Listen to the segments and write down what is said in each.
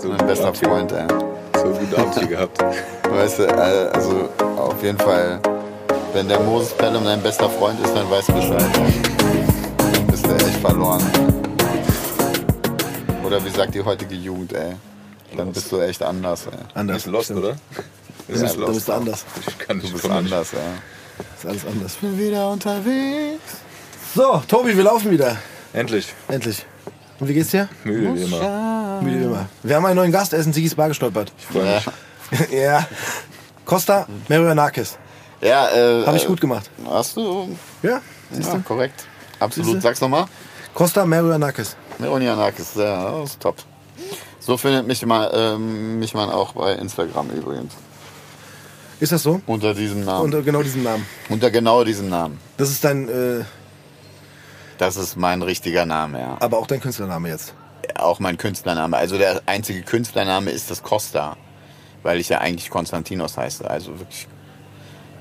So mein bester Abend hier- Freund, ey. So gute Abend hier gehabt. Weißt du, äh, also auf jeden Fall, wenn der Moses Pelham dein bester Freund ist, dann weißt du Bescheid. Dann bist du echt verloren. Oder wie sagt die heutige Jugend, ey? Dann bist du echt anders, ey. Anders. Ist lost, stimmt. oder? Du Ist bist, lost. du bist anders. Ich kann Du nicht, bist komm nicht. anders, ey. Ist alles anders. Bin wieder unterwegs. So, Tobi, wir laufen wieder. Endlich. Endlich. Und wie geht's dir? Müde wie immer. Wie immer. Wir haben einen neuen Gast, er ist in Sigis Bar gestolpert. Ich freue mich. ja. Costa Merionakis. Ja, äh. Habe ich gut gemacht. Hast du? Ja, siehst Ja, du? korrekt. Absolut. Sag's nochmal. Costa Merionakis. Neonianakis, ja, das ist top. So findet mich, mal, ähm, mich man auch bei Instagram übrigens. Ist das so? Unter diesem Namen. Unter genau diesem Namen. Unter genau diesem Namen. Das ist dein, äh, Das ist mein richtiger Name, ja. aber auch dein Künstlername jetzt. Auch mein Künstlername. Also der einzige Künstlername ist das Costa. Weil ich ja eigentlich Konstantinos heiße. Also wirklich.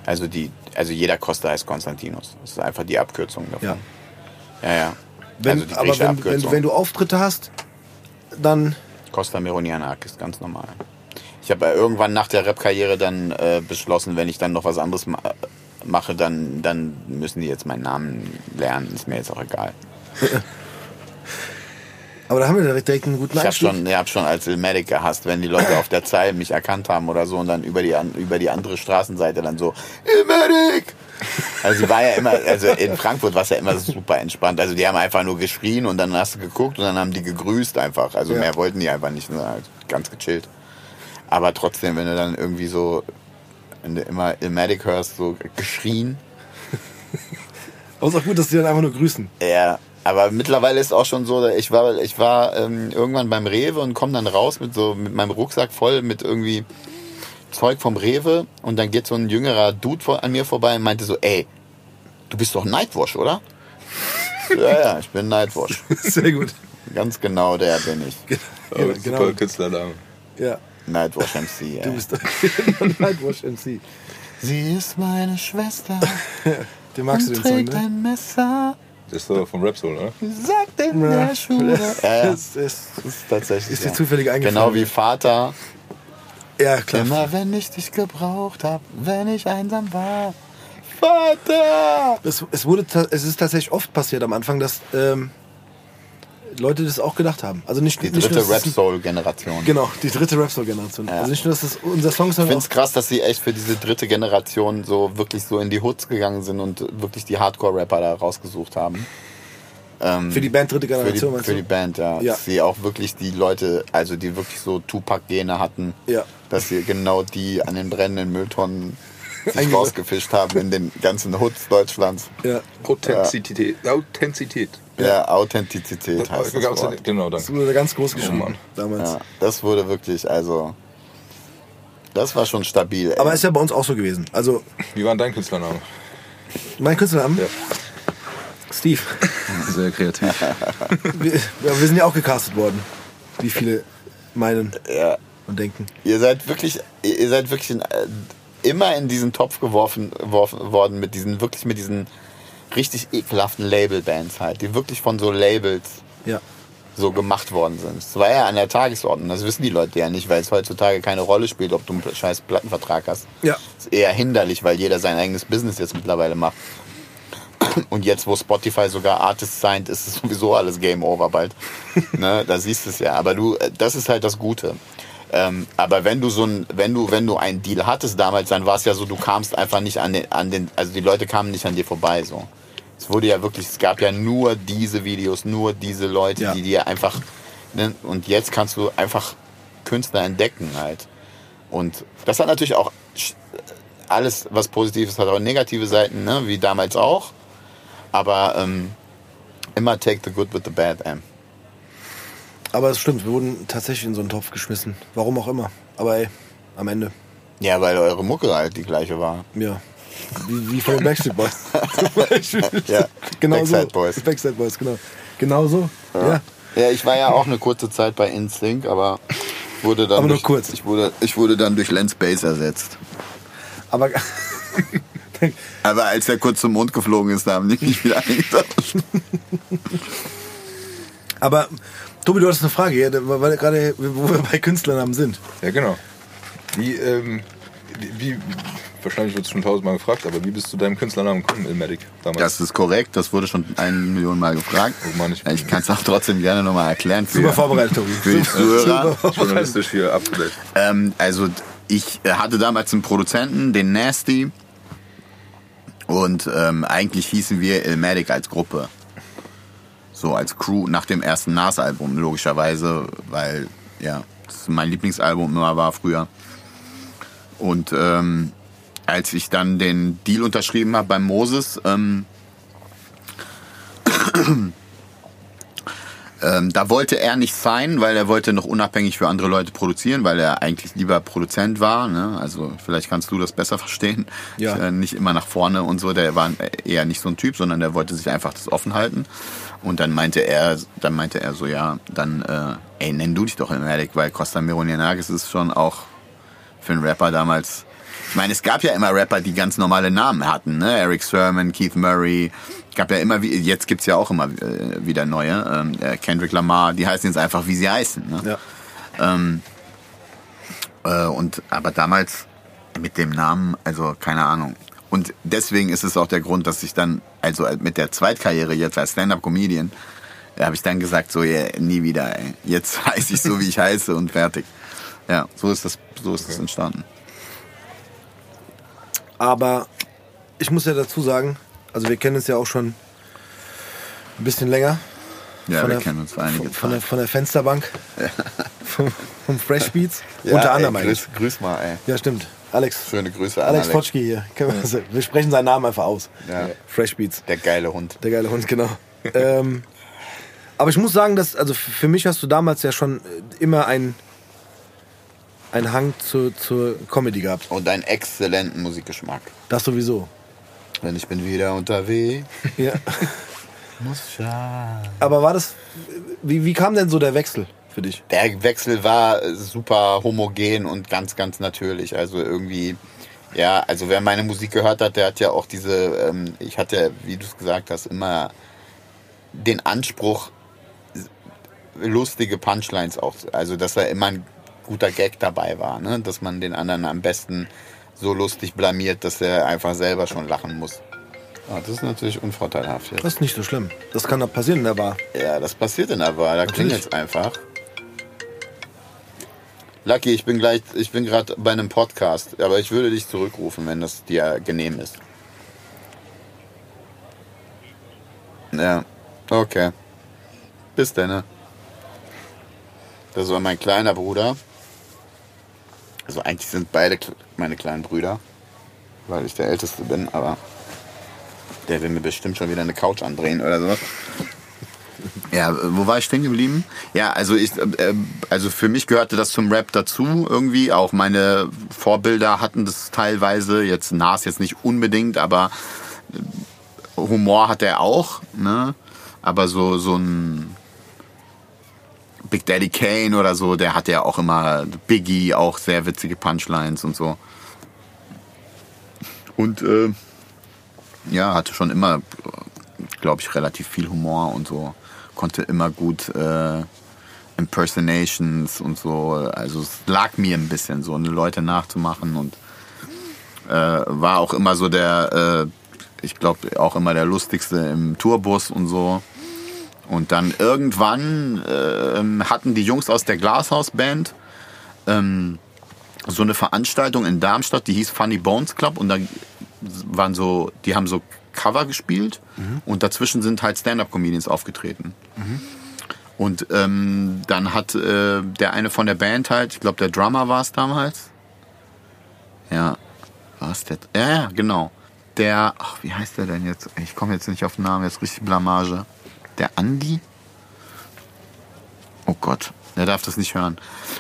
Also die, also jeder Costa heißt Konstantinos. Das ist einfach die Abkürzung davon. Ja. Ja, ja. Wenn, also aber wenn, wenn, wenn du Auftritte hast, dann Costa Meronianakis, ganz normal. Ich habe irgendwann nach der Rap-Karriere dann äh, beschlossen, wenn ich dann noch was anderes ma mache, dann, dann müssen die jetzt meinen Namen lernen. Ist mir jetzt auch egal. Aber da haben wir direkt, einen guten Ich habe Einstieg. schon, ich hab schon als Ilmatic gehasst, wenn die Leute auf der Zeile mich erkannt haben oder so und dann über die, über die andere Straßenseite dann so, Ilmatic! Also sie war ja immer, also in Frankfurt war es ja immer super entspannt. Also die haben einfach nur geschrien und dann hast du geguckt und dann haben die gegrüßt einfach. Also Ja. mehr wollten die einfach nicht, ne? halt ganz gechillt. Aber trotzdem, wenn du dann irgendwie so, wenn du immer Ilmatic hörst, so geschrien, Aber es ist auch gut, dass die dann einfach nur grüßen. Ja, aber mittlerweile ist auch schon so, ich war, ich war ähm, irgendwann beim Rewe und komme dann raus mit so mit meinem Rucksack voll mit irgendwie Zeug vom Rewe und dann geht so ein jüngerer Dude vor, an mir vorbei und meinte so, ey, du bist doch Nightwash, oder? ja, ja, ich bin Nightwash. Sehr gut. Ganz genau der bin ich. Oh, Ja, super genau. Künstlername. Ja, Nightwash MC. du Ey. bist Nightwash MC. Sie ist meine Schwester Den magst du und den Song, trägt ne? ein Messer. Das ist doch vom Rap Soul, oder? Sagt in der Schule. Ja, ja. Das ist, Das ist tatsächlich. Ist dir ja. zufällig eingefallen? Genau wie Vater. ja, klar. Immer wenn ich dich gebraucht hab, wenn ich einsam war. Vater! Es, es, wurde, es ist tatsächlich oft passiert am Anfang, dass ähm, Leute das auch gedacht haben. Also nicht, Die dritte Rap-Soul-Generation. Genau, die dritte Rap-Soul-Generation. Ja. Also nicht nur, dass das unser Song Ich sondern finde es krass, dass sie echt für diese dritte Generation so wirklich so in die Hoods gegangen sind und wirklich die Hardcore-Rapper da rausgesucht haben. Ähm, für die Band dritte für die, Generation, für die Band, ja. Ja. Dass sie auch wirklich die Leute, also die wirklich so Tupac-Gene hatten, Ja. dass sie genau die an den brennenden Mülltonnen sich rausgefischt haben in den ganzen Hoods Deutschlands. Ja. Authentizität. Authentizität. Ja, Authentizität heißt das Wort. Genau, Das danke. wurde ganz groß geschrieben Mann. damals. Ja, das wurde wirklich, also, das war schon stabil. Ey. Aber ist ja bei uns auch so gewesen. Also Wie war denn dein Künstlername? mein Künstlername? Ja. Steve. Sehr kreativ. Wir, ja, wir sind ja auch gecastet worden. Wie viele meinen ja, und denken. ihr seid wirklich, ihr seid wirklich in, äh, immer in diesen Topf geworfen, geworfen worden mit diesen, wirklich mit diesen richtig ekelhaften Label-Bands halt, die wirklich von so Labels Ja. so gemacht worden sind. Das war ja an der Tagesordnung, das wissen die Leute ja nicht, weil es heutzutage keine Rolle spielt, ob du einen scheiß Plattenvertrag hast. Ja. ist eher hinderlich, weil jeder sein eigenes Business jetzt mittlerweile macht. Und jetzt, wo Spotify sogar Artist signed, ist es sowieso alles Game Over bald. ne, da siehst du es ja. Aber du, das ist halt das Gute. Ähm, aber wenn du so ein, wenn du, wenn du einen Deal hattest damals, dann war es ja so, du kamst einfach nicht an den, an den, also die Leute kamen nicht an dir vorbei, so. Es wurde ja wirklich, es gab ja nur diese Videos, nur diese Leute, Ja. die dir einfach, ne, und jetzt kannst du einfach Künstler entdecken halt. Und das hat natürlich auch alles, was Positives hat, auch negative Seiten, ne? wie damals auch. Aber ähm, immer take the good with the bad, ey. Aber es stimmt, wir wurden tatsächlich in so einen Topf geschmissen. Warum auch immer. Aber ey, am Ende. Ja, weil eure Mucke halt die gleiche war. Ja. Wie, wie von den Backstreet Boys. Ja, genau Backside so. Boys. Backside Boys, genau. Genau so. Ja. Ja, ich war ja auch eine kurze Zeit bei InSync, aber wurde dann Aber nur durch, kurz. Ich wurde, ich wurde dann durch Lance Bass ersetzt. Aber Aber als er kurz zum Mond geflogen ist, da haben die mich wieder eingetauscht. Aber Tobi, du hattest eine Frage, ja, weil gerade, wo wir bei Künstlernamen sind. Ja, genau. Wie, ähm, wie, wahrscheinlich wird es schon tausendmal gefragt, aber wie bist du zu deinem Künstlernamen gekommen, Ilmatic, damals? Das ist korrekt, das wurde schon eine Million Mal gefragt. Oh Mann, ich- ich kann es auch trotzdem gerne nochmal erklären. Für, Super vorbereitet, Tobi. für die Zuhörer. Journalistisch hier abgedeckt. Ähm, also ich äh, hatte damals einen Produzenten, den Nasty. Und ähm, eigentlich hießen wir Ilmatic als Gruppe. So als Crew nach dem ersten Nas-Album, logischerweise, weil ja, das mein Lieblingsalbum immer war früher. Und ähm, als ich dann den Deal unterschrieben habe beim Moses, ähm, Ähm, da wollte er nicht sein, weil er wollte noch unabhängig für andere Leute produzieren, weil er eigentlich lieber Produzent war. Ne? Also vielleicht kannst du das besser verstehen. Ja. Äh, nicht immer nach vorne und so. Der war eher nicht so ein Typ, sondern der wollte sich einfach das offen halten. Und dann meinte er, dann meinte er so, ja, dann, äh, ey, nenn du dich doch Ilmatic, weil Costa Mironianakis ist schon auch für einen Rapper damals. Ich meine, es gab ja immer Rapper, die ganz normale Namen hatten, ne? Eric Sermon, Keith Murray. Gab ja immer, wie- jetzt gibt's ja auch immer äh, wieder neue. Ähm, äh, Kendrick Lamar, die heißen jetzt einfach, wie sie heißen. Ne? Ja. Äh, und aber damals mit dem Namen, also keine Ahnung. Und deswegen ist es auch der Grund, dass ich dann, also mit der Zweitkarriere jetzt als Stand-up-Comedian, da habe ich dann gesagt, so yeah, nie wieder, ey. Jetzt heiße ich so, wie ich heiße und fertig. Ja, so ist das, so ist das entstanden. Aber ich muss ja dazu sagen, also wir kennen es ja auch schon ein bisschen länger. Ja, Von wir der- kennen uns vor einige Von, von, der, von der Fensterbank. vom, vom Fresh Beats. Unter anderem eigentlich. grüß, grüß mal, ey. Ja, stimmt. Alex. Schöne Grüße an Alex Alex. Potschki hier. Wir, sprechen seinen Namen einfach aus. Ja. Fresh Beats. Der geile Hund. Der geile Hund, genau. ähm, aber ich muss sagen, dass, also für mich hast du damals ja schon äh, immer einen einen Hang zu, zur Comedy gehabt. Und einen exzellenten Musikgeschmack. Das sowieso. Wenn ich bin wieder unterwegs. Ja. Muss sein. Aber war das, wie, wie kam denn so der Wechsel für dich? Der Wechsel war super homogen und ganz, ganz natürlich. Also irgendwie, ja, also wer meine Musik gehört hat, der hat ja auch diese, ähm, ich hatte, wie du es gesagt hast, immer den Anspruch, lustige Punchlines auch, also dass da immer ein guter Gag dabei war, ne? dass man den anderen am besten so lustig blamiert, dass er einfach selber schon lachen muss. Ah, das ist natürlich unvorteilhaft jetzt. Das ist nicht so schlimm. Das kann doch passieren in der Bar. Ja, das passiert in der Bar. Da klingelt es einfach. Lucky, ich bin gleich, ich bin gerade bei einem Podcast, aber ich würde dich zurückrufen, wenn das dir genehm ist. Ja, okay. Bis dann. ne? Das war mein kleiner Bruder. Also eigentlich sind beide meine kleinen Brüder, weil ich der Älteste bin, aber der will mir bestimmt schon wieder eine Couch andrehen oder so. Ja, wo war ich stehen geblieben? Ja, also ich, äh, also für mich gehörte das zum Rap dazu irgendwie. Auch meine Vorbilder hatten das teilweise. Jetzt Nas jetzt nicht unbedingt, aber äh, Humor hat er auch. Ne? Aber so so ein Big Daddy Kane oder so, der hatte ja auch immer Biggie, auch sehr witzige Punchlines und so. Und äh, ja, hatte schon immer, glaube ich, relativ viel Humor und so. Konnte immer gut äh, Impersonations und so. Also es lag mir ein bisschen so, Leute nachzumachen und äh, war auch immer so der, äh, ich glaube, auch immer der lustigste im Tourbus und so. Und dann irgendwann ähm, hatten die Jungs aus der Glashaus-Band ähm, so eine Veranstaltung in Darmstadt, die hieß Funny Bones Club und da waren so, die haben so Cover gespielt und dazwischen sind halt Stand-up-Comedians aufgetreten. Und ähm, dann hat äh, der eine von der Band halt, ich glaube der Drummer war es damals. Ja, war es der? Ja, ja, genau. Der, ach, wie heißt der denn jetzt? Ich komme jetzt nicht auf den Namen, jetzt richtig Blamage. Der Andi? Oh Gott, der darf das nicht hören.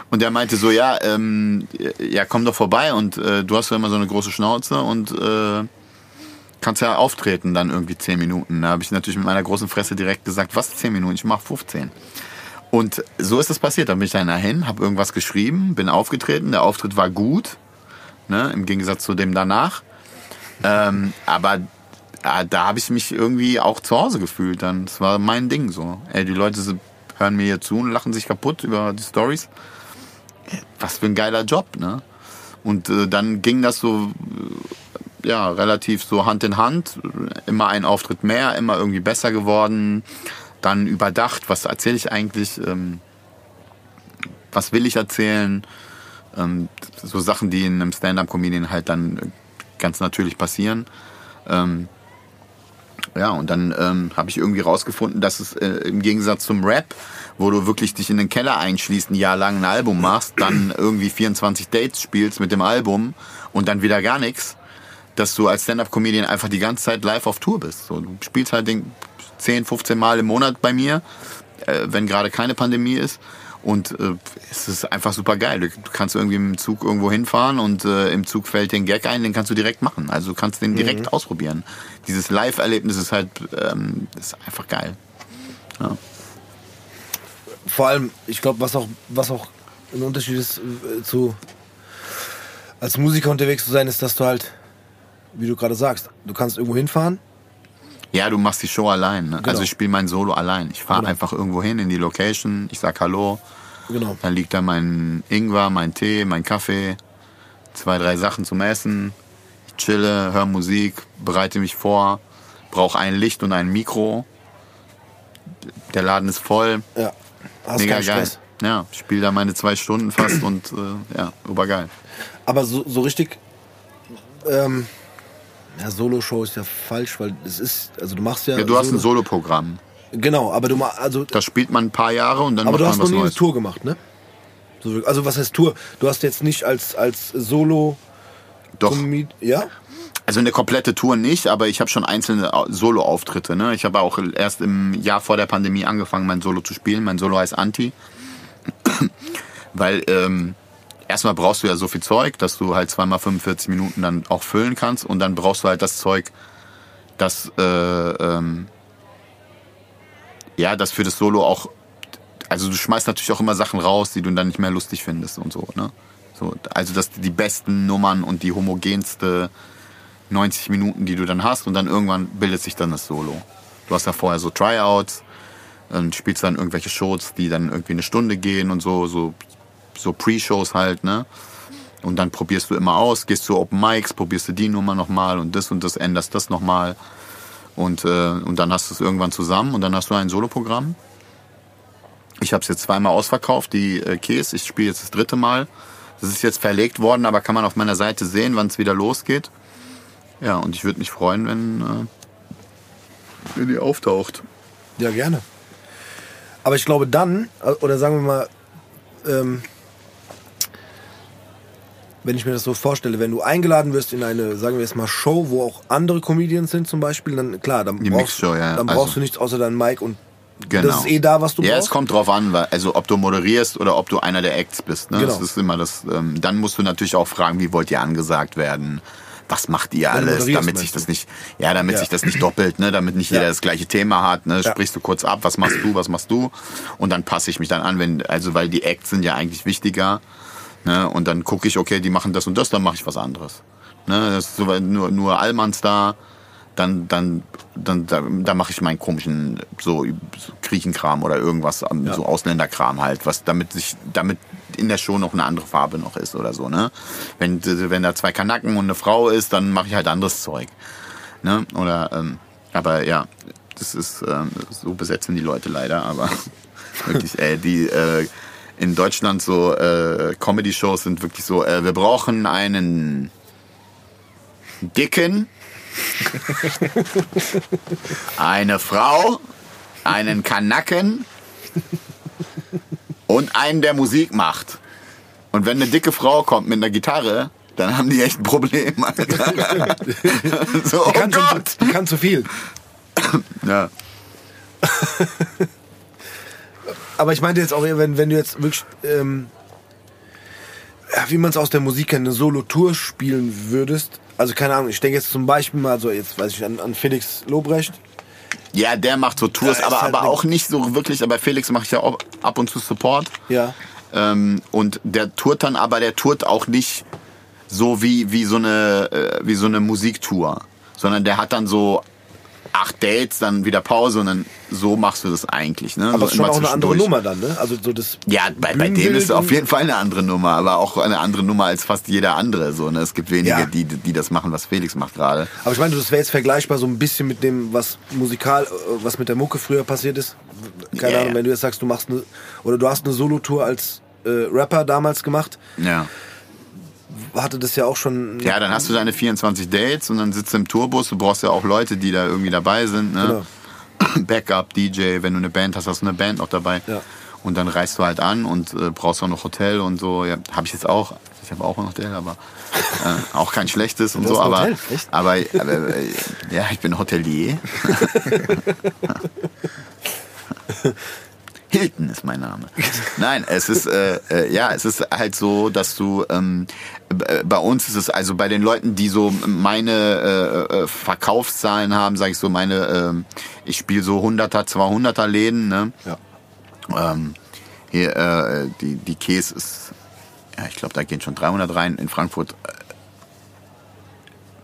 Und der meinte so, ja, ähm, ja, komm doch vorbei und äh, du hast ja immer so eine große Schnauze und äh, kannst ja auftreten dann irgendwie 10 Minuten. Da habe ich natürlich mit meiner großen Fresse direkt gesagt, was 10 Minuten? Ich mache 15. Und so ist es passiert. Dann bin ich dann dahin, habe irgendwas geschrieben, bin aufgetreten. Der Auftritt war gut, ne, im Gegensatz zu dem danach. Ähm, aber äh, da habe ich mich irgendwie auch zu Hause gefühlt. Dann, das war mein Ding so. Ey, die Leute hören mir hier zu und lachen sich kaputt über die Stories. Was für ein geiler Job, ne? Und äh, dann ging das so, äh, ja, relativ so Hand in Hand. Immer ein Auftritt mehr, immer irgendwie besser geworden. Dann überdacht, was erzähle ich eigentlich, ähm, was will ich erzählen. Ähm, so Sachen, die in einem Stand-Up-Comedian halt dann ganz natürlich passieren. Ähm, ja, und dann ähm, habe ich irgendwie rausgefunden, dass es äh, im Gegensatz zum Rap, wo du wirklich dich in den Keller einschließt, ein Jahr lang ein Album machst, dann irgendwie 24 Dates spielst mit dem Album und dann wieder gar nichts, dass du als Stand-Up-Comedian einfach die ganze Zeit live auf Tour bist. So, du spielst halt den 10, 15 Mal im Monat bei mir, äh, wenn gerade keine Pandemie ist. Und äh, es ist einfach super geil. Du kannst irgendwie im Zug irgendwo hinfahren und äh, im Zug fällt den Gag ein, den kannst du direkt machen. Also du kannst den direkt mhm. ausprobieren. Dieses Live-Erlebnis ist halt ähm, ist einfach geil. Ja. Vor allem, ich glaube, was auch, was auch ein Unterschied ist äh, zu als Musiker unterwegs zu sein, ist, dass du halt, wie du gerade sagst, du kannst irgendwo hinfahren. Ja, du machst die Show allein. Ne? Genau. Also ich spiele mein Solo allein. Ich fahre genau. einfach irgendwo hin in die Location, ich sag Hallo. Genau. Dann liegt da mein Ingwer, mein Tee, mein Kaffee, zwei, drei Sachen zum Essen. Ich chille, höre Musik, bereite mich vor, brauche ein Licht und ein Mikro. Der Laden ist voll. Ja. Hast Mega geil. Stress. Ja, spiele da meine zwei Stunden fast und äh, ja, übergeil. Aber so, so richtig, ähm, ja, Solo-Show ist ja falsch, weil es ist, also du machst ja. Ja, du Solo hast ein Solo-Programm. Genau, aber du machst, also. Das spielt man ein paar Jahre und dann aber macht man was Neues. Aber du hast noch nie eine Tour gemacht, ne? Also was heißt Tour? Du hast jetzt nicht als, als Solo. Doch. Ja? Also eine komplette Tour nicht, aber ich habe schon einzelne Solo-Auftritte. Ne? Ich habe auch erst im Jahr vor der Pandemie angefangen, mein Solo zu spielen. Mein Solo heißt Anti. Weil ähm, erstmal brauchst du ja so viel Zeug, dass du halt zweimal 45 Minuten dann auch füllen kannst. Und dann brauchst du halt das Zeug, das, äh, ähm, ja, das für das Solo auch also du schmeißt natürlich auch immer Sachen raus, die du dann nicht mehr lustig findest und so, ne? So, also das die besten Nummern und die homogenste 90 Minuten, die du dann hast und dann irgendwann bildet sich dann das Solo. Du hast ja vorher so Tryouts, und spielst dann irgendwelche Shows, die dann irgendwie eine Stunde gehen und so, so, so Pre-Shows halt, ne? Und dann probierst du immer aus, gehst zu Open Mics, probierst du die Nummer nochmal und das und das, änderst das nochmal. Und, äh, und dann hast du es irgendwann zusammen und dann hast du ein Soloprogramm. Ich habe es jetzt zweimal ausverkauft, die äh, Käse. Ich spiele jetzt das dritte Mal. Das ist jetzt verlegt worden, aber kann man auf meiner Seite sehen, wann es wieder losgeht. Ja, und ich würde mich freuen, wenn, äh, wenn die auftaucht. Ja, gerne. Aber ich glaube dann, äh, oder sagen wir mal, ähm, wenn ich mir das so vorstelle, wenn du eingeladen wirst in eine, sagen wir jetzt mal, Show, wo auch andere Comedians sind zum Beispiel, dann klar, dann brauchst, ja. dann brauchst also, du nichts außer deinen Mic und Genau. Das ist eh da, was du ja, brauchst. Ja, es kommt drauf an, also ob du moderierst oder ob du einer der Acts bist. Ne? Genau. Das ist immer das. Ähm, dann musst du natürlich auch fragen, wie wollt ihr angesagt werden? Was macht ihr alles, damit sich das nicht, ja, damit ja. sich das nicht doppelt, ne, damit nicht jeder ja. das gleiche Thema hat, ne, sprichst du kurz ab, was machst du, was machst du, und dann passe ich mich dann an, wenn, also weil die Acts sind ja eigentlich wichtiger, ne, und dann gucke ich, okay, die machen das und das, dann mache ich was anderes, ne, das ist so, nur nur Allmanns da, dann, dann, dann, da, da mache ich meinen komischen so, so Griechenkram oder irgendwas, ähm, ja. so Ausländerkram halt, was damit sich, damit in der Show noch eine andere Farbe noch ist oder so, ne? Wenn, wenn da zwei Kanaken und eine Frau ist, dann mache ich halt anderes Zeug. Ne? Oder, ähm, aber ja, das ist, ähm, so besetzen die Leute leider, aber wirklich, ey, die, äh, in Deutschland so äh, Comedy-Shows sind wirklich so, äh, wir brauchen einen dicken, eine Frau, einen Kanacken und einen, der Musik macht. Und wenn eine dicke Frau kommt mit einer Gitarre, dann haben die echt ein Problem. so, die, kann oh Gott. Zu, die kann zu viel. ja. Aber ich meinte jetzt auch, wenn, wenn du jetzt wirklich, ähm, ja, wie man es aus der Musik kennt, eine Solo-Tour spielen würdest, also keine Ahnung, ich denke jetzt zum Beispiel mal so, jetzt weiß ich, an, an Felix Lobrecht. Ja, der macht so Tours, aber, halt aber auch nicht so wirklich, aber Felix macht ja auch ab und zu Support. Ja. Ähm, und der tourt dann, aber der tourt auch nicht so wie, wie so eine, äh, wie so eine Musiktour. Sondern der hat dann so acht Dates, dann wieder Pause und dann so machst du das eigentlich. Ne? Aber so schon auch eine andere. Nummer dann, ne? Also so das Ja, bei, bei dem ist es auf jeden Fall eine andere Nummer, aber auch eine andere Nummer als fast jeder andere. So, ne? Es gibt wenige, Ja. die, die das machen, was Felix macht gerade. Aber ich meine, das wäre jetzt vergleichbar so ein bisschen mit dem, was musikal, äh, was mit der Mucke früher passiert ist. Keine Ja, Ahnung, wenn du jetzt sagst, du machst eine, oder du hast eine Solotour als äh, Rapper damals gemacht, Ja. Hatte das ja auch schon. Ja, dann hast du deine 24 Dates und dann sitzt du im Tourbus. Du brauchst ja auch Leute, die da irgendwie dabei sind. Ne? Backup, DJ, wenn du eine Band hast, hast du eine Band noch dabei. Ja. Und dann reist du halt an und äh, brauchst auch noch Hotel und so. Ja, habe ich jetzt auch. Ich habe auch ein Hotel, aber äh, auch kein schlechtes und so. Aber, aber, aber äh, ja, ich bin Hotelier. Hilton ist mein Name. Nein, es ist äh, äh, ja, es ist halt so, dass du ähm, b- bei uns ist es also bei den Leuten, die so meine äh, äh, Verkaufszahlen haben, sage ich so meine, ähm, ich spiele so 100er, 200er Läden, ne? Ja. Ähm, hier äh, die die Käse ist, ja, ich glaube, da gehen schon 300 rein in Frankfurt. Äh,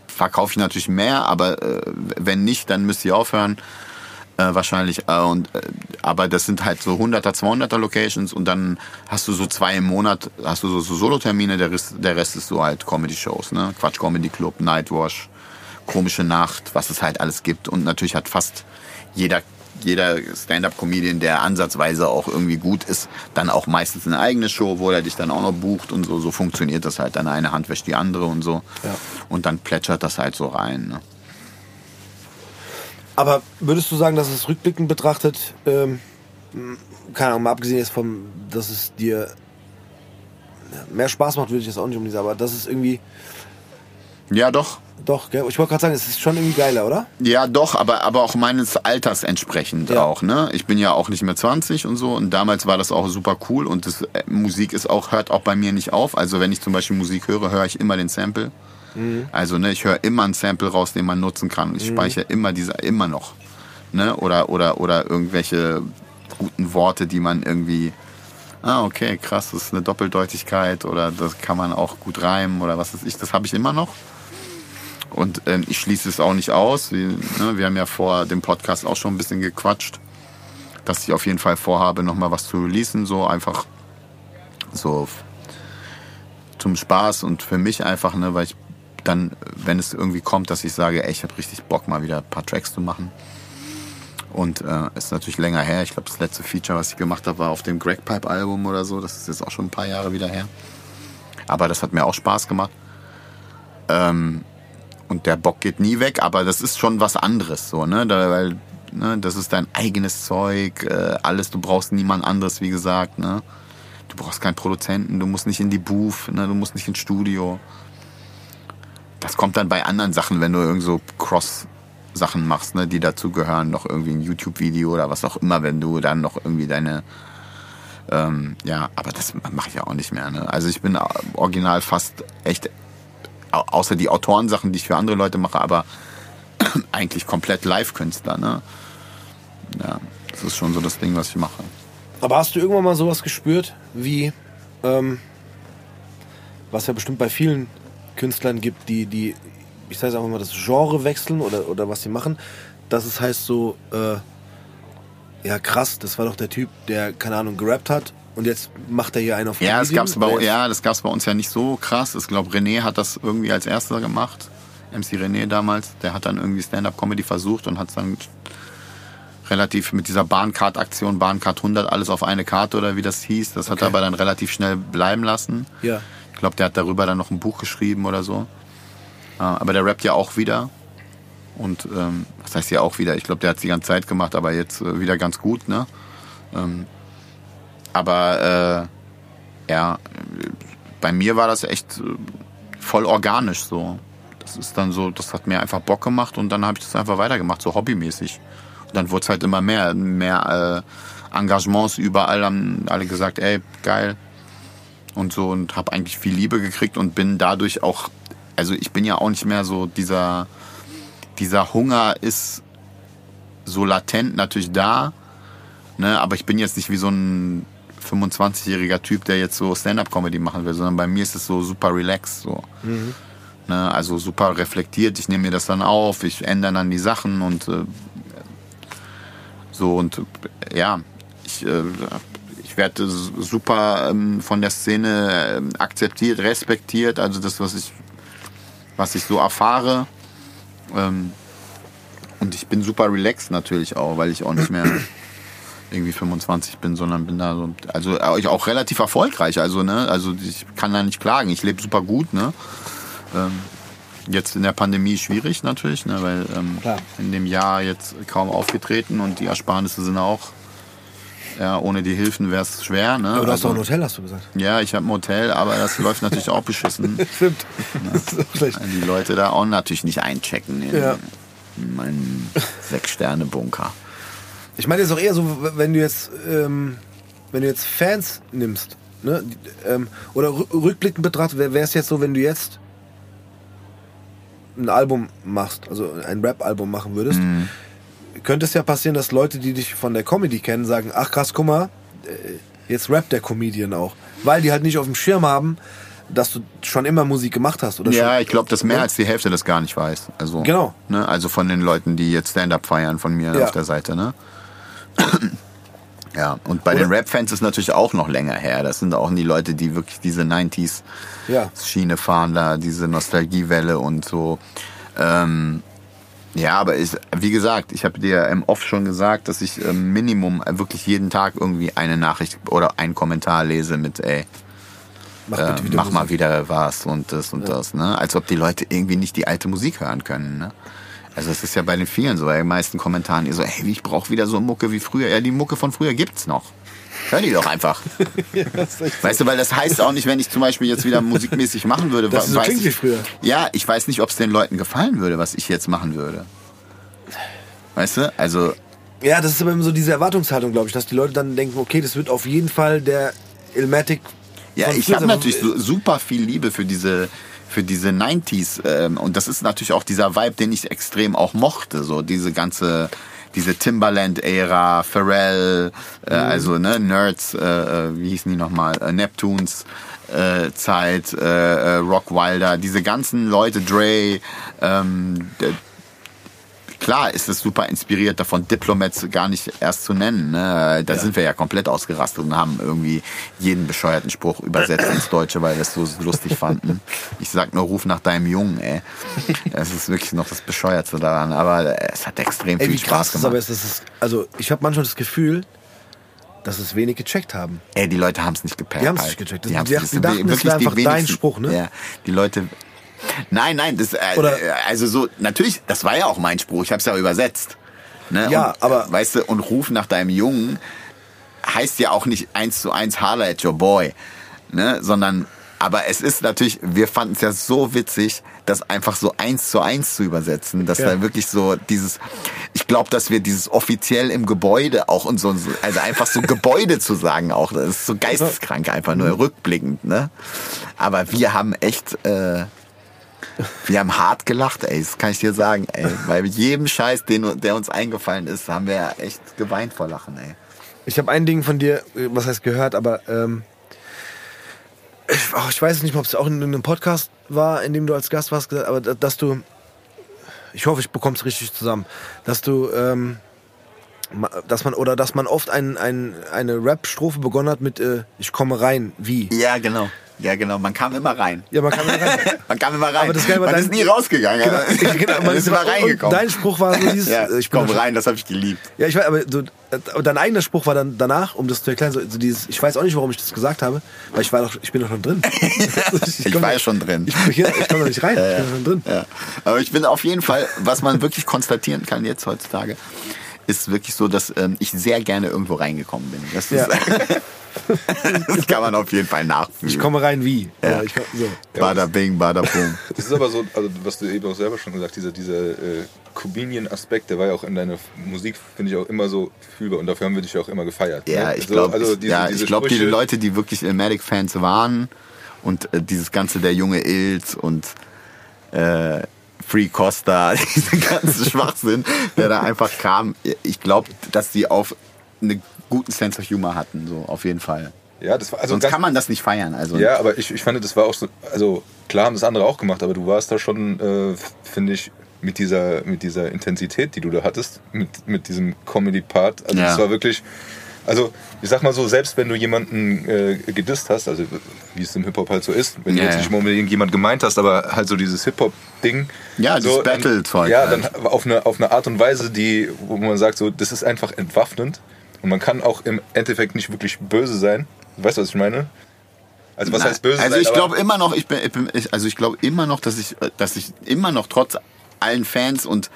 Verkaufe ich natürlich mehr, aber äh, wenn nicht, dann müsst ihr aufhören äh, wahrscheinlich. Äh, und, äh, aber das sind halt so 100er, 200er Locations und dann hast du so zwei im Monat, hast du so, so Solotermine, der Rest, der Rest ist so halt Comedy-Shows, ne? Quatsch Comedy Club, Nightwash, Komische Nacht, was es halt alles gibt. Und natürlich hat fast jeder jeder Stand-up-Comedian, der ansatzweise auch irgendwie gut ist, dann auch meistens eine eigene Show, wo er dich dann auch noch bucht und so. So funktioniert das halt. Dann eine Hand wäscht die andere und so. Ja. Und dann plätschert das halt so rein. Ne? Aber würdest du sagen, dass es rückblickend betrachtet, ähm, keine Ahnung, mal abgesehen jetzt vom, dass es dir mehr Spaß macht, würde ich jetzt auch nicht unbedingt sagen, aber das ist irgendwie, Ja, doch. doch, gell? ich wollte gerade sagen, es ist schon irgendwie geiler, oder? Ja, doch, aber, aber auch meines Alters entsprechend Ja. auch, ne? Ich bin ja auch nicht mehr 20 und so und damals war das auch super cool und das, äh, Musik ist auch, hört auch bei mir nicht auf. Also wenn ich zum Beispiel Musik höre, höre ich immer den Sample. Also, ne, ich höre immer ein Sample raus, den man nutzen kann. Ich speichere immer diese, immer noch. Ne? Oder, oder, oder irgendwelche guten Worte, die man irgendwie, ah, okay, krass, das ist eine Doppeldeutigkeit oder das kann man auch gut reimen oder was weiß ich, das habe ich immer noch. Und ähm, ich schließe es auch nicht aus. Wir, ne, wir haben ja vor dem Podcast auch schon ein bisschen gequatscht, dass ich auf jeden Fall vorhabe, nochmal was zu releasen, so einfach so zum Spaß und für mich einfach, ne, weil ich dann, wenn es irgendwie kommt, dass ich sage, ey, ich habe richtig Bock, mal wieder ein paar Tracks zu machen. Und äh, ist natürlich länger her. Ich glaube, das letzte Feature, was ich gemacht habe, war auf dem Greg Pipe Album oder so. Das ist jetzt auch schon ein paar Jahre wieder her. Aber das hat mir auch Spaß gemacht. Ähm, und der Bock geht nie weg, aber das ist schon was anderes, so, ne? Da, weil, ne, das ist dein eigenes Zeug, äh, alles, du brauchst niemand anderes, wie gesagt, ne? Du brauchst keinen Produzenten, du musst nicht in die Booth, ne? du musst nicht ins Studio. Das kommt dann bei anderen Sachen, wenn du irgend so Cross-Sachen machst, ne, die dazugehören, noch irgendwie ein YouTube-Video oder was auch immer, wenn du dann noch irgendwie deine ähm, ja, aber das mache ich ja auch nicht mehr. Ne? Also ich bin original fast echt, au- außer die Autorensachen, die ich für andere Leute mache, aber eigentlich komplett Live-Künstler. Ne? Ja, das ist schon so das Ding, was ich mache. Aber hast du irgendwann mal sowas gespürt, wie, ähm, was ja bestimmt bei vielen Künstlern gibt, die, die, ich sage einfach mal, das Genre wechseln oder, oder was sie machen, dass es heißt so, äh, ja krass, das war doch der Typ, der, keine Ahnung, gerappt hat und jetzt macht er hier einen auf Ja, das gab's bei, ja, das gab's bei uns ja nicht so krass. Ich glaube, René hat das irgendwie als erster gemacht. MC René damals. Der hat dann irgendwie Stand-Up-Comedy versucht und hat dann relativ mit dieser Bahncard-Aktion, Bahncard 100, alles auf eine Karte oder wie das hieß. Das hat er aber dann relativ schnell bleiben lassen. Ja. Ich glaube, der hat darüber dann noch ein Buch geschrieben oder so. Äh, Aber der rappt ja auch wieder. Und ähm, was heißt ja auch wieder? Ich glaube, der hat es die ganze Zeit gemacht, aber jetzt äh, wieder ganz gut, ne? Ähm, aber äh, ja, bei mir war das echt äh, voll organisch so. Das ist dann so, das hat mir einfach Bock gemacht und dann habe ich das einfach weitergemacht, so hobbymäßig. Und dann wurde es halt immer mehr, mehr äh, Engagements überall, haben alle gesagt, ey, geil, und so und habe eigentlich viel Liebe gekriegt und bin dadurch auch, also ich bin ja auch nicht mehr so dieser, dieser Hunger ist so latent natürlich da, ne, aber ich bin jetzt nicht wie so ein 25-jähriger Typ, der jetzt so Stand-up-Comedy machen will, sondern bei mir ist es so super relaxed, so. Ne? Also super reflektiert, ich nehme mir das dann auf, ich ändere dann die Sachen und äh, so und ja, ich, äh, ich werde super ähm, von der Szene ähm, akzeptiert, respektiert, also das, was ich, was ich so erfahre. Ähm, und ich bin super relaxed natürlich auch, weil ich auch nicht mehr irgendwie 25 bin, sondern bin da so, also auch relativ erfolgreich, also ne, also ich kann da nicht klagen, ich lebe super gut, ne. Ähm, jetzt in der Pandemie schwierig natürlich, ne, weil ähm, in dem Jahr jetzt kaum aufgetreten und die Ersparnisse sind auch, ja, ohne die Hilfen wäre es schwer. Ne? Aber du hast also, doch ein Hotel, hast du gesagt. Ja, ich habe ein Hotel, aber das läuft natürlich auch beschissen. Stimmt. Weil die Leute da auch natürlich nicht einchecken in, Ja. in meinen Sechs-Sterne-Bunker. Ich meine jetzt auch eher so, wenn du jetzt, ähm, wenn du jetzt Fans nimmst, ne, ähm, oder rü- rückblickend betrachtet, wäre es jetzt so, wenn du jetzt ein Album machst, also ein Rap-Album machen würdest, könnte es ja passieren, dass Leute, die dich von der Comedy kennen, sagen, ach krass, guck mal, äh, jetzt rappt der Comedian auch. Weil die halt nicht auf dem Schirm haben, dass du schon immer Musik gemacht hast. Oder Ja, schon, ich glaube, dass mehr als die Hälfte das gar nicht weiß. Also, Genau. Ne, also von den Leuten, die jetzt Stand-Up feiern von mir Ja. auf der Seite. Ne? ja, und bei den Oder- Rap-Fans ist natürlich auch noch länger her. Das sind auch die Leute, die wirklich diese 90s Ja. Fahren, da diese Nostalgiewelle und so. Ähm, ja, aber ich, wie gesagt, ich habe dir im Off schon gesagt, dass ich ähm, Minimum wirklich jeden Tag irgendwie eine Nachricht oder einen Kommentar lese mit, ey, Mach, äh, mach mal wieder was und das und das, ne? Als ob die Leute irgendwie nicht die alte Musik hören können, ne? Also es ist ja bei den vielen so, bei den meisten Kommentaren, die so, hey, ich brauche wieder so Mucke wie früher. Ja, die Mucke von früher gibt's noch. Hör die doch einfach. Weißt du, weil das heißt auch nicht, wenn ich zum Beispiel jetzt wieder musikmäßig machen würde. Dass es so weiß klingt ich, wie früher. Ja, ich weiß nicht, ob es den Leuten gefallen würde, was ich jetzt machen würde. Weißt du? Also, Ja, das ist aber immer so diese Erwartungshaltung, glaube ich, dass die Leute dann denken, okay, das wird auf jeden Fall der Ilmatic. Ja, ich habe natürlich so, super viel Liebe für diese für diese 90s ähm, und das ist natürlich auch dieser Vibe, den ich extrem auch mochte, so diese ganze diese Timbaland-Ära, Pharrell, äh, also ne, Nerds, äh, äh, wie hießen die nochmal, äh, Neptunes äh, Zeit, äh, äh, Rock Wilder, diese ganzen Leute, Dre, ähm, klar ist es super inspiriert davon, Diplomats gar nicht erst zu nennen. Ne? Da sind wir ja komplett ausgerastet und haben irgendwie jeden bescheuerten Spruch übersetzt ins Deutsche, weil wir es so lustig fanden. Ich sag nur, ruf nach deinem Jungen, ey. Das ist wirklich noch das Bescheuertste daran. Aber es hat extrem Ey, viel Spaß das gemacht. ist, das ist also ich habe manchmal das Gefühl, dass es wenig gecheckt haben. Ey, die Leute haben es nicht gepackt. Die haben's halt. nicht gecheckt. Die, Die nicht- die dachten, es wirklich wäre die einfach dein Spruch, ne? Ja, die Leute... Nein, nein, das, äh, Oder- äh, also so, natürlich, das war ja auch mein Spruch, ich habe es ja übersetzt. Ne? Ja, und, aber- äh, Weißt du, und ruf nach deinem Jungen heißt ja auch nicht eins zu eins Holler at your boy, ne? sondern, aber es ist natürlich, wir fanden es ja so witzig, das einfach so eins zu eins zu übersetzen, dass Ja. da wirklich so dieses, ich glaube, dass wir dieses offiziell im Gebäude auch und so, also einfach so Gebäude zu sagen auch, das ist so geisteskrank einfach nur rückblickend, ne? Aber wir haben echt, äh, wir haben hart gelacht, ey, das kann ich dir sagen, ey. Weil mit jedem Scheiß, den, der uns eingefallen ist, haben wir echt geweint vor Lachen, ey. Ich habe ein Ding von dir, äh, was heißt gehört, aber ähm, ich, oh, ich weiß nicht ob es auch in einem Podcast war, in dem du als Gast warst, aber da- dass du, ich hoffe, ich bekomme es richtig zusammen, dass du, ähm, dass man oder dass man oft ein, ein, eine Rap-Strophe begonnen hat mit äh, Ich komme rein, wie? Ja, genau. Ja, genau. Man kam immer rein. Ja, man kam da rein. Man kam immer rein. Aber das war man dein- ist nie rausgegangen. Genau, genau, man ist immer reingekommen. Dein Spruch war so dieses, ja, äh, ich komm rein, das habe ich geliebt. Ja, ich weiß, aber, so, aber dein eigener Spruch war dann danach, um das zu erklären, so, so dieses, ich weiß auch nicht, warum ich das gesagt habe, weil ich war doch, ich bin doch schon drin. Ich komm- war ja schon drin. Ich, ich, ich komme doch nicht rein, ich bin schon drin. Ja. Aber ich bin auf jeden Fall, was man wirklich konstatieren kann jetzt heutzutage, ist wirklich so, dass ähm, ich sehr gerne irgendwo reingekommen bin. Das, ist, Ja. das kann man auf jeden Fall nachfühlen. Ich komme rein wie. Ja. Ja. ich so. Bada bing, bada boom. Das ist aber so, also was du eben auch selber schon gesagt, dieser, dieser äh, Comedian-Aspekt, der war ja auch in deiner Musik, finde ich auch immer so fühlbar und dafür haben wir dich ja auch immer gefeiert. Ja, ne? ich glaube, also diese- ja, diese ich glaube, die Leute, die wirklich Ilmatic-Fans waren und äh, dieses ganze der junge Ilz und äh, Free Costa, diesen ganzen Schwachsinn, der da einfach kam, ich glaube, dass die auf einen guten Sense of Humor hatten, so auf jeden Fall. Ja, das war also Sonst kann man das nicht feiern. Also Ja, aber ich, ich fand, das war auch so, also klar haben das andere auch gemacht, aber du warst da schon, äh, finde ich, mit dieser, mit dieser Intensität, die du da hattest, mit, mit diesem Comedy-Part. Also Ja. es war wirklich, also ich sag mal so, selbst wenn du jemanden äh, gedisst hast, also wie es im Hip-Hop halt so ist, wenn Ja, du jetzt ja. nicht mal unbedingt jemand gemeint hast, aber halt so dieses Hip-Hop-Ding. Ja, so, dieses Battle-Zeug Ja, halt. dann auf eine, auf eine Art und Weise, die, wo man sagt, so, das ist einfach entwaffnend und man kann auch im Endeffekt nicht wirklich böse sein. Weißt du, was ich meine? Also was Nein. heißt böse Also sein? ich glaube immer noch, ich bin, ich bin ich, also ich glaube immer noch, dass ich, dass ich immer noch trotz allen Fans und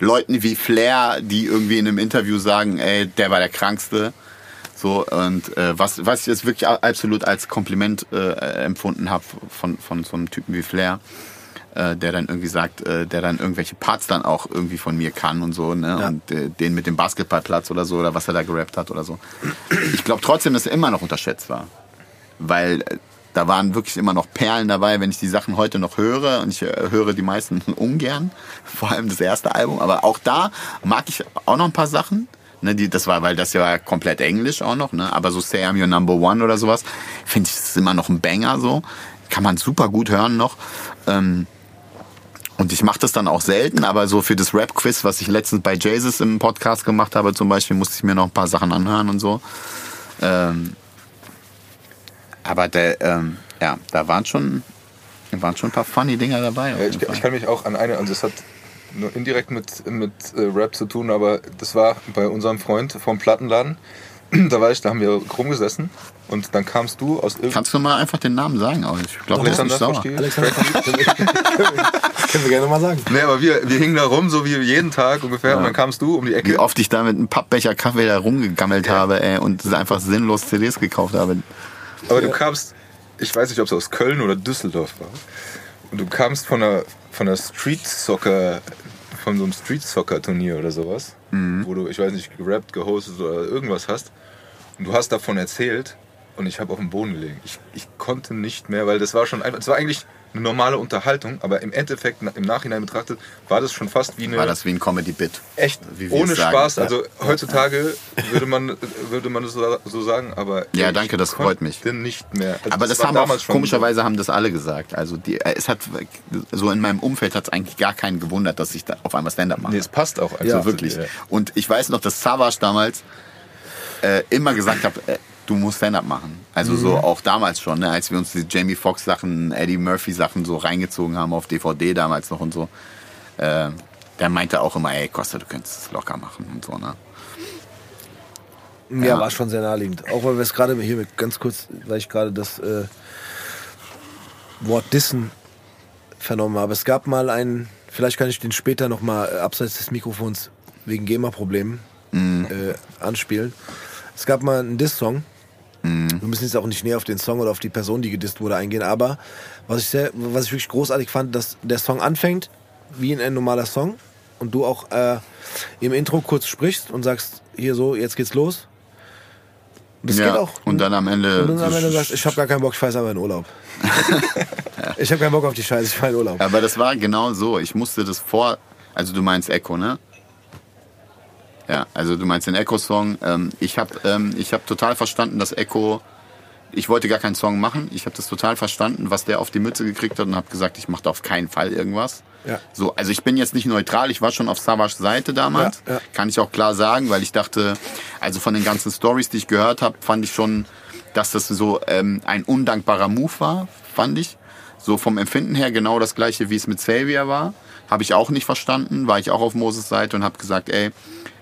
Leuten wie Flair, die irgendwie in einem Interview sagen, ey, der war der krankste. So, und äh, was, was ich jetzt wirklich absolut als Kompliment äh, empfunden habe von, von so einem Typen wie Flair, äh, der dann irgendwie sagt, äh, der dann irgendwelche Parts dann auch irgendwie von mir kann und so, ne? Ja. Und äh, den mit dem Basketballplatz oder so, oder was er da gerappt hat oder so. Ich glaube trotzdem, dass er immer noch unterschätzt war weil äh, da waren wirklich immer noch Perlen dabei, wenn ich die Sachen heute noch höre und ich äh, höre die meisten ungern, vor allem das erste Album, aber auch da mag ich auch noch ein paar Sachen. Ne, die, das war, weil das ja war komplett Englisch auch noch, ne? aber so Say I'm Your Number One oder sowas, finde ich, ist immer noch ein Banger so. Kann man super gut hören noch. Ähm, und ich mache das dann auch selten, aber so für das Rap-Quiz, was ich letztens bei Jesus im Podcast gemacht habe, zum Beispiel, musste ich mir noch ein paar Sachen anhören und so. Ähm, aber der, ähm, ja, da waren schon, waren schon ein paar funny Dinger dabei. ich, ich kann mich auch an eine, also es hat nur indirekt mit, mit äh, Rap zu tun, aber das war bei unserem Freund vom Plattenladen. Da war ich, da haben wir rumgesessen und dann kamst du aus irgendeinem. Kannst du mal einfach den Namen sagen? Aber ich glaube, der ist nicht Alexander sauer. Froschke? Alexander, können wir gerne mal sagen. Nee, aber wir, wir hingen da rum, so wie jeden Tag ungefähr, und dann kamst du um die Ecke. Wie oft ich da mit einem Pappbecher Kaffee da rumgegammelt habe ey, und einfach sinnlos CDs gekauft habe. Aber du kamst, ich weiß nicht, ob es aus Köln oder Düsseldorf war. Und du kamst von einer, von einer Street Soccer, von so einem Street Soccer Turnier oder sowas, Mhm. wo du, ich weiß nicht, gerappt, gehostet oder irgendwas hast. Und du hast davon erzählt und ich habe auf dem Boden gelegen. Ich, ich konnte nicht mehr, weil das war schon einfach, es war eigentlich eine normale Unterhaltung, aber im Endeffekt, im Nachhinein betrachtet, war das schon fast wie eine War das wie ein Comedy-Bit? echt ohne sagen. Spaß. Ja. Also heutzutage würde man würde man das so, sagen, aber Ja, danke, das freut mich. konnte nicht mehr. Also Aber das, war haben auch, komischerweise haben das alle gesagt. Also die, äh, es hat so in meinem Umfeld hat es eigentlich gar keinen gewundert, dass ich da auf einmal Stand-up mache. Nee, es passt auch einfach. Ja, Also wirklich. Und ich weiß noch, dass Savage damals äh, immer gesagt hat, äh, du musst Stand-up machen. Also so auch damals schon, ne, als wir uns die Jamie Foxx Sachen, Eddie Murphy Sachen so reingezogen haben auf DVD damals noch und so. Äh, der meinte auch immer, ey Costa, du könntest es locker machen und so, ne? Ja, Ja. war schon sehr naheliegend. Auch weil wir es gerade hier mit, ganz kurz, weil ich gerade das äh, Wort Dissen vernommen habe. Es gab mal einen, vielleicht kann ich den später nochmal äh, abseits des Mikrofons wegen GEMA-Problemen äh, anspielen. Es gab mal einen Diss-Song. Wir müssen jetzt auch nicht näher auf den Song oder auf die Person, die gedisst wurde, eingehen, aber was ich, sehr, was ich wirklich großartig fand, dass der Song anfängt wie ein normaler Song und du auch äh, im Intro kurz sprichst und sagst, hier so, jetzt geht's los. Das ja. geht auch. Und dann am Ende. Und dann am Ende sagst, ich habe gar keinen Bock, ich fahre jetzt aber in Urlaub. Ich habe keinen Bock auf die Scheiße, ich fahre in Urlaub. Aber das war genau so. Ich musste das vor. Also du meinst Echo, ne? Ja, also du meinst den Echo-Song. Ähm, ich habe ähm, ich hab total verstanden, dass Echo. Ich wollte gar keinen Song machen. Ich habe das total verstanden, was der auf die Mütze gekriegt hat und habe gesagt, ich mache da auf keinen Fall irgendwas. Ja. So, also ich bin jetzt nicht neutral. Ich war schon auf Savage Seite damals. Ja, ja. Kann ich auch klar sagen, weil ich dachte, also von den ganzen Stories, die ich gehört habe, fand ich schon, dass das so ähm, ein undankbarer Move war, fand ich. So vom Empfinden her genau das gleiche, wie es mit Xavier war. Habe ich auch nicht verstanden, war ich auch auf Moses Seite und habe gesagt, ey,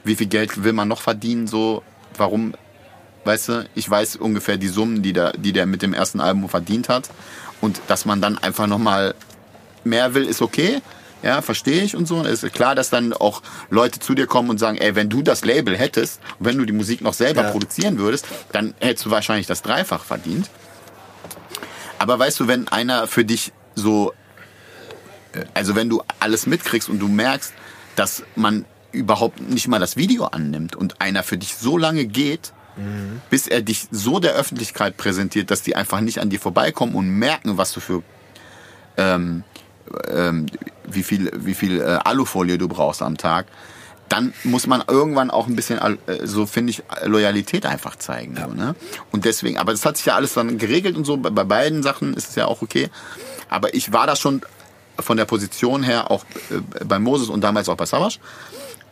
wie viel Geld will man noch verdienen? So, warum, weißt du, ich weiß ungefähr die Summen, die der, die der mit dem ersten Album verdient hat. Und dass man dann einfach nochmal mehr will, ist okay. Ja, verstehe ich und so. Ist klar, dass dann auch Leute zu dir kommen und sagen, ey, wenn du das Label hättest wenn du die Musik noch selber Ja. produzieren würdest, dann hättest du wahrscheinlich das Dreifach verdient. Aber weißt du, wenn einer für dich so, äh, also wenn du alles mitkriegst und du merkst, dass man überhaupt nicht mal das Video annimmt und einer für dich so lange geht, bis er dich so der Öffentlichkeit präsentiert, dass die einfach nicht an dir vorbeikommen und merken, was du für ähm, ähm, wie viel, wie viel äh, Alufolie du brauchst am Tag, dann muss man irgendwann auch ein bisschen, äh, so finde ich, Loyalität einfach zeigen. So, ne? Und deswegen, aber das hat sich ja alles dann geregelt und so, bei, bei beiden Sachen ist es ja auch okay. Aber ich war da schon von der Position her auch äh, bei Moses und damals auch bei Savage.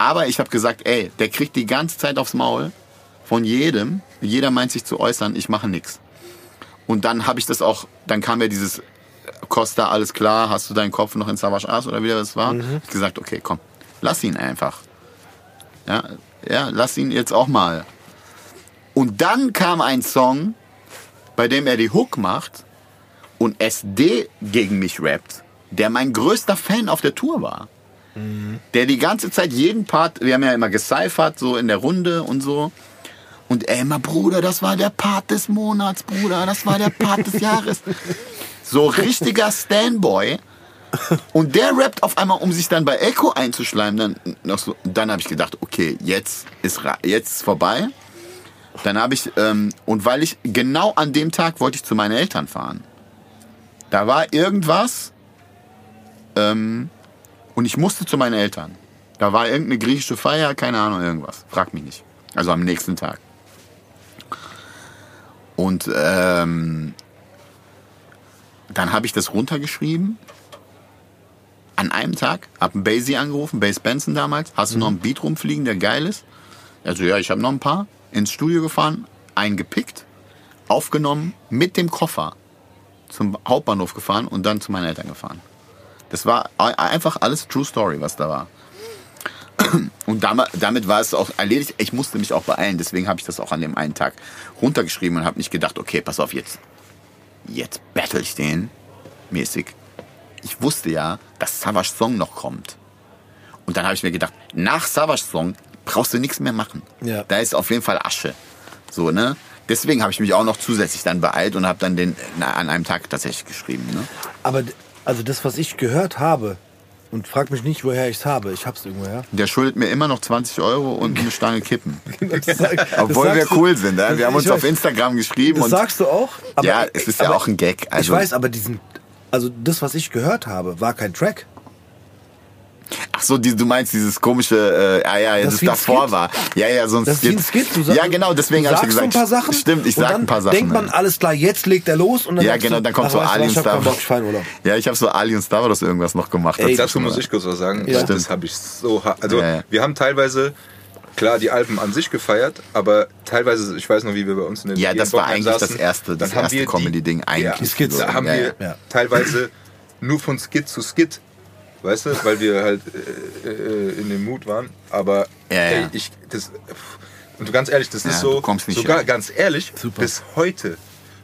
Aber ich habe gesagt, ey, der kriegt die ganze Zeit aufs Maul von jedem. Jeder meint sich zu äußern, ich mache nichts. Und dann habe ich das auch, dann kam ja dieses Costa, alles klar, hast du deinen Kopf noch in Savage Ass oder wie das war? Ich gesagt, okay, komm, lass ihn einfach. Ja, ja, lass ihn jetzt auch mal. Und dann kam ein Song, bei dem er die Hook macht und SD gegen mich rappt, der mein größter Fan auf der Tour war. Der die ganze Zeit jeden Part, wir haben ja immer gecyphert, so in der Runde und so. Und ey, immer, Bruder, das war der Part des Monats, Bruder, das war der Part des Jahres. So richtiger Standboy. Und der rappt auf einmal, um sich dann bei Echo einzuschleimen. Dann, noch so, dann habe ich gedacht, okay, jetzt ist jetzt ist vorbei. Dann habe ich, ähm, und weil ich genau an dem Tag wollte ich zu meinen Eltern fahren. Da war irgendwas ähm, und ich musste zu meinen Eltern. Da war irgendeine griechische Feier, keine Ahnung, irgendwas. Frag mich nicht. Also am nächsten Tag. Und ähm, dann habe ich das runtergeschrieben. An einem Tag, hab einen Basie angerufen, Bass Benson damals. Hast du noch einen Beat rumfliegen, der geil ist? Also ja, ich habe noch ein paar. Ins Studio gefahren, einen gepickt, aufgenommen, mit dem Koffer zum Hauptbahnhof gefahren und dann zu meinen Eltern gefahren. Das war einfach alles True Story, was da war. Und damit, war es auch erledigt. Ich musste mich auch beeilen, deswegen habe ich das auch an dem einen Tag runtergeschrieben und habe nicht gedacht, okay, pass auf, jetzt, jetzt battle ich den mäßig. Ich wusste ja, dass Savage Song noch kommt. Und dann habe ich mir gedacht, nach Savage Song brauchst du nichts mehr machen. Ja. Da ist auf jeden Fall Asche. So, ne? Deswegen habe ich mich auch noch zusätzlich dann beeilt und habe dann den na, an einem Tag tatsächlich geschrieben. Ne? Aber also das, was ich gehört habe, und frag mich nicht, woher ich es habe, ich hab's irgendwoher. Der schuldet mir immer noch 20 Euro und eine Stange Kippen. Das sag- Obwohl wir cool sind. Ne? Wir haben uns ich auf weiß. Instagram geschrieben. Das und sagst du auch? Aber, ja, es ist ja auch ein Gag. Also, ich weiß, aber diesen, also das, was ich gehört habe, war kein Track. Ach so, die, du meinst dieses komische, äh, ja, ja, das, Das davor Skit. war. Ja, ja, so ein Das wie ein Skit. Du sagst, ja, genau, deswegen du habe ich gesagt. so ein paar Sachen. Stimmt, ich sag ein paar Sachen. denkt man, ja. alles klar, jetzt legt er los. Und dann Ja, genau, dann kommt ach, so weißt du was, Ali und Ich hab keinen Star. Urlaub. Ja, ich habe so Ali und Star Wars irgendwas noch gemacht. Ey, dazu. Muss ich kurz was sagen. Ja. Das habe ich so. Also, Ja, ja. wir haben teilweise, klar, die Alben an sich gefeiert, aber teilweise, ich weiß noch, wie wir bei uns in den Ja, das war eigentlich saßen, das erste- das erste Comedy-Ding eigentlich Ja, Die Skits. Da haben Ja, wir ja. teilweise nur von Skit zu Skit. Weißt du, weil wir halt äh, äh, in dem Mut waren. Aber Ja, ey, ja. ich, das, und du ganz ehrlich, das Ja, ist du so, kommst nicht sogar hin. ganz ehrlich, Super. bis heute.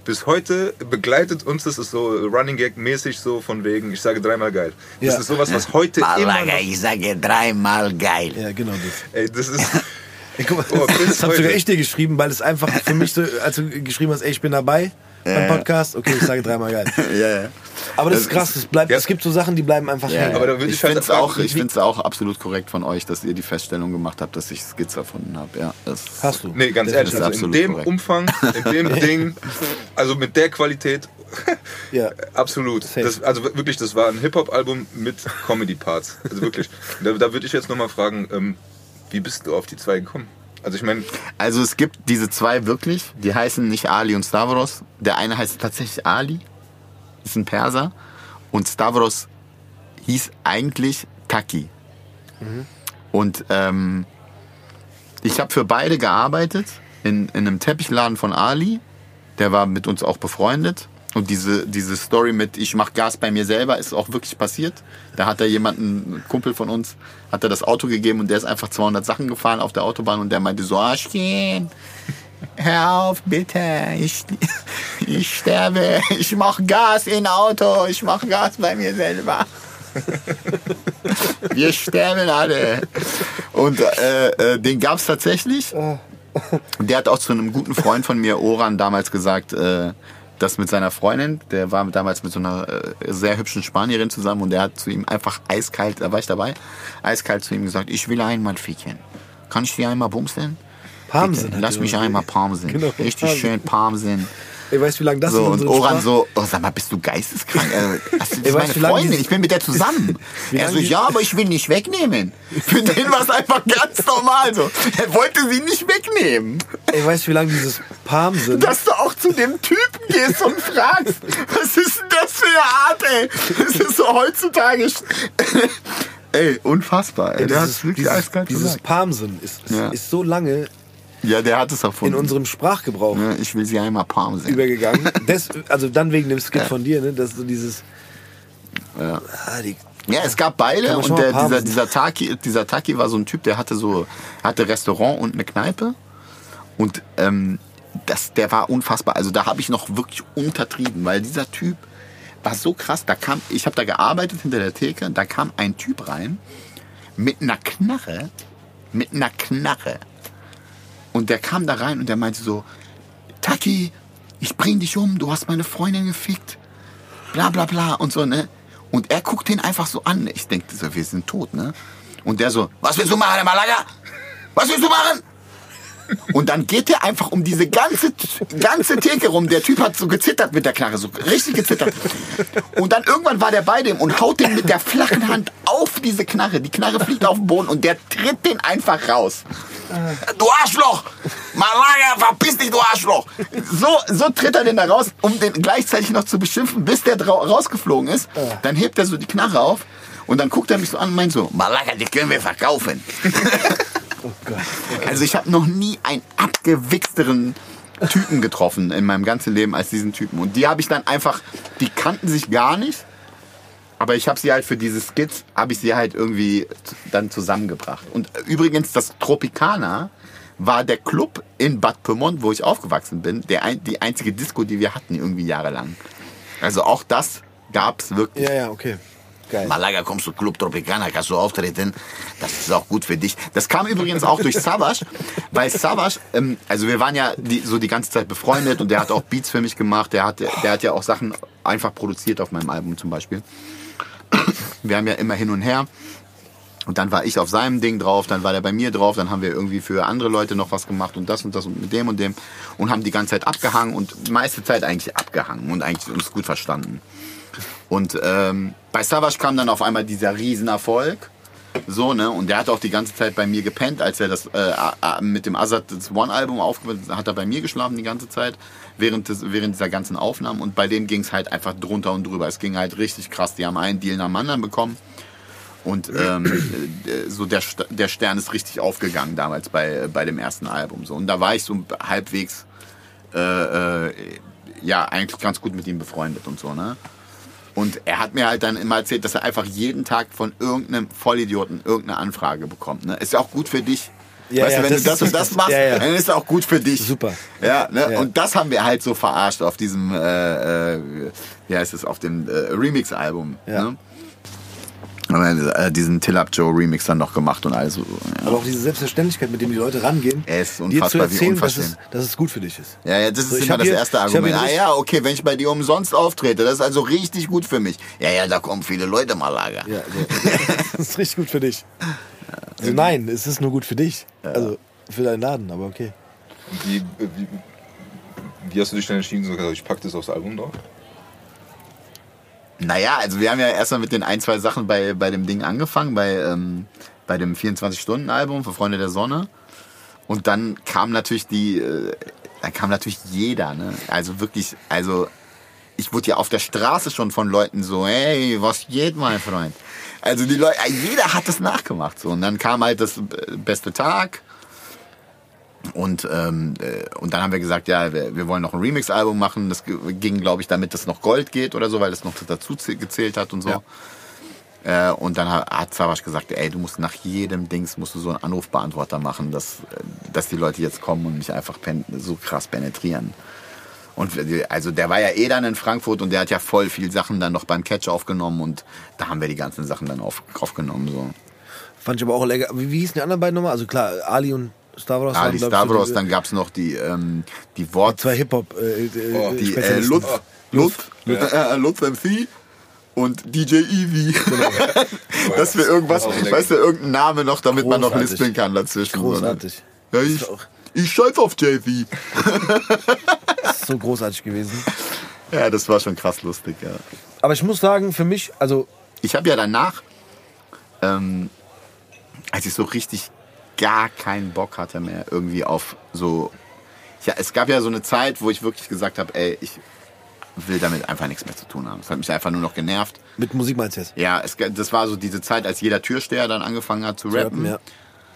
Bis heute begleitet uns, das ist so Running Gag mäßig so von wegen, ich sage dreimal geil. Das Ja. ist sowas, was heute immer Malaga, noch, ich sage dreimal geil. Ja, genau das. ey, das ist, Ey, guck mal, Oh, das hab sogar ich dir geschrieben, weil es einfach für mich so, als du geschrieben hast, ey, ich bin dabei beim Podcast, okay, ich sage dreimal geil. Ja, ja. Aber das ist krass, es, bleibt, Ja. es gibt so Sachen, die bleiben einfach Ja, hängen. Aber da würde ich ich finde es auch, ich wie- find's auch absolut korrekt von euch, dass ihr die Feststellung gemacht habt, dass ich Skizze erfunden habe. Ja, das Hast du? Nee, ganz Das ehrlich, also in dem korrekt. Umfang, in dem Ding, also mit der Qualität, Ja. absolut. Das, also wirklich, das war ein Hip-Hop-Album mit Comedy-Parts. Also wirklich. Da, da würde ich jetzt nochmal fragen, ähm, wie bist du auf die zwei gekommen? Also ich meine, Also es gibt diese zwei wirklich, die heißen nicht Ali und Stavros. Der eine heißt tatsächlich Ali, ist ein Perser. Und Stavros hieß eigentlich Taki. Und ähm, ich habe für beide gearbeitet in, in einem Teppichladen von Ali. Der war mit uns auch befreundet. Und diese, diese Story mit ich mach Gas bei mir selber ist auch wirklich passiert. Da hat er jemanden, ein Kumpel von uns, hat er das Auto gegeben und der ist einfach 200 Sachen gefahren auf der Autobahn und der meinte so, Aschkin, hör auf bitte, ich, ich sterbe, ich mach Gas in Auto, ich mach Gas bei mir selber. Wir sterben alle. Und äh, äh, den gab's tatsächlich. Und der hat auch zu einem guten Freund von mir, Oran, damals gesagt, äh, das mit seiner Freundin, der war damals mit so einer äh, sehr hübschen Spanierin zusammen und der hat zu ihm einfach eiskalt, da war ich dabei, eiskalt zu ihm gesagt, ich will einmal ficken. Kann ich dir einmal bumsen? Hat Lass mich einmal Parmsen. Genau, Richtig Parmsen. schön Parmsen. Weißt du, wie lange das So, in und Oran so, oh, sag mal, bist du geisteskrank? Äh, das ist meine lange Freundin, ich bin mit der zusammen. Er so, ja, aber ich will nicht wegnehmen. Für den war es einfach ganz normal so. Er wollte sie nicht wegnehmen. Weißt du, wie lange dieses Palm sind. Dass du auch zu dem Typen gehst und fragst, was ist denn das für eine Art, ey? Das ist so heutzutage. ey, unfassbar, ey. Der hat dieses es wirklich dieses, eiskalt dieses gesagt. Palmsen ist, ist, Ja. ist so lange Ja, der hat es in erfunden. unserem Sprachgebrauch Ja, ich will sie einmal Palm sehen. übergegangen. Des, also dann wegen dem Skit von dir, ne? dass so dieses. Ja. Ah, die, Ja, es gab beide und der, dieser, dieser, Taki, dieser Taki war so ein Typ, der hatte so hatte Restaurant und eine Kneipe und ähm, das, der war unfassbar. Also da habe ich noch wirklich untertrieben, weil dieser Typ war so krass. Da kam, ich habe da gearbeitet hinter der Theke, da kam ein Typ rein mit einer Knarre, mit einer Knarre und der kam da rein und der meinte so, Taki, ich bring dich um, du hast meine Freundin gefickt bla bla bla und so, ne? Und er guckt den einfach so an. Ich denke, wir sind tot, ne? Und der so, was willst du machen, Malaga? Was willst du machen? Und dann geht er einfach um diese ganze, ganze Theke rum. Der Typ hat so gezittert mit der Knarre, so richtig gezittert. Und dann irgendwann war der bei dem und haut den mit der flachen Hand auf diese Knarre. Die Knarre fliegt auf den Boden und der tritt den einfach raus. Du Arschloch! Malaga, verpiss dich, du Arschloch! So, so tritt er den da raus, um den gleichzeitig noch zu beschimpfen, bis der rausgeflogen ist. Dann hebt er so die Knarre auf und dann guckt er mich so an und meint so, Malaga, die können wir verkaufen. oh Gott. Also ich habe noch nie einen abgewichsteren Typen getroffen in meinem ganzen Leben als diesen Typen. Und die habe ich dann einfach, die kannten sich gar nicht. Aber ich habe sie halt für diese Skits, habe ich sie halt irgendwie dann zusammengebracht. Und übrigens, das Tropicana war der Club in Bad Pyrmont, wo ich aufgewachsen bin, der die einzige Disco, die wir hatten irgendwie jahrelang. Also auch das gab's wirklich. Ja, ja, okay. Geil. Malaga kommst zu Club Tropicana, kannst du auftreten. Das ist auch gut für dich. Das kam übrigens auch durch Savage, weil Savage, ähm, also wir waren ja die, so die ganze Zeit befreundet und der hat auch Beats für mich gemacht. Der hat, der hat ja auch Sachen einfach produziert auf meinem Album zum Beispiel. Wir haben ja immer hin und her. Und dann war ich auf seinem Ding drauf, dann war der bei mir drauf, dann haben wir irgendwie für andere Leute noch was gemacht und das und das und mit dem und dem und haben die ganze Zeit abgehangen und meiste Zeit eigentlich abgehangen und eigentlich uns gut verstanden. Und ähm, bei Savage kam dann auf einmal dieser Riesenerfolg. So, ne? Und der hat auch die ganze Zeit bei mir gepennt, als er das äh, mit dem Azad One-Album aufgehört hat, hat er bei mir geschlafen die ganze Zeit, während, des, während dieser ganzen Aufnahmen. Und bei denen ging es halt einfach drunter und drüber. Es ging halt richtig krass. Die haben einen Deal nach dem anderen bekommen. Und ähm, äh, so der, der Stern ist richtig aufgegangen damals bei, bei dem ersten Album. So. Und da war ich so halbwegs, äh, äh, ja, eigentlich ganz gut mit ihm befreundet und so, ne? Und er hat mir halt dann immer erzählt, dass er einfach jeden Tag von irgendeinem Vollidioten irgendeine Anfrage bekommt. Ne? Ist ja auch gut für dich. Ja, weißt ja, du, wenn das du das und das machst, ja, dann ist es auch gut für dich. Super. Ja, ne? Und das haben wir halt so verarscht auf diesem, äh, äh, wie heißt es, auf dem äh, Remix-Album. Ne? Haben wir äh, diesen Till Up Joe Remix dann noch gemacht und alles. Ja. Aber auch diese Selbstverständlichkeit, mit dem die Leute rangehen, Es ist dir zu unfassbar, wie erzählen, dass es, dass es gut für dich ist. Ja, ja, das ist So, immer das hier- erste Argument. Ah ja, okay, wenn ich bei dir umsonst auftrete, das ist also richtig gut für mich. Ja, ja, da kommen viele Leute mal Lager. Ja, so. das ist richtig gut für dich. Also nein, es ist nur gut für dich. Also für deinen Laden, aber okay. Wie, wie, wie hast du dich dann entschieden, so gesagt, ich pack das aufs Album drauf? Naja, also wir haben ja erstmal mit den ein, zwei Sachen bei, bei dem Ding angefangen, bei, ähm, bei dem 24-Stunden-Album für Freunde der Sonne. Und dann kam natürlich die, äh, dann kam natürlich jeder, ne? Also wirklich, also ich wurde ja auf der Straße schon von Leuten so, hey, was geht, mein Freund? Also die Leute, jeder hat das nachgemacht so. Und dann kam halt das äh, beste Tag. Und, ähm, äh, und dann haben wir gesagt, ja, wir, wir wollen noch ein Remix-Album machen. Das ging, glaube ich, damit das noch Gold geht oder so, weil das noch dazu zäh- gezählt hat und so. Äh, und dann hat, Savas gesagt, ey, du musst nach jedem Dings musst du so einen Anrufbeantworter machen, dass, äh, dass die Leute jetzt kommen und mich einfach so krass penetrieren. Und also der war ja eh dann in Frankfurt und der hat ja voll viel Sachen dann noch beim Catch aufgenommen und da haben wir die ganzen Sachen dann auf, aufgenommen. So. Fand ich aber auch lecker. Wie, wie hießen die anderen beiden nochmal? Also klar, Ali und Stavros. Ali so Stavros, die- dann gab's noch die, ähm, die Wort... Zwei Hip-Hop. Äh, äh, Oh, die äh. Lutz, Oh, Lutz, Lutz, äh, Lutz MC und DJ Eevee. Dass wir irgendwas, weißt du, irgendeinen Name noch, damit man noch Großartig. lispeln kann dazwischen. Großartig. Ja, ich, ich scheiß auf JV. Das ist so großartig gewesen. Ja, das war schon krass lustig, ja. Aber ich muss sagen, für mich, also Ich habe ja danach, ähm, als ich so richtig gar keinen Bock hatte mehr irgendwie auf so, ja, es gab ja so eine Zeit, wo ich wirklich gesagt habe, ey, ich will damit einfach nichts mehr zu tun haben. Es hat mich einfach nur noch genervt. Mit Musik meinst du jetzt? Ja, es, das war so diese Zeit, als jeder Türsteher dann angefangen hat zu rappen. Ja.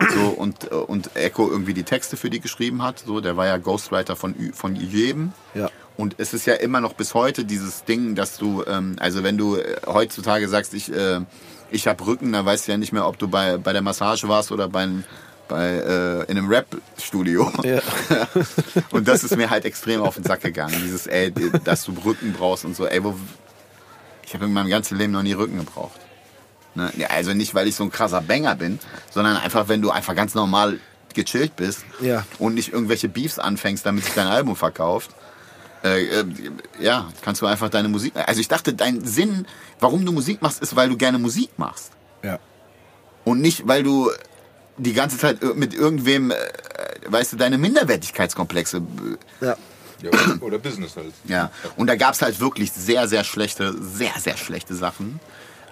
So, und, äh, und Echo irgendwie die Texte für die geschrieben hat. So, der war ja Ghostwriter von, von jedem. Ja. Und es ist ja immer noch bis heute dieses Ding, dass du, ähm, also wenn du äh, heutzutage sagst, ich, äh, ich habe Rücken, dann weißt du ja nicht mehr, ob du bei, bei der Massage warst oder bei, bei äh, in einem Rap-Studio. Ja. Und das ist mir halt extrem auf den Sack gegangen. Dieses, ey, dass du Rücken brauchst und so. Ey, wo, ich habe in meinem ganzen Leben noch nie Rücken gebraucht. Ne? Also nicht, weil ich so ein krasser Banger bin, sondern einfach, wenn du einfach ganz normal gechillt bist Ja. und nicht irgendwelche Beefs anfängst, damit sich dein Album verkauft. Äh, äh, ja, kannst du einfach deine Musik. Also ich dachte, dein Sinn, warum du Musik machst, ist, weil du gerne Musik machst. Ja. Und nicht, weil du die ganze Zeit ir- mit irgendwem, äh, weißt du, deine Minderwertigkeitskomplexe äh, Ja. Ja, oder, oder Business halt. ja, und da gab's halt wirklich sehr, sehr schlechte, sehr, sehr schlechte Sachen.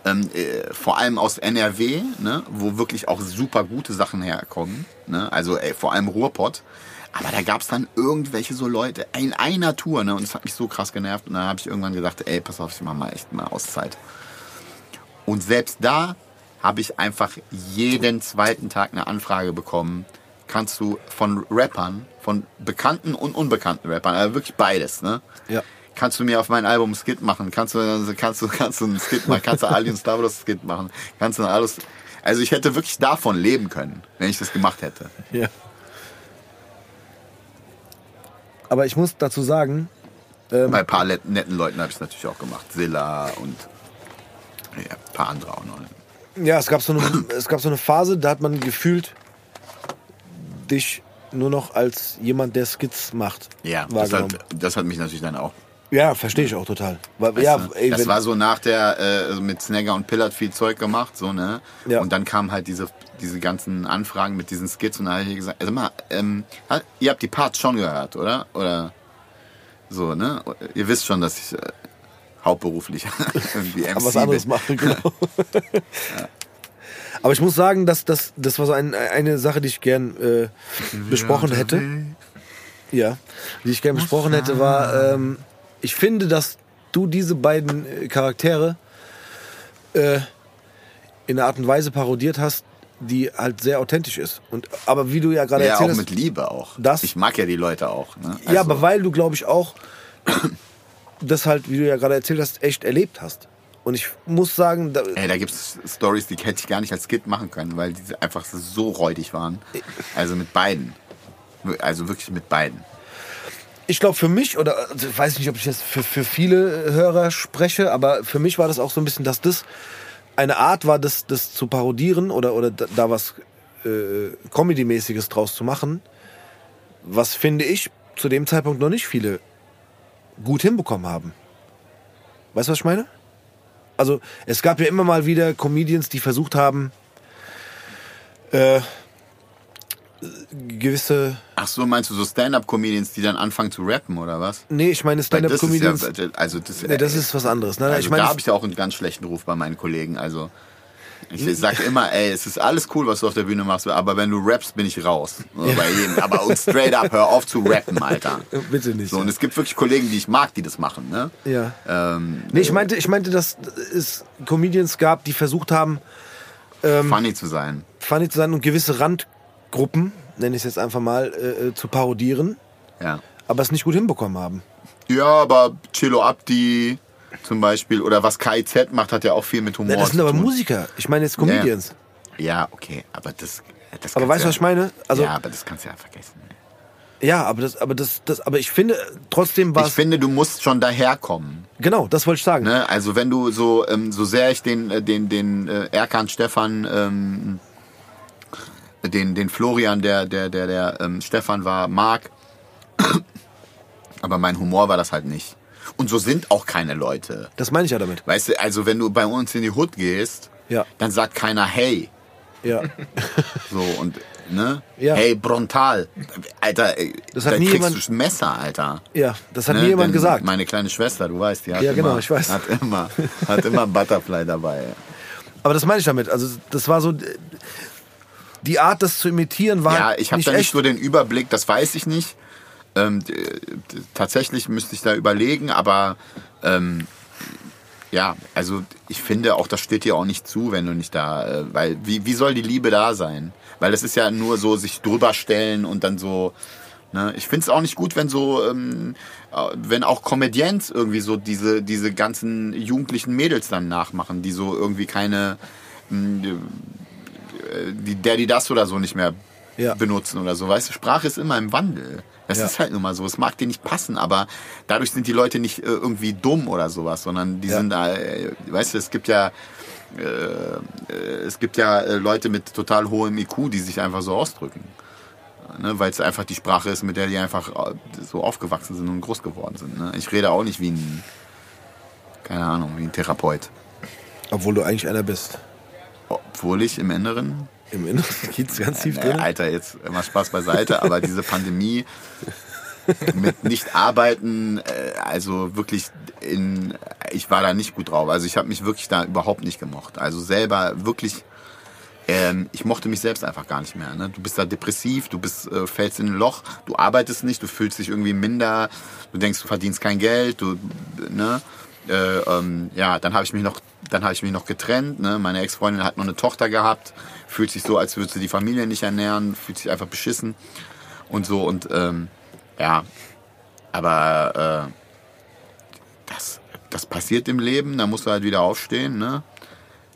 Ähm, äh, vor allem aus NRW, ne, wo wirklich auch super gute Sachen herkommen. Ne? Also ey, vor allem Ruhrpott. Aber da gab's dann irgendwelche so Leute in einer Tour, ne? Und das hat mich so krass genervt. Und dann habe ich irgendwann gedacht, ey, pass auf, ich mach mal echt mal Auszeit. Und selbst da habe ich einfach jeden zweiten Tag eine Anfrage bekommen. Kannst du von Rappern, von bekannten und unbekannten Rappern, also wirklich beides, ne? Ja. Kannst du mir auf mein Album Skit machen? Kannst du, also kannst du, kannst du einen Skit machen? Kannst du Alien Star Wars Skit machen? Kannst du alles? Also ich hätte wirklich davon leben können, wenn ich das gemacht hätte. Ja. Aber ich muss dazu sagen, ähm, Bei ein paar netten Leuten habe ich es natürlich auch gemacht. Silla und ja, ein paar andere auch noch. Ja, es gab, so eine, es gab so eine Phase, da hat man gefühlt dich nur noch als jemand, der Skits macht, Ja, das hat, das hat mich natürlich dann auch. Ja, verstehe ich auch total. Weißt ja, du? ey, das war so nach der, äh, mit Snagger und Pillard viel Zeug gemacht, so, ne? Ja. Und dann kamen halt diese, diese ganzen Anfragen mit diesen Skits und da habe ich gesagt, also mal, ähm, ihr habt die Parts schon gehört, oder? Oder so, ne? Ihr wisst schon, dass ich äh, hauptberuflich irgendwie MC was anderes mache, genau. Aber ich muss sagen, dass das, das war so ein, eine Sache, die ich gern äh, besprochen hätte. Ja, die ich gern besprochen hätte, war, ähm, ich finde, dass du diese beiden äh, Charaktere äh, in einer Art und Weise parodiert hast, die halt sehr authentisch ist. Und, aber wie du ja gerade Ja, auch erzählt mit hast, Liebe auch. Das- ich mag ja die Leute auch. Ne? ja, Also, aber weil du, glaube ich, auch das halt, wie du ja gerade erzählt hast, echt erlebt hast. Und ich muss sagen, da, Ey, da gibt's Stories, die hätte ich gar nicht als Skit machen können, weil die einfach so räudig waren. Also mit beiden. Also wirklich mit beiden. ich glaube für mich, oder also ich weiß nicht, ob ich jetzt für, für viele Hörer spreche, aber für mich war das auch so ein bisschen, dass das eine Art war, das, das zu parodieren oder, oder da, da was äh, Comedy-mäßiges draus zu machen, was finde ich zu dem Zeitpunkt noch nicht viele gut hinbekommen haben. Weißt du, was ich meine? Also es gab ja immer mal wieder Comedians, die versucht haben, äh, gewisse Ach so, meinst du so Stand-Up-Comedians, die dann anfangen zu rappen oder was? Nee, ich meine Stand-Up-Comedians. ja, also das, nee, das ist was anderes. Ne? also ich meine, da habe ich ja auch einen ganz schlechten Ruf bei meinen Kollegen. Also ich sag immer, ey, es ist alles cool, was du auf der Bühne machst, aber wenn du rappst, bin ich raus. So, Bei jedem. Aber und straight up, hör auf zu rappen, Alter. bitte nicht. So, und es gibt wirklich Kollegen, die ich mag, die das machen, ne? ja. Ähm, Nee, ich meinte, ich meinte, dass es Comedians gab, die versucht haben, ähm, funny zu sein. funny zu sein und gewisse Randgruppen, nenne ich es jetzt einfach mal, äh, äh, zu parodieren, Ja. aber es nicht gut hinbekommen haben. Ja, aber Chilo Abdi zum Beispiel oder was KIZ macht, hat ja auch viel mit Humor Ja, das sind aber tun. Musiker. Ich meine jetzt Comedians. Ja, okay, aber das. das Aber weißt du, ja, was ich meine? Also, ja, ja, aber das kannst du ja vergessen. aber das, aber das, das, aber ich finde trotzdem war Ich finde, du musst schon daherkommen. genau, das wollte ich sagen. Ne? Also wenn du so, ähm, so sehr ich den, äh, den, den äh, Erkan Stefan, ähm, den, den Florian, der, der, der, der ähm, Stefan war, mag, aber mein Humor war das halt nicht. Und so sind auch keine Leute. Das meine ich ja damit. Weißt du, also wenn du bei uns in die Hood gehst, Ja. dann sagt keiner hey. Ja. So und ne? Ja. Hey Brontal. Alter, ey, Das hat da nie kriegst jemand- du ein Messer, Alter. Ja, das hat Ne? nie jemand Denn gesagt. Meine kleine Schwester, du weißt, die hat Ja, genau, immer, ich weiß. hat immer, hat immer ein Butterfly dabei. Aber das meine ich damit. Also das war so die Art, das zu imitieren, war Ja, ich habe da nicht echt. so den Überblick, das weiß ich nicht. Ähm, tatsächlich müsste ich da überlegen, aber ähm, ja, also ich finde auch, das steht dir auch nicht zu, wenn du nicht da, äh, weil wie, wie soll die Liebe da sein? Weil das ist ja nur so sich drüber stellen und dann so, ne? Ich finde es auch nicht gut, wenn so, ähm, äh, wenn auch Comedians irgendwie so diese, diese ganzen jugendlichen Mädels dann nachmachen, die so irgendwie keine, mh, äh, die Daddy das oder so nicht mehr Ja. benutzen oder so. Weißt du, Sprache ist immer im Wandel. Das Ja. ist halt nun mal so. Es mag dir nicht passen, aber dadurch sind die Leute nicht äh, irgendwie dumm oder sowas, sondern die Ja. sind, äh, weißt du, es gibt ja, äh, äh, es gibt ja äh, Leute mit total hohem IQ, die sich einfach so ausdrücken. Ne, Weil es einfach die Sprache ist, mit der die einfach so aufgewachsen sind und groß geworden sind. Ne? Ich rede auch nicht wie ein, keine Ahnung, wie ein Therapeut. Obwohl du eigentlich einer bist. Obwohl ich im Inneren Im Inneren geht's ganz tief Nee, drin. Alter, jetzt mal Spaß beiseite, aber diese Pandemie mit nicht arbeiten, äh, also wirklich in, ich war da nicht gut drauf. Also ich habe mich wirklich da überhaupt nicht gemocht. Also selber wirklich, ähm, ich mochte mich selbst einfach gar nicht mehr. Ne? Du bist da depressiv, du bist, äh, fällst in ein Loch, du arbeitest nicht, du fühlst dich irgendwie minder, du denkst, du verdienst kein Geld, du, ne? Äh, ähm, ja, dann habe ich mich noch, dann habe ich mich noch getrennt. Ne? Meine Ex-Freundin hat noch eine Tochter gehabt, fühlt sich so, als würde sie die Familie nicht ernähren, fühlt sich einfach beschissen und so und ähm, ja, aber äh, das, das passiert im Leben, da musst du halt wieder aufstehen, ne?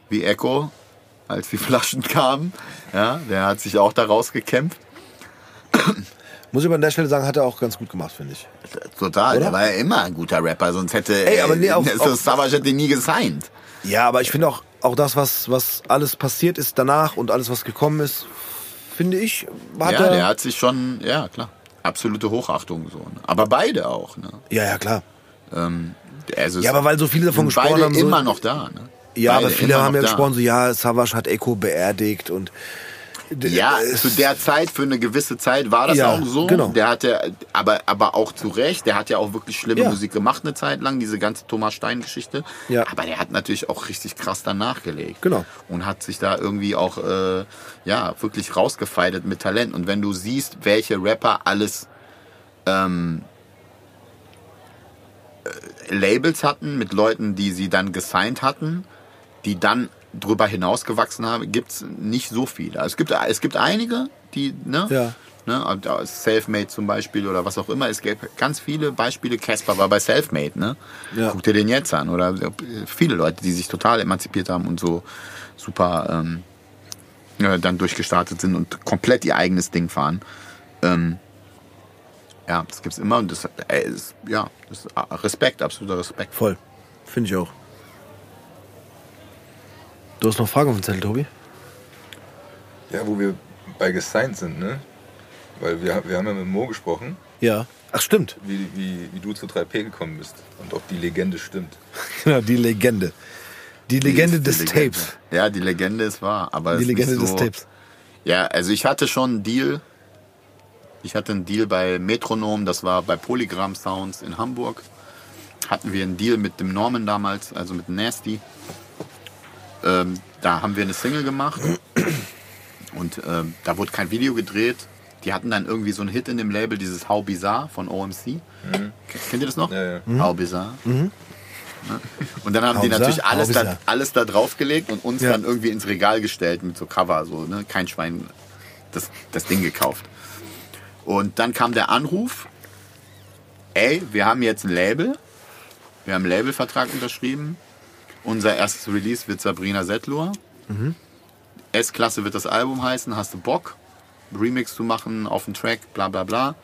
Wie Echo, als die Flaschen kamen, ja, der hat sich auch da rausgekämpft. Muss ich aber an der Stelle sagen, hat er auch ganz gut gemacht, finde ich. Total, Oder? der war ja immer ein guter Rapper, sonst hätte Ey, aber nee, auf- so auf- Savage hätte nie gesigned. Ja, aber ich finde auch, auch das, was, was alles passiert ist danach und alles, was gekommen ist, finde ich, hat ja, er. der hat sich schon, ja klar, absolute Hochachtung so. Ne? Aber beide auch, ne? ja, ja, klar. Ähm, also Ja, aber weil so viele davon sind beide gesprochen haben. So, immer noch da, ne? ja, Beide aber viele haben ja da. gesprochen, so, ja, Savage hat Echo beerdigt und. Ja, Es- zu der Zeit, für eine gewisse Zeit war das Ja, auch so. genau. Der hatte, aber, aber auch zu Recht, der hat ja auch wirklich schlimme Ja. Musik gemacht eine Zeit lang, diese ganze Thomas Stein-Geschichte. Ja. Aber der hat natürlich auch richtig krass danach gelegt. Genau. Und hat sich da irgendwie auch, äh, ja, wirklich rausgefeidet mit Talent. Und wenn du siehst, welche Rapper alles ähm, äh, Labels hatten mit Leuten, die sie dann gesigned hatten, die dann drüber hinausgewachsen haben, gibt's nicht so viele. Also es gibt, es gibt einige, die, ne? Ja. Ne, Selfmade zum Beispiel oder was auch immer. Es gibt ganz viele Beispiele. Casper war bei Selfmade, ne? Ja. Guck dir den jetzt an. Oder viele Leute, die sich total emanzipiert haben und so super ähm, ja, dann durchgestartet sind und komplett ihr eigenes Ding fahren. Ähm, ja, das gibt's immer und das ey, ist, ja, das ist Respekt, absoluter Respekt. Voll. Finde ich auch. Du hast noch Fragen auf dem Zettel, Tobi? Ja, wo wir bei gesigned sind, ne? Weil wir, wir haben ja mit Mo gesprochen, Ja. Ach, stimmt. wie, wie, wie du zu 3P gekommen bist und ob die Legende stimmt. Genau, die Legende. Die Legende Die des Legende. Tapes. Ja, die Legende ist wahr. Aber Die es ist Legende nicht des so, Tapes. Ja, also ich hatte schon einen Deal. Ich hatte einen Deal bei Metronom, das war bei Polygram Sounds in Hamburg. Hatten wir einen Deal mit dem Norman damals, also mit Nasty. Ähm, da haben wir eine Single gemacht und ähm, da wurde kein Video gedreht. Die hatten dann irgendwie so einen Hit in dem Label, dieses How Bizarre von OMC. Kennt ihr das noch? Ja, ja. How Bizarre. Ne? Und dann haben How die bizarre? natürlich alles da, alles da draufgelegt und uns Ja. dann irgendwie ins Regal gestellt mit so Cover, so, ne? Kein Schwein das, das Ding gekauft. Und dann kam der Anruf, ey, wir haben jetzt ein Label, wir haben einen Labelvertrag unterschrieben, unser erstes Release wird Sabrina Settler, S-Klasse wird das Album heißen, hast du Bock, Remix zu machen auf den Track, bla bla bla.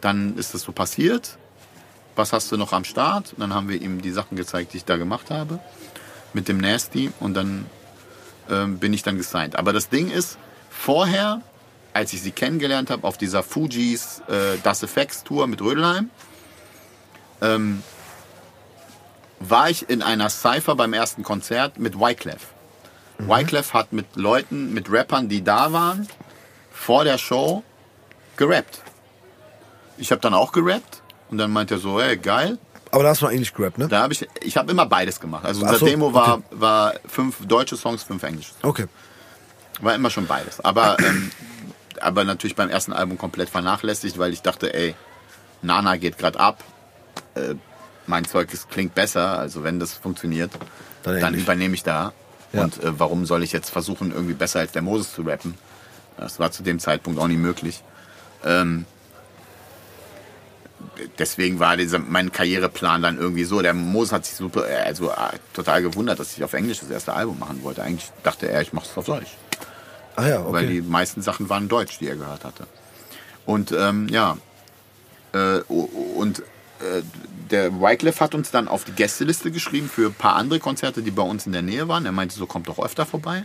Dann ist das so passiert. Was hast du noch am Start? Und dann haben wir ihm die Sachen gezeigt, die ich da gemacht habe. Mit dem Nasty. Und dann ähm, bin ich dann gesigned. Aber das Ding ist, vorher, als ich sie kennengelernt habe, auf dieser Fujis äh, Das Effects Tour mit Rödelheim, ähm, war ich in einer Cypher beim ersten Konzert mit Wyclef. Wyclef hat mit Leuten, mit Rappern, die da waren, vor der Show gerappt. Ich habe dann auch gerappt und dann meint er so, hey, geil. Aber da hast du noch Englisch gerappt, ne? Da habe ich, ich habe immer beides gemacht. Also unser so, Demo war, okay. war fünf deutsche Songs, fünf englische. Okay. War immer schon beides. Aber, ähm, aber natürlich beim ersten Album komplett vernachlässigt, weil ich dachte, ey, Nana geht gerade ab, äh, mein Zeug ist, klingt besser, also wenn das funktioniert, Dann dann, übernehme ich da. Ja. Und äh, warum soll ich jetzt versuchen, irgendwie besser als der Moses zu rappen? Das war zu dem Zeitpunkt auch nicht möglich. Ähm, deswegen war dieser, mein Karriereplan dann irgendwie so. Der Moses hat sich super, äh, also äh, total gewundert, dass ich auf Englisch das erste Album machen wollte. Eigentlich dachte er, ich mache es auf Deutsch. Ach ja, okay. Weil die meisten Sachen waren Deutsch, die er gehört hatte. Und ähm, ja, äh, und der Wycliffe hat uns dann auf die Gästeliste geschrieben für ein paar andere Konzerte, die bei uns in der Nähe waren. Er meinte, so kommt doch öfter vorbei.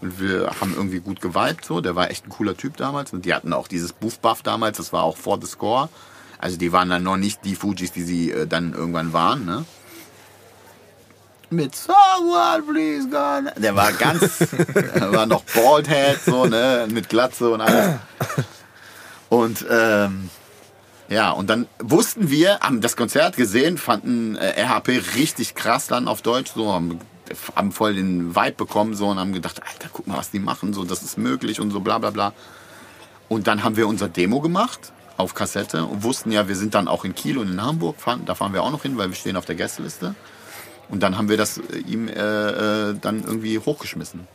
Und wir haben irgendwie gut geweibt. So. Der war echt ein cooler Typ damals. Und die hatten auch dieses Booth Buff damals, das war auch vor The Score. Also die waren dann noch nicht die Fujis, die sie äh, dann irgendwann waren. Ne? Mit Someone Please God. Der war ganz, der war noch Baldhead, so, ne, mit Glatze und alles. Und ähm, ja, und dann wussten wir, haben das Konzert gesehen, fanden äh, RHP richtig krass dann auf Deutsch, so haben, haben voll den Vibe bekommen so und haben gedacht, Alter, guck mal, was die machen, so das ist möglich und so bla bla bla. Und dann haben wir unser Demo gemacht auf Kassette und wussten ja, wir sind dann auch in Kiel und in Hamburg, da fahren wir auch noch hin, weil wir stehen auf der Gästeliste. Und dann haben wir das äh, ihm äh, äh, dann irgendwie hochgeschmissen.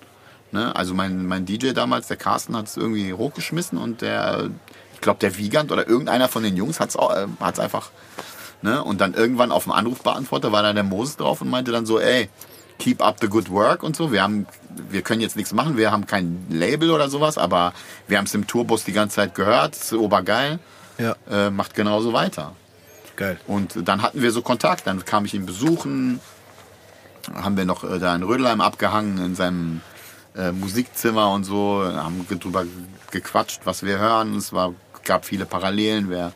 Ne? Also mein, mein DJ damals, der Carsten, hat es irgendwie hochgeschmissen und der, ich glaube, der Wiegand oder irgendeiner von den Jungs hat es äh, hat's einfach. Ne? Und dann irgendwann auf dem Anrufbeantworter war da der Moses drauf und meinte dann so, ey, keep up the good work und so. Wir haben, wir können jetzt nichts machen, wir haben kein Label oder sowas, aber wir haben es im Tourbus die ganze Zeit gehört, ist obergeil, ja, äh, macht genauso weiter. geil. Und dann hatten wir so Kontakt, dann kam ich ihn besuchen, haben wir noch äh, da in Rödelheim abgehangen in seinem äh, Musikzimmer und so, haben drüber gequatscht, was wir hören. Es war, gab viele Parallelen, wer,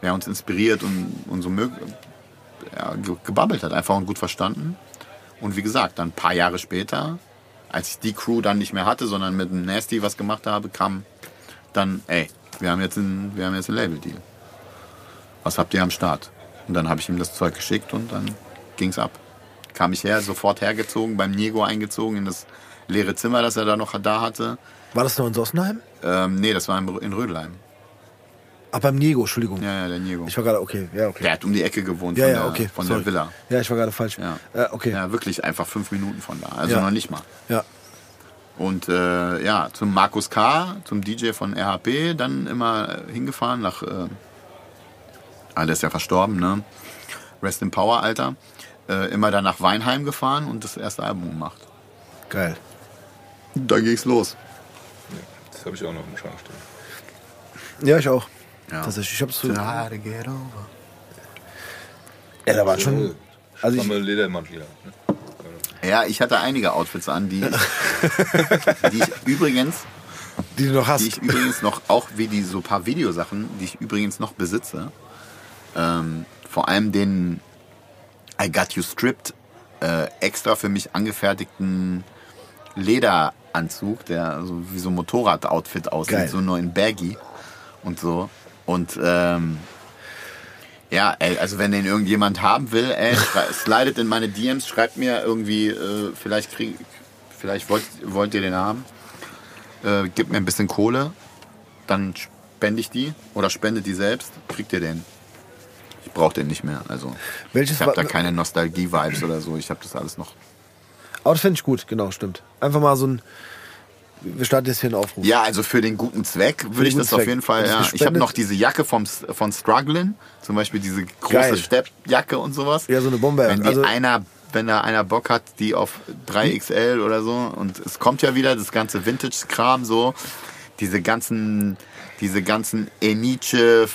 wer uns inspiriert und, und so mög ja, ge gebabbelt hat, einfach und gut verstanden. Und wie gesagt, dann ein paar Jahre später, als ich die Crew dann nicht mehr hatte, sondern mit dem Nasty was gemacht habe, kam dann, ey, wir haben jetzt ein, wir haben jetzt ein Label-Deal was habt ihr am Start? Und dann habe ich ihm das Zeug geschickt und dann ging's ab. Kam ich her, sofort hergezogen, beim Niego eingezogen in das leere Zimmer, das er da noch da hatte. War das noch in Sossenheim? Ähm, nee, das war in, in Rödelheim. Ah, beim Niego, Entschuldigung. Ja, ja, der Niego. Ich war gerade, okay, ja, okay. Der hat um die Ecke gewohnt ja, von, ja, der, okay. von sorry. der Villa. Ja, ich war gerade falsch. Ja. Äh, okay. Ja. Wirklich einfach fünf Minuten von da. Also Ja. noch nicht mal. ja. Und äh, ja, zum Markus K., zum DJ von RHP, dann immer hingefahren nach. Äh, ah, der ist ja verstorben, ne? Rest in Power, Alter. Äh, immer dann nach Weinheim gefahren und das erste Album gemacht. Geil. Dann ging's los. Das habe ich auch noch im Schrank stehen. Ja, ich auch. Ja. Tatsächlich. Ich hab's so. Ja, da war schon. Also Also ich- Ledermantel. Ja. Ja, ich hatte einige Outfits an, die, die ich übrigens, Die du noch die hast. ich übrigens noch, auch wie die so paar Videosachen, die ich übrigens noch besitze. Ähm, vor allem den I Got You Stripped äh, extra für mich angefertigten Lederanzug, der so wie so ein Motorrad-Outfit aussieht, Geil. so nur in Baggy und so. Und ähm, ja, ey, also wenn den irgendjemand haben will, ey, slidet in meine DMs, schreibt mir irgendwie, äh, vielleicht krieg, vielleicht wollt, wollt ihr den haben. Äh, gebt mir ein bisschen Kohle, dann spende ich die oder spendet die selbst, kriegt ihr den. Ich brauche den nicht mehr. Also Welches ich habe da keine Nostalgie-Vibes oder so. Ich habe das alles noch. Aber das finde ich gut, genau, stimmt. Einfach mal so ein. Wir starten jetzt hier einen Aufruf. Ja, also für den guten Zweck würde ich das guten auf Zweck. jeden Fall. Das Ja. Ich habe noch diese Jacke vom, von Struggling, zum Beispiel diese große. Steppjacke und sowas. Ja, so eine Bombe. Wenn Also- einer, wenn da einer Bock hat, die auf 3XL oder so und es kommt ja wieder das ganze Vintage-Kram so, diese ganzen, diese ganzen Eniche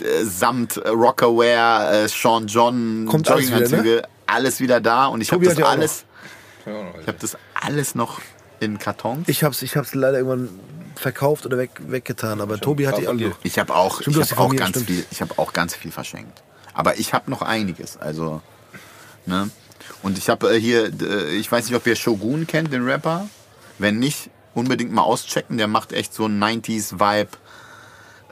äh, samt äh, Rockaware, äh, Sean John Kommt alles wieder, ne? Jogginganzüge, alles wieder da und ich habe das alles, ich habe das alles noch in Kartons. Ich hab's, ich hab's leider irgendwann verkauft oder weg, weggetan, aber Tobi hat die alle noch. Ich habe auch, Stimmt, ich hab auch ganz stimmt. viel, ich habe auch ganz viel verschenkt. Aber ich habe noch einiges, also ne. Und ich habe äh, hier, äh, ich weiß nicht, ob ihr Shogun kennt, den Rapper. Wenn nicht, unbedingt mal auschecken. Der macht echt so ein 90s Vibe,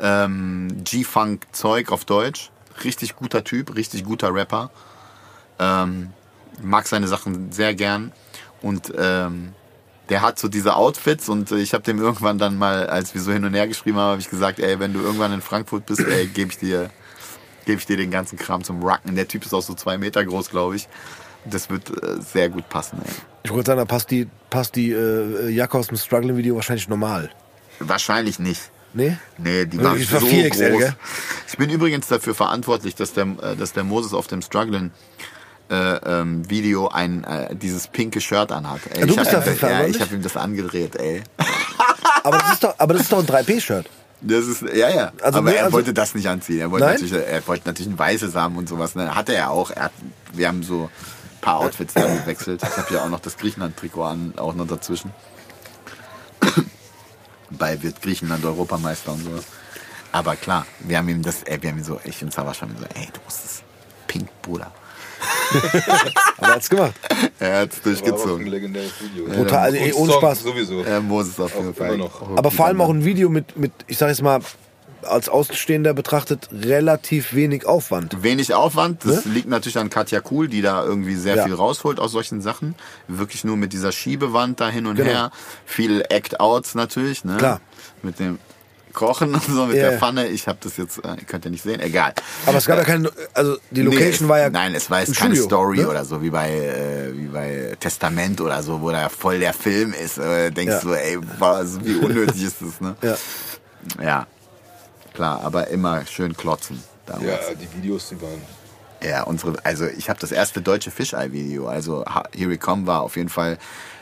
ähm, G-Funk Zeug auf Deutsch. Richtig guter Typ, richtig guter Rapper. Ähm, mag seine Sachen sehr gern und ähm, der hat so diese Outfits und ich habe dem irgendwann dann mal, als wir so hin und her geschrieben haben, habe ich gesagt, ey, wenn du irgendwann in Frankfurt bist, ey, gebe ich dir, gebe ich dir den ganzen Kram zum Rucken. Der Typ ist auch so zwei Meter groß, glaube ich. Das wird äh, sehr gut passen. Ey. Ich wollte sagen, da passt die, passt die äh, Jacke aus dem Struggling-Video wahrscheinlich normal. Wahrscheinlich nicht. Nee? Nee, die waren die so war 4XL, groß. gell? Ich bin übrigens dafür verantwortlich, dass der, äh, dass der Moses auf dem Struggling äh, ähm, Video ein äh, dieses pinke Shirt anhat. Ey, du ich bist hab ihm, ja, ich habe ihm das angedreht, ey. Aber das ist doch, aber das ist doch ein 3P-Shirt. Das ist, ja, ja. Also, aber nee, er also- wollte das nicht anziehen. Er wollte, Nein? natürlich, er wollte natürlich ein weißes haben und sowas. Ne? Hatte er auch. Er hat, wir haben so ein paar Outfits da gewechselt. Ich habe ja auch noch das Griechenland-Trikot an, auch noch dazwischen. Bei wird Griechenland Europameister und sowas. Aber klar, wir haben ihm das, ey, wir haben ihm so, ich und Savasch haben ihm so, ey, du musst es pink, Bruder. Aber er hat's gemacht. Er hat's durchgezogen. Video. Brutal, also, ey, ohne Spaß. Sowieso. Ja, Moses auf jeden Auch Fall. Aber vor allem auch ein Video mit, mit, ich sag jetzt mal, als Außenstehender betrachtet, relativ wenig Aufwand. Wenig Aufwand, das Ne? liegt natürlich an Katja Kuhl, die da irgendwie sehr Ja. viel rausholt aus solchen Sachen. Wirklich nur mit dieser Schiebewand da hin und Genau. her. Viel Act-Outs natürlich, ne? Klar. Mit dem Kochen und so, mit Ja. der Pfanne. Ich habe das jetzt, äh, könnt ihr nicht sehen, egal. Aber es gab ja keine, also die Nee, Location es, war ja. Nein, es war jetzt ein keine Studio, Story ne? oder so, wie bei, äh, wie bei Testament oder so, wo da voll der Film ist. Äh, denkst Ja. du, ey, was, wie unnötig ist das, ne? Ja. Ja. Klar, aber immer schön klotzen. Damals. Ja, die Videos, die waren. Ja, unsere, also ich habe das erste deutsche Fischei-Video, also Here We Come war auf jeden Fall,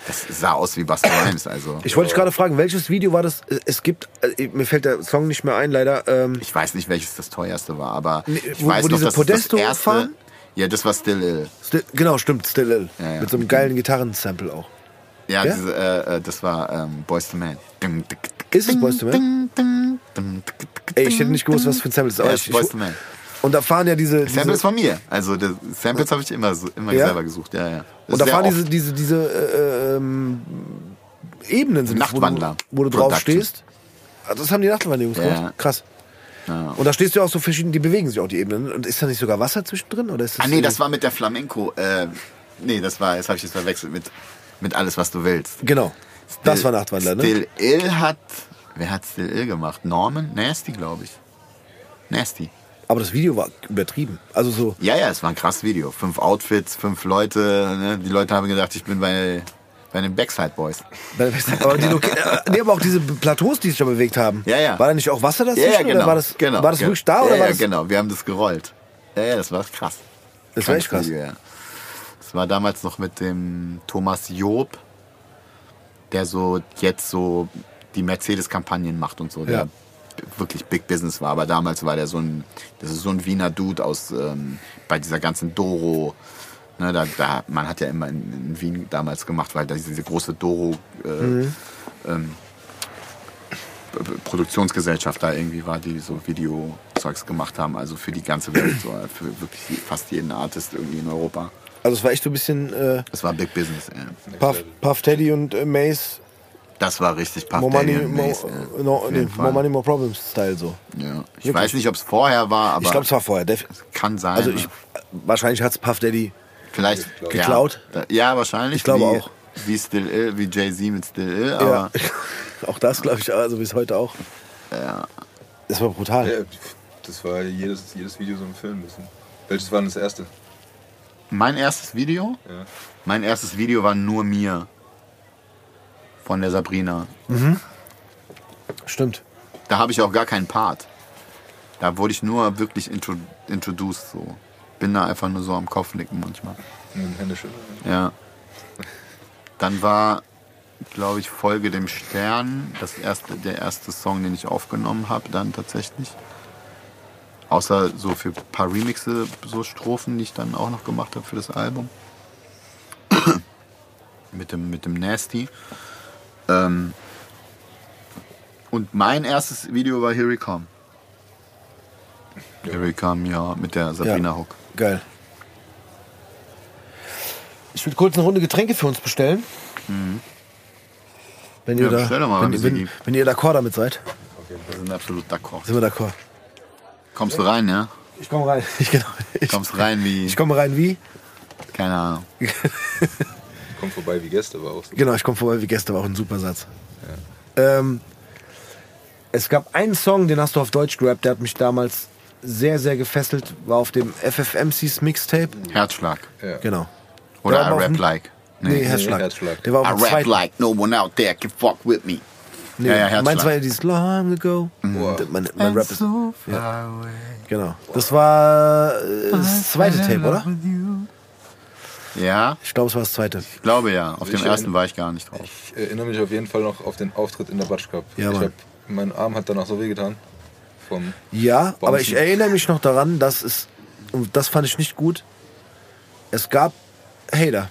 das sah aus wie Buster Rhymes, also Ich wollte dich gerade fragen, welches Video war das? Es gibt, äh, mir fällt der Song nicht mehr ein, leider. Ähm, ich weiß nicht, welches das teuerste war, aber ich wo- weiß wo noch, diese dass es Podesto das erste, fahren? ja, das war Still Ill. Still, genau, stimmt, Still Ill. Ja, ja. Mit so einem geilen Gitarrensample auch. Ja, Ja? Diese, äh, äh, das war ähm, Boys to Man. Ist es Boyz II Men? Ey, ich hätte nicht gewusst, was für ein Sample das ist. Ja, ich, ich, II Men. Und da fahren ja diese. diese Samples von mir, also das, Samples habe ich immer, immer Ja? selber gesucht, ja, ja. und da fahren oft. diese, diese, diese äh, ähm, Ebenen sind es, wo du, Nachtwandler wo du drauf stehst. Ah, Das haben die Nachtwandler-Jungs Ja. gemacht. Krass. Ja. Und da stehst du auch so verschieden, die bewegen sich auch, die Ebenen. Und ist da nicht sogar Wasser zwischendrin? Oder ist das Ah nee, das war mit der Flamenco, äh, nee, das war, das habe ich jetzt verwechselt mit, mit alles, was du willst. Genau. Das war Nachtwandler, ne? Still Ill hat. Wer hat Still Ill gemacht? Norman? Nasty, glaube ich. Nasty. Aber das Video war übertrieben. Also so. Ja, ja, es war ein krasses Video. Fünf Outfits, fünf Leute. Ne? Die Leute haben gedacht, ich bin bei, bei den Backside Boys. Aber, die äh, nee, aber auch diese Plateaus, die sich da bewegt haben. Ja, ja. War da nicht auch Wasser dazwischen? Ja, ja, genau. War das, genau, war das wirklich da? Ja, Oder ja, war das, genau. Wir haben das gerollt. Ja, ja, das war krass. das war echt krass. Video, ja. Das war damals noch mit dem Thomas Job, der so jetzt so die Mercedes-Kampagnen macht und so. Der Ja. Wirklich Big Business war. Aber damals war der so ein, das ist so ein Wiener Dude aus ähm, bei dieser ganzen Doro. Ne, da, da, man hat ja immer in, in Wien damals gemacht, weil da diese große Doro äh, Mhm. ähm, Produktionsgesellschaft da irgendwie war, die so Videozeugs gemacht haben, also für die ganze Welt, so für wirklich fast jeden Artist irgendwie in Europa. Also es war echt so ein bisschen äh, Das war Big Business, ey. Puff, Puff Teddy und äh, Mace. Das war richtig Puff More Money, more, ey. no, nee, more Money, More Problems Style so. Ja. Ich Wirklich? weiß nicht, ob es vorher war, aber Ich glaube, es war vorher. def- kann sein. Also ich, wahrscheinlich hat es Puff Daddy. Vielleicht Geklaut? Ja, ja wahrscheinlich. Ich glaube auch. Wie Still Ill, wie Jay-Z mit Still Ill, Ja. aber auch das glaube ich, also bis heute auch. ja. Das war brutal. Ja, das war jedes, jedes Video so ein Film. Das- Welches war denn das erste? Mein erstes Video? Ja. Mein erstes Video war nur mir. Von der Sabrina. Stimmt. Da habe ich auch gar keinen Part. Da wurde ich nur wirklich intro introduced so. Bin da einfach nur so am Kopf nicken manchmal. Mit dem Händeschütteln. Ja. Dann war, glaube ich, Folge dem Stern das erste, der erste Song, den ich aufgenommen habe, dann tatsächlich. Außer so für ein paar Remixe, so Strophen, die ich dann auch noch gemacht habe für das Album. mit, dem, mit dem Nasty. Ähm, und mein erstes Video war Here We Come. Here We Come, ja, mit der Sabrina Ja. Hook. Geil. Ich will kurz eine Runde Getränke für uns bestellen. Wenn ihr Ja, da, bestell mal, wenn, wenn wenn, ihr d'accord damit seid, Wir sind absolut d'accord. sind wir d'accord. Kommst du rein, ja? Ich komme rein. Ich, genau, ich, Kommst rein wie, ich komme rein wie? keine Ahnung. Kommt vorbei wie Gäste, war auch so. Genau, ich komme vorbei wie gestern, war auch ein super Satz. Ähm, es gab einen Song, den hast du auf Deutsch gerappt, der hat mich damals sehr, sehr gefesselt war auf dem FFMCs Mixtape. Herzschlag. Ja. Genau. Oder I rap like. Nee, Herzschlag. Herzschlag. Der war I auf dem rap zweiten. like no one out there can fuck with me. Nee, Ja, ja, Herzschlag. meins war ja dieses Long Ago. Wow. Mein, mein Rap ist. Genau. Das war äh, das zweite Tape, oder? Ja, Ich glaube, es war das zweite. ich glaube ja. Auf dem Sicher. ersten war ich gar nicht drauf. Ich erinnere mich auf jeden Fall noch auf den Auftritt in der Batsch Cup. Ja, hab, mein Arm hat danach so wehgetan. Vom Ja, Bouncen. aber ich erinnere mich noch daran, dass es, und das fand ich nicht gut, es gab Hater.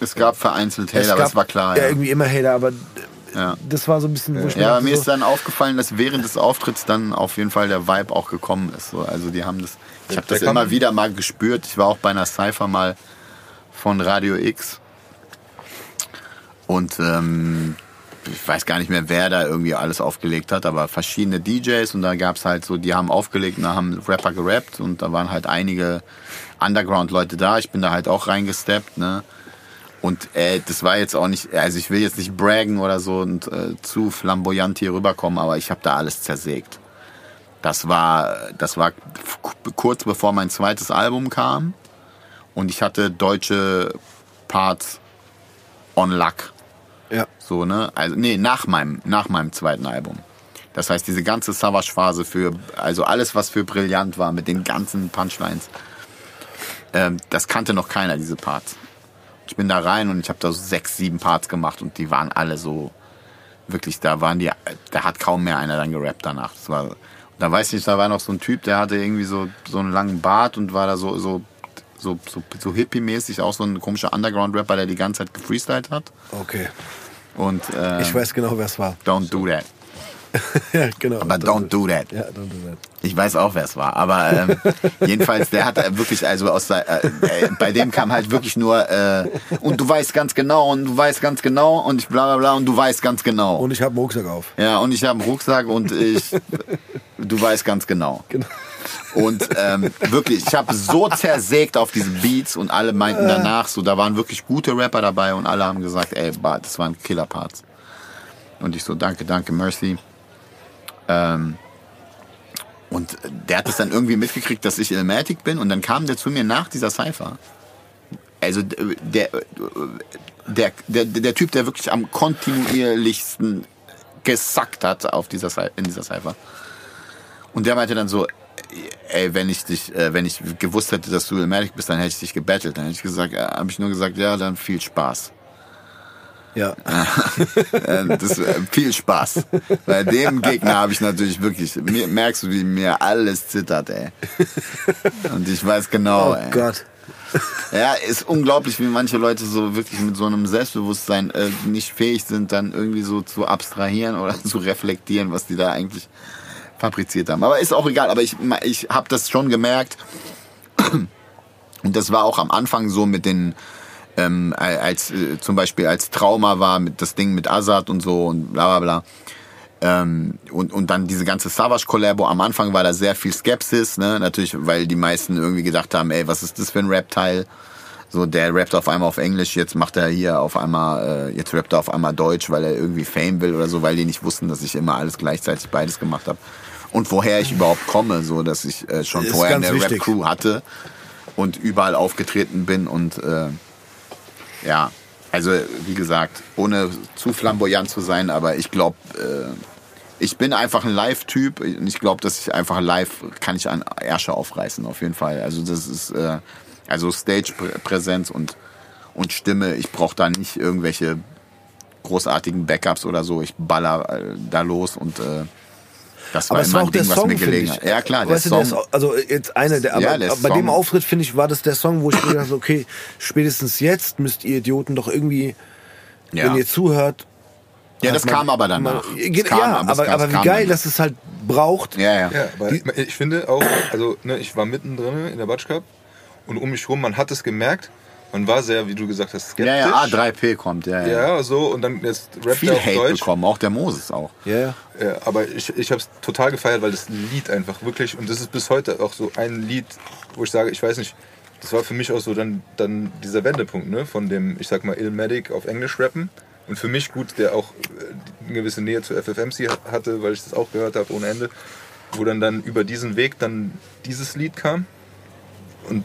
Es gab vereinzelt Hater, es aber gab es war klar. Ja, Ja, irgendwie immer Hater, aber ja. das war so ein bisschen, wo ich ja aber mir so, ist dann aufgefallen, dass während des Auftritts dann auf jeden Fall der Vibe auch gekommen ist. So, also die haben das, ich habe das immer wieder mal gespürt. Ich war auch bei einer Cypher mal von Radio X und ähm, ich weiß gar nicht mehr, wer da irgendwie alles aufgelegt hat, aber verschiedene DJs und da gab es halt so, die haben aufgelegt und da haben Rapper gerappt und da waren halt einige Underground-Leute da. Ich bin da halt auch reingesteppt, ne? Und äh, das war jetzt auch nicht, also ich will jetzt nicht braggen oder so und äh, zu flamboyant hier rüberkommen, aber ich habe da alles zersägt. Das war, das war kurz bevor mein zweites Album kam und ich hatte deutsche Parts on Luck. ja, So, ne? Also, nee, nach meinem, nach meinem zweiten Album. Das heißt, diese ganze Savage-Phase für, also alles, was für brillant war mit den ganzen Punchlines, ähm, das kannte noch keiner, diese Parts. Ich bin da rein und ich habe da so sechs, sieben Parts gemacht und die waren alle so, wirklich, da waren die, da hat kaum mehr einer dann gerappt danach. Das war, da weiß ich nicht, da war noch so ein Typ, der hatte irgendwie so, so einen langen Bart und war da so, so, so, so, so hippie-mäßig, auch so ein komischer Underground-Rapper, der die ganze Zeit gefreestylt hat. okay. Und ähm, Ich weiß genau, wer es war. don't do that. ja, genau. Aber don't do that. Ja, don't do that. Ich weiß auch, wer es war. Aber ähm, jedenfalls, der hat äh, wirklich, also aus äh, äh, bei dem kam halt wirklich nur äh, und du weißt ganz genau und du weißt ganz genau und ich bla bla bla und du weißt ganz genau. Und ich habe einen Rucksack auf. ja, und ich habe einen Rucksack und ich du weißt ganz genau. Genau. Und ähm, wirklich, ich habe so zersägt auf diese Beats und alle meinten danach so, da waren wirklich gute Rapper dabei und alle haben gesagt, ey, das waren Killer-Parts. Und ich so, danke, danke, Mercy. Ähm, und der hat es dann irgendwie mitgekriegt, dass ich Ilmatic bin und dann kam der zu mir nach dieser Cypher. Also der, der, der, der Typ, der wirklich am kontinuierlichsten gesackt hat auf dieser, in dieser Cypher. Und der meinte dann so, ey, wenn ich dich, äh, wenn ich gewusst hätte, dass du Ilmatic bist, dann hätte ich dich gebettelt. Dann hätte ich gesagt, äh, habe ich nur gesagt, ja, dann viel Spaß. Ja. Äh, das, äh, viel Spaß. Bei dem Gegner habe ich natürlich wirklich, merkst du, wie mir alles zittert, ey. Und ich weiß genau, Oh ey. Gott. Ja, ist unglaublich, wie manche Leute so wirklich mit so einem Selbstbewusstsein äh, nicht fähig sind, dann irgendwie so zu abstrahieren oder zu reflektieren, was die da eigentlich fabriziert haben. Aber ist auch egal. Aber ich, ich habe das schon gemerkt. Und das war auch am Anfang so mit den, ähm, als äh, zum Beispiel als Trauma war mit das Ding mit Azad und so und bla bla bla. Ähm, und, und dann diese ganze Savage Collabo. Am Anfang war da sehr viel Skepsis, ne? Natürlich, weil die meisten irgendwie gedacht haben, ey, was ist das für ein Rap-Teil? So, der rappt auf einmal auf Englisch, jetzt macht er hier auf einmal, äh, jetzt rappt er auf einmal Deutsch, weil er irgendwie Fame will oder so, weil die nicht wussten, dass ich immer alles gleichzeitig beides gemacht habe. Und woher ich überhaupt komme, so dass ich äh, schon Ist vorher eine. Rap-Crew hatte und überall aufgetreten bin und äh, ja, also wie gesagt, ohne zu flamboyant zu sein, aber ich glaube, äh, ich bin einfach ein Live-Typ und ich glaube, dass ich einfach live kann ich an Ärsche aufreißen, auf jeden Fall. Also das ist äh, also Stage-Präsenz und und Stimme. Ich brauche da nicht irgendwelche großartigen Backups oder so. Ich baller äh, da los und äh, das war Aber es war ein auch der Ding, was Song, mir finde gelegen ich. hat. Ja klar, der weißt Song. Du, der ist, also jetzt einer der, aber Ja, der bei dem Auftritt finde ich, war das der Song, wo ich mir dachte, okay, spätestens jetzt müsst ihr Idioten doch irgendwie, ja. wenn ihr zuhört. ja, das mal- kam aber danach. kam, ja, das aber, kam- aber das wie kam geil, dass es halt braucht. Ja, ja. Ja, weil ich finde auch, also ne, ich war mittendrin in der Batsch Cup und um mich rum, man hat es gemerkt, man war sehr, wie du gesagt hast, skeptisch. Ja, ja, A3P kommt, ja, ja. Ja, so und dann jetzt rappt Viel er auf Hate Deutsch. bekommen, auch der Moses auch. Ja, ja. Ja, aber ich, ich habe es total gefeiert, weil das Lied einfach wirklich, und das ist bis heute auch so ein Lied, wo ich sage, ich weiß nicht, das war für mich auch so dann, dann dieser Wendepunkt, ne, von dem, ich sag mal, Illmatic auf Englisch rappen. Und für mich gut, der auch äh, eine gewisse Nähe zu FFMC ha- hatte, weil ich das auch gehört habe ohne Ende. wo dann dann über diesen Weg dann dieses Lied kam. Und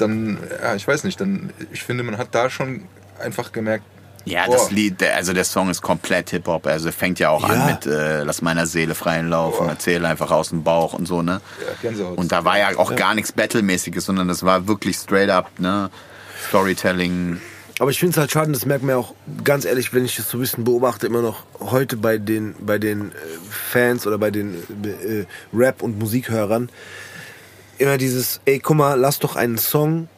dann, ja, ich weiß nicht, dann, ich finde, man hat da schon einfach gemerkt, Ja, Boah. das Lied, also der Song ist komplett Hip-Hop. Also fängt ja auch Ja. an mit äh, Lass meiner Seele freien Lauf und erzähle einfach aus dem Bauch und so, ne? ja, Gänsehaut. Und da war ja auch gar nichts Battle-mäßiges, sondern das war wirklich straight up, ne? Storytelling. Aber ich finde es halt schade, das merkt man ja auch ganz ehrlich, wenn ich das so ein bisschen beobachte, immer noch heute bei den, bei den äh, Fans oder bei den äh, Rap- und Musikhörern. Immer dieses, ey, guck mal, lass doch einen Song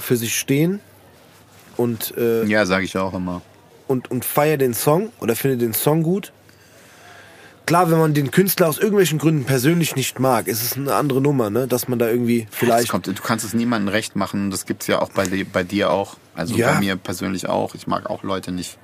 für sich stehen und, äh, Ja, sage ich auch immer. und, und feier den Song oder finde den Song gut. Klar, wenn man den Künstler aus irgendwelchen Gründen persönlich nicht mag, ist es eine andere Nummer, ne? Dass man da irgendwie vielleicht. kommt, du kannst es niemandem recht machen. Das gibt's ja auch bei, bei dir auch. Also Ja. bei mir persönlich auch. Ich mag auch Leute nicht.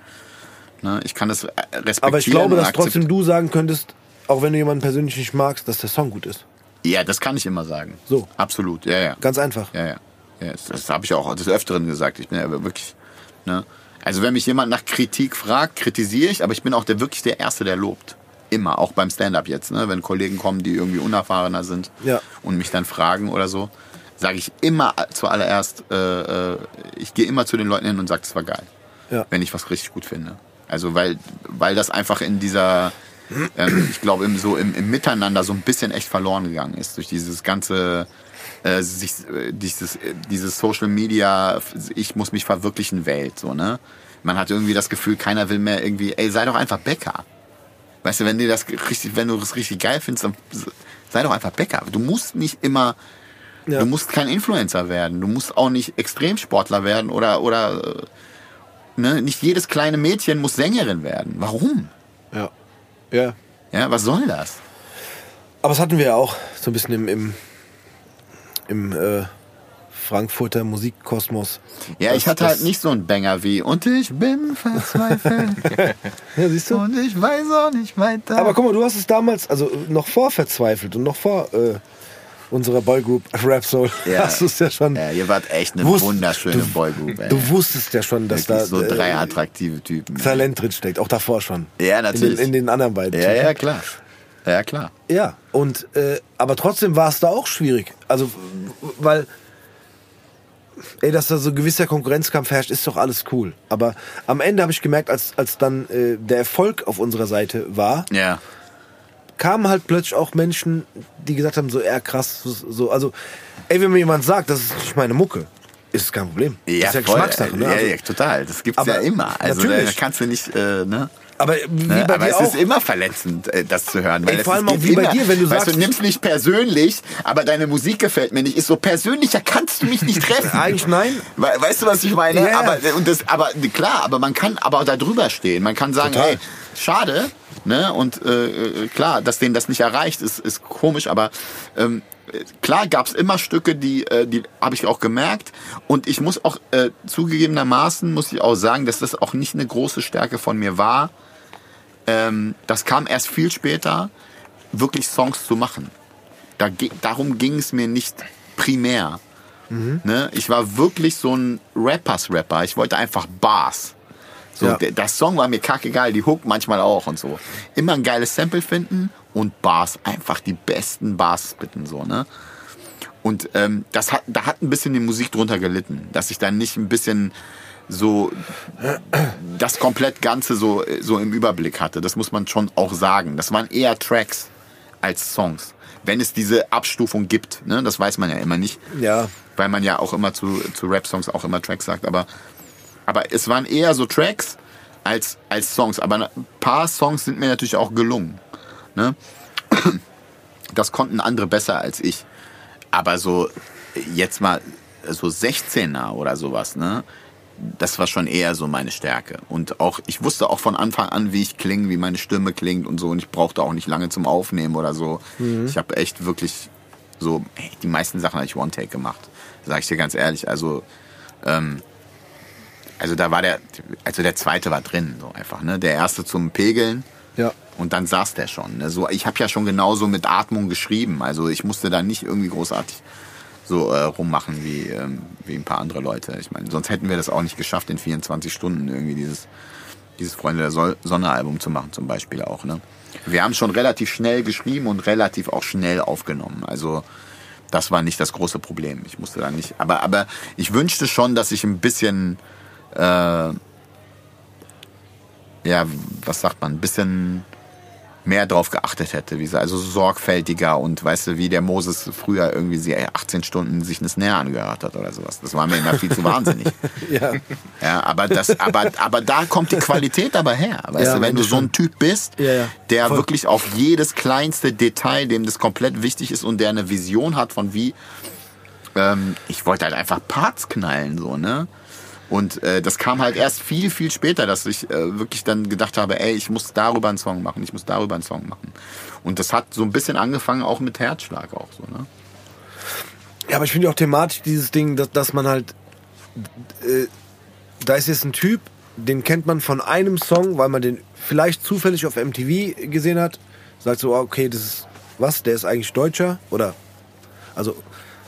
Ne? Ich kann das äh, respektieren. Aber ich glaube, dass trotzdem du sagen könntest, auch wenn du jemanden persönlich nicht magst, dass der Song gut ist. Ja, das kann ich immer sagen. So. Absolut, ja, ja. Ganz einfach. Ja, ja. ja das das habe ich auch des Öfteren gesagt. Ich bin ja wirklich. Ne? Also wenn mich jemand nach Kritik fragt, kritisiere ich, aber ich bin auch der wirklich der Erste, der lobt. Immer, auch beim Stand-up jetzt, ne? wenn Kollegen kommen, die irgendwie unerfahrener sind Ja. und mich dann fragen oder so, sage ich immer zuallererst, äh, äh, ich gehe immer zu den Leuten hin und sage, das war geil, Ja. wenn ich was richtig gut finde. Also weil, weil das einfach in dieser, ähm, ich glaube, im, so im, im Miteinander so ein bisschen echt verloren gegangen ist durch dieses ganze äh, sich, äh, dieses, äh, dieses Social Media, ich muss mich verwirklichen Welt, so, ne? Man hat irgendwie das Gefühl, keiner will mehr irgendwie, ey, sei doch einfach Bäcker. Weißt du, wenn dir das richtig, wenn du das richtig geil findest, dann sei doch einfach Bäcker. Du musst nicht immer, Ja. du musst kein Influencer werden. Du musst auch nicht Extremsportler werden oder, oder, äh, ne? Nicht jedes kleine Mädchen muss Sängerin werden. Warum? Ja. Ja. Ja, was soll das? Aber das hatten wir ja auch so ein bisschen im, im, im äh, Frankfurter Musikkosmos. Ja, Das- ich hatte halt nicht so einen Banger wie und ich bin verzweifelt Ja, siehst du? und ich weiß auch nicht weiter. Aber guck mal, du hast es damals, also noch vor verzweifelt und noch vor äh, unserer Boygroup Rap Soul, Ja. hast du es ja schon. ja, ihr wart echt eine Wusst- wunderschöne du- Boygroup. ey. Du wusstest ja schon, dass Wirklich da so drei äh, attraktive Typen. Talent drin steckt, auch davor schon. Ja, natürlich. In den, in den anderen beiden. Ja, Typen. ja, klar. Ja, klar. Ja, und äh, aber trotzdem war es da auch schwierig. Also, weil, ey, dass da so ein gewisser Konkurrenzkampf herrscht, ist doch alles cool. Aber am Ende habe ich gemerkt, als, als dann äh, der Erfolg auf unserer Seite war, Ja. Kamen halt plötzlich auch Menschen, die gesagt haben, so, ja krass, so, so also, ey, wenn mir jemand sagt, das ist nicht meine Mucke, ist es kein Problem. Ja, das ist ja voll. Geschmackssache, ne? Ja, Also, ja, total. Das gibt's Aber ja immer. Also da natürlich. kannst du nicht, äh, ne? aber wie Ne? bei Aber dir es auch. ist immer verletzend, äh, das zu hören. Weil Ey, vor allem auch wie bei immer. dir, wenn du weißt sagst- du, nimmst nicht persönlich, aber deine Musik gefällt mir nicht. Ist so persönlicher kannst du mich nicht treffen. Eigentlich nein. We weißt du, was ich meine? Ja, ja. Aber, und das, aber klar, aber man kann aber da drüber stehen. Man kann sagen, Total. hey, schade, ne? Und äh, äh, klar, dass denen das nicht erreicht, ist, ist komisch, aber ähm, klar gab's immer Stücke, die, äh, die habe ich auch gemerkt. Und ich muss auch äh, zugegebenermaßen, muss ich auch sagen, dass das auch nicht eine große Stärke von mir war. Ähm, das kam erst viel später, wirklich Songs zu machen. Da, darum ging es mir nicht primär. Ne? Ich war wirklich so ein Rappers-Rapper. Ich wollte einfach Bars. So, Ja. das Song war mir kackegal, die Hook manchmal auch und so. Immer ein geiles Sample finden und Bars, einfach die besten Bars bitten, so, ne? Und ähm, das hat, da hat ein bisschen die Musik drunter gelitten, dass ich dann nicht ein bisschen so das komplett Ganze so, so im Überblick hatte. Das muss man schon auch sagen. Das waren eher Tracks als Songs. Wenn es diese Abstufung gibt, ne? das weiß man ja immer nicht Ja, weil man ja auch immer zu, zu Rap-Songs auch immer Tracks sagt, aber, aber es waren eher so Tracks als, als Songs. Aber ein paar Songs sind mir natürlich auch gelungen. Ne? Das konnten andere besser als ich. Aber so jetzt mal so 16er oder sowas, ne? Das war schon eher so meine Stärke. Und auch, ich wusste auch von Anfang an, wie ich klinge, wie meine Stimme klingt und so. Und ich brauchte auch nicht lange zum Aufnehmen oder so. Ich habe echt wirklich so, ey, die meisten Sachen habe ich One-Take gemacht. Sag ich dir ganz ehrlich. Also, ähm, also da war der, also der zweite war drin, so einfach, ne? Der erste zum Pegeln. ja. Und dann saß der schon. Ne? So, ich habe ja schon genauso mit Atmung geschrieben. Also ich musste da nicht irgendwie großartig so äh, rummachen wie, ähm, wie ein paar andere Leute. Ich meine, sonst hätten wir das auch nicht geschafft in 24 Stunden irgendwie dieses dieses Freunde der Sol- Sonne Album zu machen zum Beispiel auch. Ne? Wir haben schon relativ schnell geschrieben und relativ auch schnell aufgenommen. Also das war nicht das große Problem. Ich musste da nicht. Aber aber ich wünschte schon, dass ich ein bisschen äh, ja, was sagt man, ein bisschen mehr drauf geachtet hätte, wie sie, also sorgfältiger und weißt du, wie der Moses früher irgendwie sie 18 Stunden sich eine Snare angehört hat oder sowas. Das war mir immer viel zu wahnsinnig. Ja. Ja, aber das, aber, aber da kommt die Qualität aber her. Weißt Ja, du, wenn du so ein Typ bist, ja. der Voll. wirklich auf jedes kleinste Detail, dem das komplett wichtig ist und der eine Vision hat von wie, ähm, ich wollte halt einfach Parts knallen, so, ne? Und äh, das kam halt erst viel, viel später, dass ich äh, wirklich dann gedacht habe, ey, ich muss darüber einen Song machen, ich muss darüber einen Song machen. Und das hat so ein bisschen angefangen auch mit Herzschlag auch so, ne? Ja, aber ich finde auch thematisch dieses Ding, dass, dass man halt. Äh, da ist jetzt ein Typ, den kennt man von einem Song, weil man den vielleicht zufällig auf MTV gesehen hat. Sagt so, ah, okay, das ist was, der ist eigentlich Deutscher oder. Also,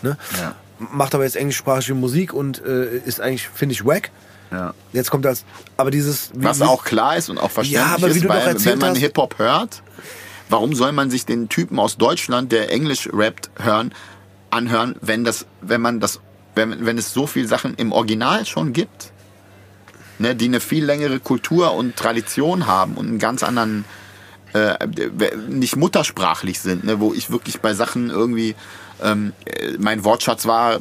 ne? Ja. Macht aber jetzt englischsprachige Musik und äh, ist eigentlich, finde ich, wack. Ja. Jetzt kommt das. Aber dieses. wie- Was auch klar ist und auch verständlich Ja, aber wie ist, weil wenn man Hip-Hop hört, warum soll man sich den Typen aus Deutschland, der Englisch rappt, hören, anhören, wenn das, wenn man das, wenn, wenn es so viele Sachen im Original schon gibt, ne, die eine viel längere Kultur und Tradition haben und einen ganz anderen äh, nicht muttersprachlich sind, ne, wo ich wirklich bei Sachen irgendwie ähm, äh, mein Wortschatz war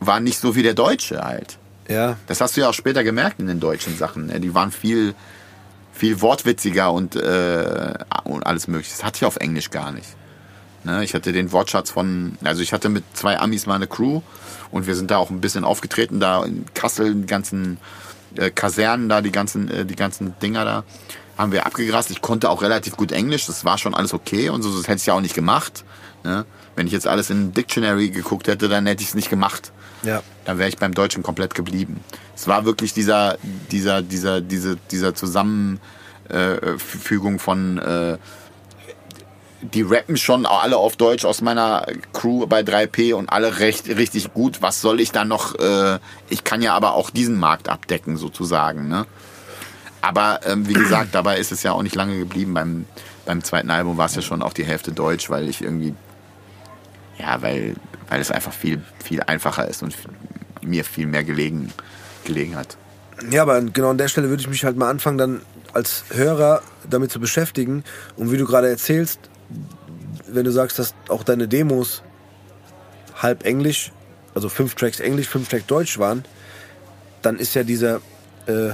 war nicht so wie der Deutsche halt. Ja. Das hast du ja auch später gemerkt in den deutschen Sachen. ne? Die waren viel, viel wortwitziger und, äh, und alles mögliche. Das hatte ich auf Englisch gar nicht. Ne? Ich hatte den Wortschatz von, also ich hatte mit zwei Amis mal eine Crew und wir sind da auch ein bisschen aufgetreten, da in Kassel, die ganzen äh, Kasernen da, die ganzen, äh, die ganzen Dinger da, haben wir abgegrast. Ich konnte auch relativ gut Englisch, das war schon alles okay und so, das hätte ich ja auch nicht gemacht. Ne? Wenn ich jetzt alles in Dictionary geguckt hätte, dann hätte ich es nicht gemacht Ja. dann wäre ich beim Deutschen komplett geblieben. Es war wirklich dieser, dieser, dieser, diese, dieser Zusammenfügung von äh, die rappen schon alle auf Deutsch aus meiner Crew bei 3P und alle recht richtig gut. Was soll ich dann noch? Äh, ich kann ja aber auch diesen Markt abdecken sozusagen. Ne? Aber ähm, wie gesagt, dabei ist es ja auch nicht lange geblieben. Beim, beim zweiten Album war es ja schon auch die Hälfte Deutsch, weil ich irgendwie ja, weil, weil es einfach viel, viel einfacher ist und mir viel mehr gelegen, gelegen hat. Ja, aber genau an der Stelle würde ich mich halt mal anfangen, dann als Hörer damit zu beschäftigen. Und wie du gerade erzählst, wenn du sagst, dass auch deine Demos halb Englisch, also fünf Tracks Englisch, fünf Tracks Deutsch waren, dann ist ja dieser, äh,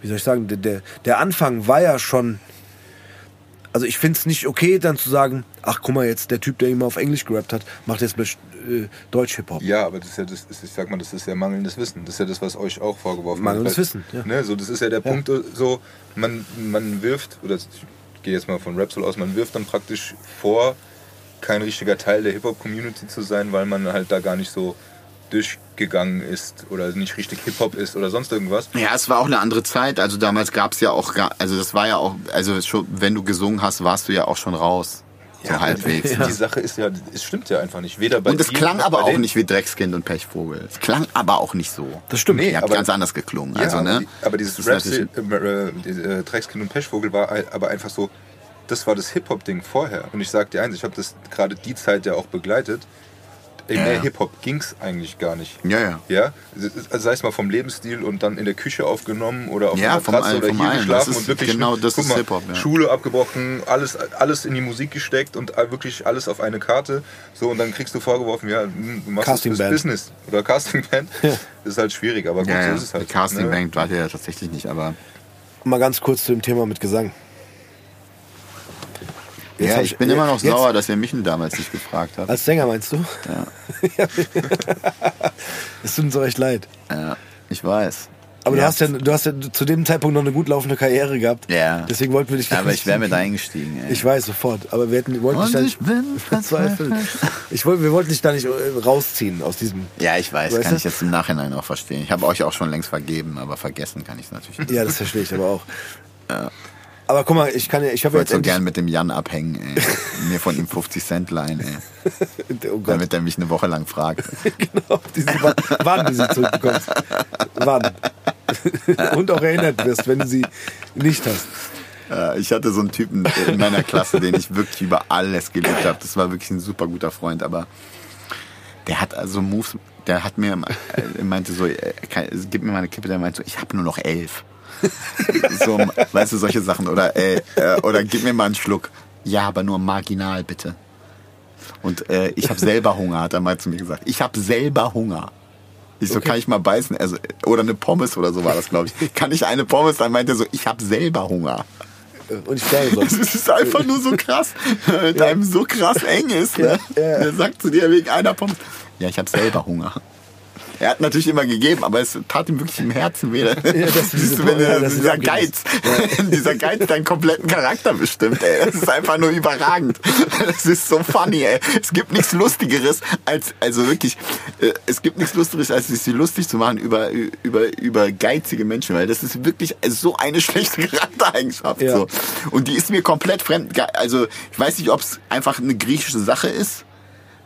wie soll ich sagen, der, der, Anfang war ja schon. Also ich finde es nicht okay, dann zu sagen, ach guck mal jetzt, der Typ, der immer auf Englisch gerappt hat, macht jetzt plötzlich äh, Deutsch-Hip-Hop. Ja, aber das ist ja das, ist, ich sag mal, das ist ja mangelndes Wissen. Das ist ja das, was euch auch vorgeworfen Mangelndes wird. Wissen, ja. Ne, so, das ist ja der Punkt, so, man, man wirft, oder gehe jetzt mal von Rapsol aus, man wirft dann praktisch vor, kein richtiger Teil der Hip-Hop-Community zu sein, weil man halt da gar nicht so durchgegangen ist oder nicht richtig Hip-Hop ist oder sonst irgendwas. Ja, es war auch eine andere Zeit. Also damals gab es ja auch, gar, also das war ja auch, also wenn du gesungen hast, warst du ja auch schon raus. So halbwegs. Die Sache ist ja, es stimmt ja einfach nicht. Weder bei Und es dir klang aber auch nicht wie Dreckskind und Pechvogel. Es klang aber auch nicht so. Das stimmt. Nee, Ihr habt ganz anders geklungen. Ja, also, aber, ne? die, aber dieses Das Rap, natürlich- äh, äh, Dreckskind und Pechvogel war aber einfach so, das war das Hip-Hop-Ding vorher. Und ich sag dir eins, ich habe das gerade die Zeit ja auch begleitet. Ey, Ja, mehr ja. Hip-Hop ging's eigentlich gar nicht. Ja, ja. Ja, also sei es mal vom Lebensstil und dann in der Küche aufgenommen oder auf Ja, vom Matratze oder vom hier allen. geschlafen und wirklich genau das guck ist mal, Hip-Hop, ja. Schule abgebrochen, alles, alles in die Musik gesteckt und wirklich alles auf eine Karte. So und dann kriegst du vorgeworfen, ja, hm, du machst das Castingband. Business oder Castingband. Das ist halt schwierig, aber gut, Ja, so ja. ist es halt. Die Casting ne? War ja tatsächlich nicht, aber. Mal ganz kurz zu dem Thema mit Gesang. Jetzt ja, hab ich bin immer noch jetzt- sauer, dass ihr mich damals nicht gefragt habt. Als Sänger meinst du? Ja. Es tut uns auch echt leid. ja, ich weiß. Aber Ja. du, hast ja, du hast ja zu dem Zeitpunkt noch eine gut laufende Karriere gehabt. Ja. Deswegen wollten wir dich. Aber ich wäre mit eingestiegen, ey. Ich weiß sofort. Aber wir hätten, wollten dich da Und nicht ich bin verzweifelt. Ich wollte, wir wollten dich da nicht äh, rausziehen aus diesem. Ja, ich weiß, Weißt kann du? ich jetzt im Nachhinein auch verstehen. Ich habe euch auch schon längst vergeben, aber vergessen kann ich es natürlich nicht. Ja, das verstehe ich aber auch. Aber guck mal, ich kann ja, ich habe jetzt so gern mit dem Jan abhängen, ey. Mir von ihm 50 Cent leihen, ey. oh Gott, Damit er mich eine Woche lang fragt. genau, diese Wa- Warn, die sie zurückbekommst. Warn. und auch erinnert wirst, wenn du sie nicht hast. Äh, Ich hatte so einen Typen in meiner Klasse, den ich wirklich über alles geliebt habe. Das war wirklich ein super guter Freund, aber der hat also Moves, der hat mir, äh, meinte so, äh, gib mir mal eine Kippe, der meinte so, ich habe nur noch elf. So, weißt du, solche Sachen. Oder, äh, äh, oder gib mir mal einen Schluck. Ja, aber nur marginal, bitte. Und äh, ich habe selber Hunger, hat er mal zu mir gesagt. Ich habe selber Hunger. Ich so, kann ich mal beißen? Also, oder eine Pommes oder so war das, glaube ich. Kann ich eine Pommes? Dann meinte er so, ich habe selber Hunger. Und ich sterbe sonst. Es ist einfach nur so krass, mit einem so krass eng ist. Ne? Ja, ja. Der sagt zu dir wegen einer Pommes, ja, ich habe selber Hunger. Er hat natürlich immer gegeben, aber es tat ihm wirklich im Herzen weh. das- Siehst du, wenn ja, das ist dieser. Geiz, dieser Geiz deinen kompletten Charakter bestimmt, ey. Das ist einfach nur überragend. Das ist so funny, ey. Es gibt nichts Lustigeres als, also wirklich, äh, es gibt nichts Lustigeres, als sich lustig zu machen über, über, über geizige Menschen, weil das ist wirklich so eine schlechte Charaktereigenschaft. Ja. So. Und die ist mir komplett fremd. Also, ich weiß nicht, ob es einfach eine griechische Sache ist,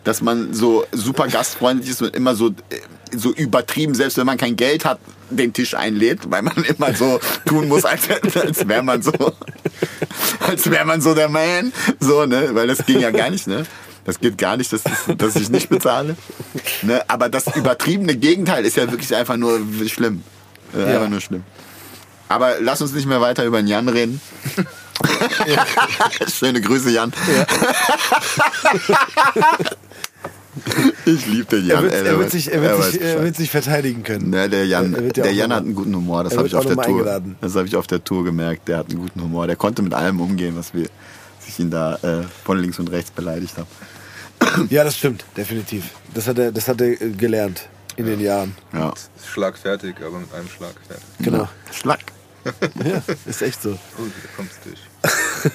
dass man so super gastfreundlich ist und immer so, äh, so übertrieben, selbst wenn man kein Geld hat, den Tisch einlädt, weil man immer so tun muss, als, als wäre man so, als wäre man so der Man, so, ne, weil das ging ja gar nicht, ne. Das geht gar nicht, dass, dass ich nicht bezahle. Ne? Aber das übertriebene Gegenteil ist ja wirklich einfach nur schlimm. Äh, Einfach nur schlimm. Aber lass uns nicht mehr weiter über den Jan reden. Schöne Grüße, Jan. ich liebe den Er Jan. wird, ey, er wird, sich, er wird, weiß sich, er wird sich verteidigen können. Ne, der Jan, Er wird ja der Jan hat einen guten Humor. Das er habe wird ich auf der Tour. eingeladen. Das habe ich auf der Tour gemerkt. Der hat einen guten Humor. Der konnte mit allem umgehen, was wir sich ihn da äh, von links und rechts beleidigt haben. Ja, das stimmt, definitiv. Das hat er, das hat er äh, gelernt in den Jahren. Ja. Schlagfertig, aber mit einem Schlag fertig. Genau. Schlag. Ja, ist echt so. Oh, da kommt's durch.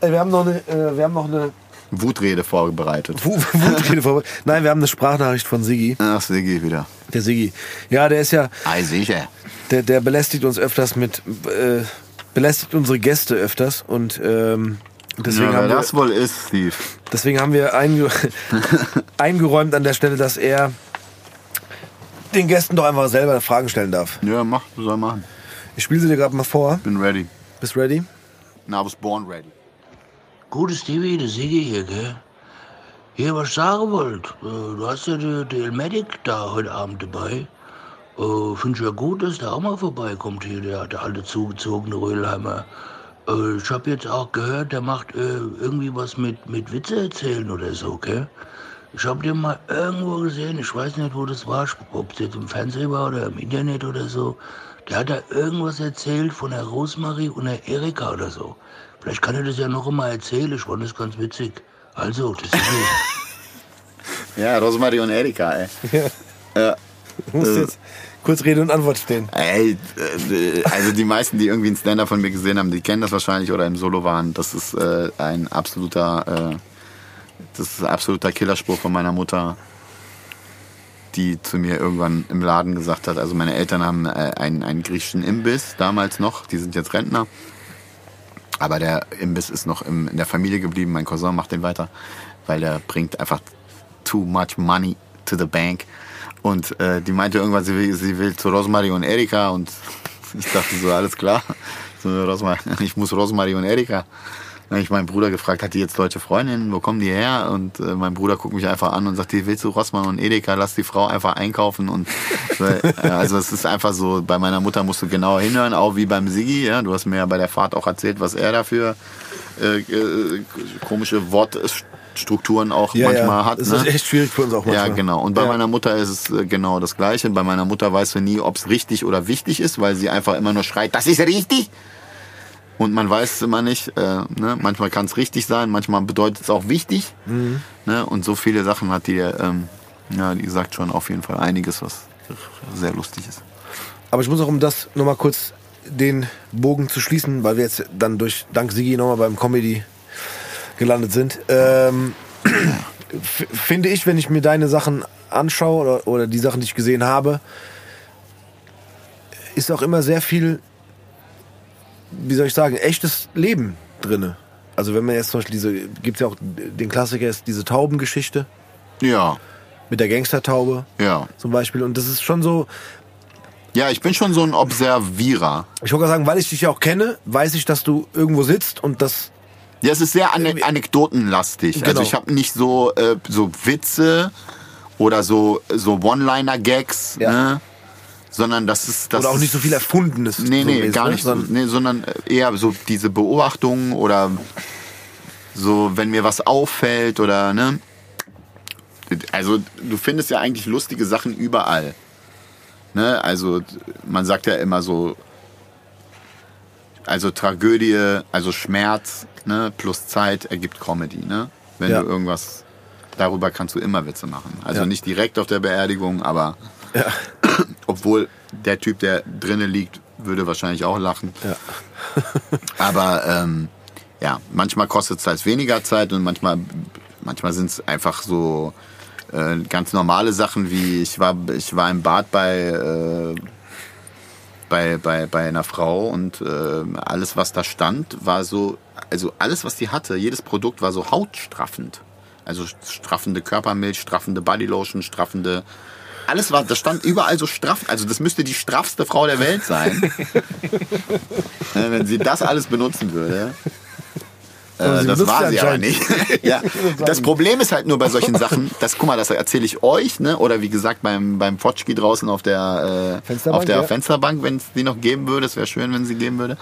Ey, wir haben noch eine, äh, wir haben noch eine Wutrede vorbereitet. Wu- Wutrede vorbei. Nein, wir haben eine Sprachnachricht von Siggi. Ach, Sigi wieder. Der Siggi. Ja, der ist ja, Ei, sicher. der, der belästigt uns öfters mit, äh, belästigt unsere Gäste öfters und ähm, deswegen, Ja, haben wir, das wohl ist, Steve. deswegen haben wir einge eingeräumt an der Stelle, dass er den Gästen doch einfach selber Fragen stellen darf. Ja, mach, soll machen. Ich spiele sie dir gerade mal vor. Bin ready. Bist ready? I was born ready. Gute Stevie, der Sigi hier, gell? Hier, was ich sagen wollte, äh, du hast ja die, die Elmatic da heute Abend dabei. Äh, Finde ich ja gut, dass der auch mal vorbeikommt hier, der, der alte zugezogene Röhlheimer. Äh, ich habe jetzt auch gehört, der macht äh, irgendwie was mit, mit Witze erzählen oder so, gell? Ich habe den mal irgendwo gesehen, ich weiß nicht, wo das war, ob es jetzt im Fernsehen war oder im Internet oder so. Der hat da irgendwas erzählt von der Rosemarie und der Erika oder so. Vielleicht kann er das ja noch einmal erzählen, ich fand das ganz witzig. Also, das ist es. Ja, Rosmarie und Erika, ey. Ja. Du musst Äh. jetzt kurz Rede und Antwort stehen. Ey, äh, also die meisten, die irgendwie einen Stand von mir gesehen haben, die kennen das wahrscheinlich oder im Solo waren. Das ist äh, ein absoluter, äh, das ist ein absoluter Killerspruch von meiner Mutter, die zu mir irgendwann im Laden gesagt hat. Also meine Eltern haben äh, einen, einen griechischen Imbiss damals noch, die sind jetzt Rentner. Aber der Imbiss ist noch im, in der Familie geblieben. Mein Cousin macht den weiter, weil der bringt einfach too much money to the bank. Und äh, die meinte irgendwann, sie will, sie will zu Rosmarie und Erika. Und ich dachte so, alles klar. So, Rosmarie, ich muss Rosmarie und Erika. Dann habe ich meinen Bruder gefragt, hat die jetzt deutsche Freundinnen? Wo kommen die her? Und äh, mein Bruder guckt mich einfach an und sagt, die willst du Rossmann und Edeka? Lass die Frau einfach einkaufen. Und äh, also es ist einfach so, bei meiner Mutter musst du genauer hinhören, auch wie beim Sigi. Ja? Du hast mir ja bei der Fahrt auch erzählt, was er dafür äh, äh, komische Wortstrukturen auch manchmal hat. Das ne? ist echt schwierig für uns auch manchmal. Ja, genau. Und bei Ja. meiner Mutter ist es äh, genau das Gleiche. Bei meiner Mutter weißt du nie, ob es richtig oder wichtig ist, weil sie einfach immer nur schreit, das ist richtig. Und man weiß es immer nicht. Äh, ne? Manchmal kann es richtig sein, manchmal bedeutet es auch wichtig. Mhm. Ne? Und so viele Sachen hat die, ähm, ja, die sagt schon auf jeden Fall einiges, was sehr lustig ist. Aber ich muss auch, um das nochmal kurz den Bogen zu schließen, weil wir jetzt dann durch dank Sigi nochmal beim Comedy gelandet sind. Ähm, finde ich, wenn ich mir deine Sachen anschaue oder, oder die Sachen, die ich gesehen habe, ist auch immer sehr viel, wie soll ich sagen, echtes Leben drinne. Also wenn man jetzt zum Beispiel diese, gibt es ja auch den Klassiker, ist diese Taubengeschichte Ja, mit der Gangstertaube ja. zum Beispiel. Und das ist schon so, Ja, ich bin schon so ein Observierer. Ich wollte gerade sagen, weil ich dich ja auch kenne, weiß ich, dass du irgendwo sitzt und das. Ja, es ist sehr ane anekdotenlastig. Genau. Also ich habe nicht so, äh, so Witze oder so, so One-Liner-Gags, Ja. ne? Sondern das ist... Das oder auch nicht so viel Erfundenes. Nee, so nee, mäßig, gar ne? nicht. So, Sondern- nee, sondern eher so diese Beobachtungen oder so, wenn mir was auffällt oder, ne? Also, du findest ja eigentlich lustige Sachen überall. Ne? Also, man sagt ja immer so, also Tragödie, also Schmerz, ne, plus Zeit ergibt Comedy, ne? Wenn Ja. du irgendwas, darüber kannst du immer Witze machen. Also Ja. nicht direkt auf der Beerdigung, aber Ja. obwohl der Typ, der drinnen liegt, würde wahrscheinlich auch lachen. Ja. Aber ähm, ja, manchmal kostet es halt weniger Zeit und manchmal, manchmal sind es einfach so äh, ganz normale Sachen wie ich war, ich war im Bad bei, äh, bei, bei, bei einer Frau und äh, alles, was da stand, war so, also alles, was die hatte, jedes Produkt war so hautstraffend. Also straffende Körpermilch, straffende Bodylotion, straffende. Alles war, das stand überall so straff. Also das müsste die straffste Frau der Welt sein. Ne, Wenn sie das alles benutzen würde. Äh, das war sie aber nicht. ja. Das Problem ist halt nur bei solchen Sachen, das, guck mal, das erzähle ich euch, ne? oder wie gesagt beim, beim Fotschki draußen auf der, äh, Fensterbank, auf der ja. Fensterbank, wenn es die noch geben würde. Es wäre schön, wenn sie geben würde.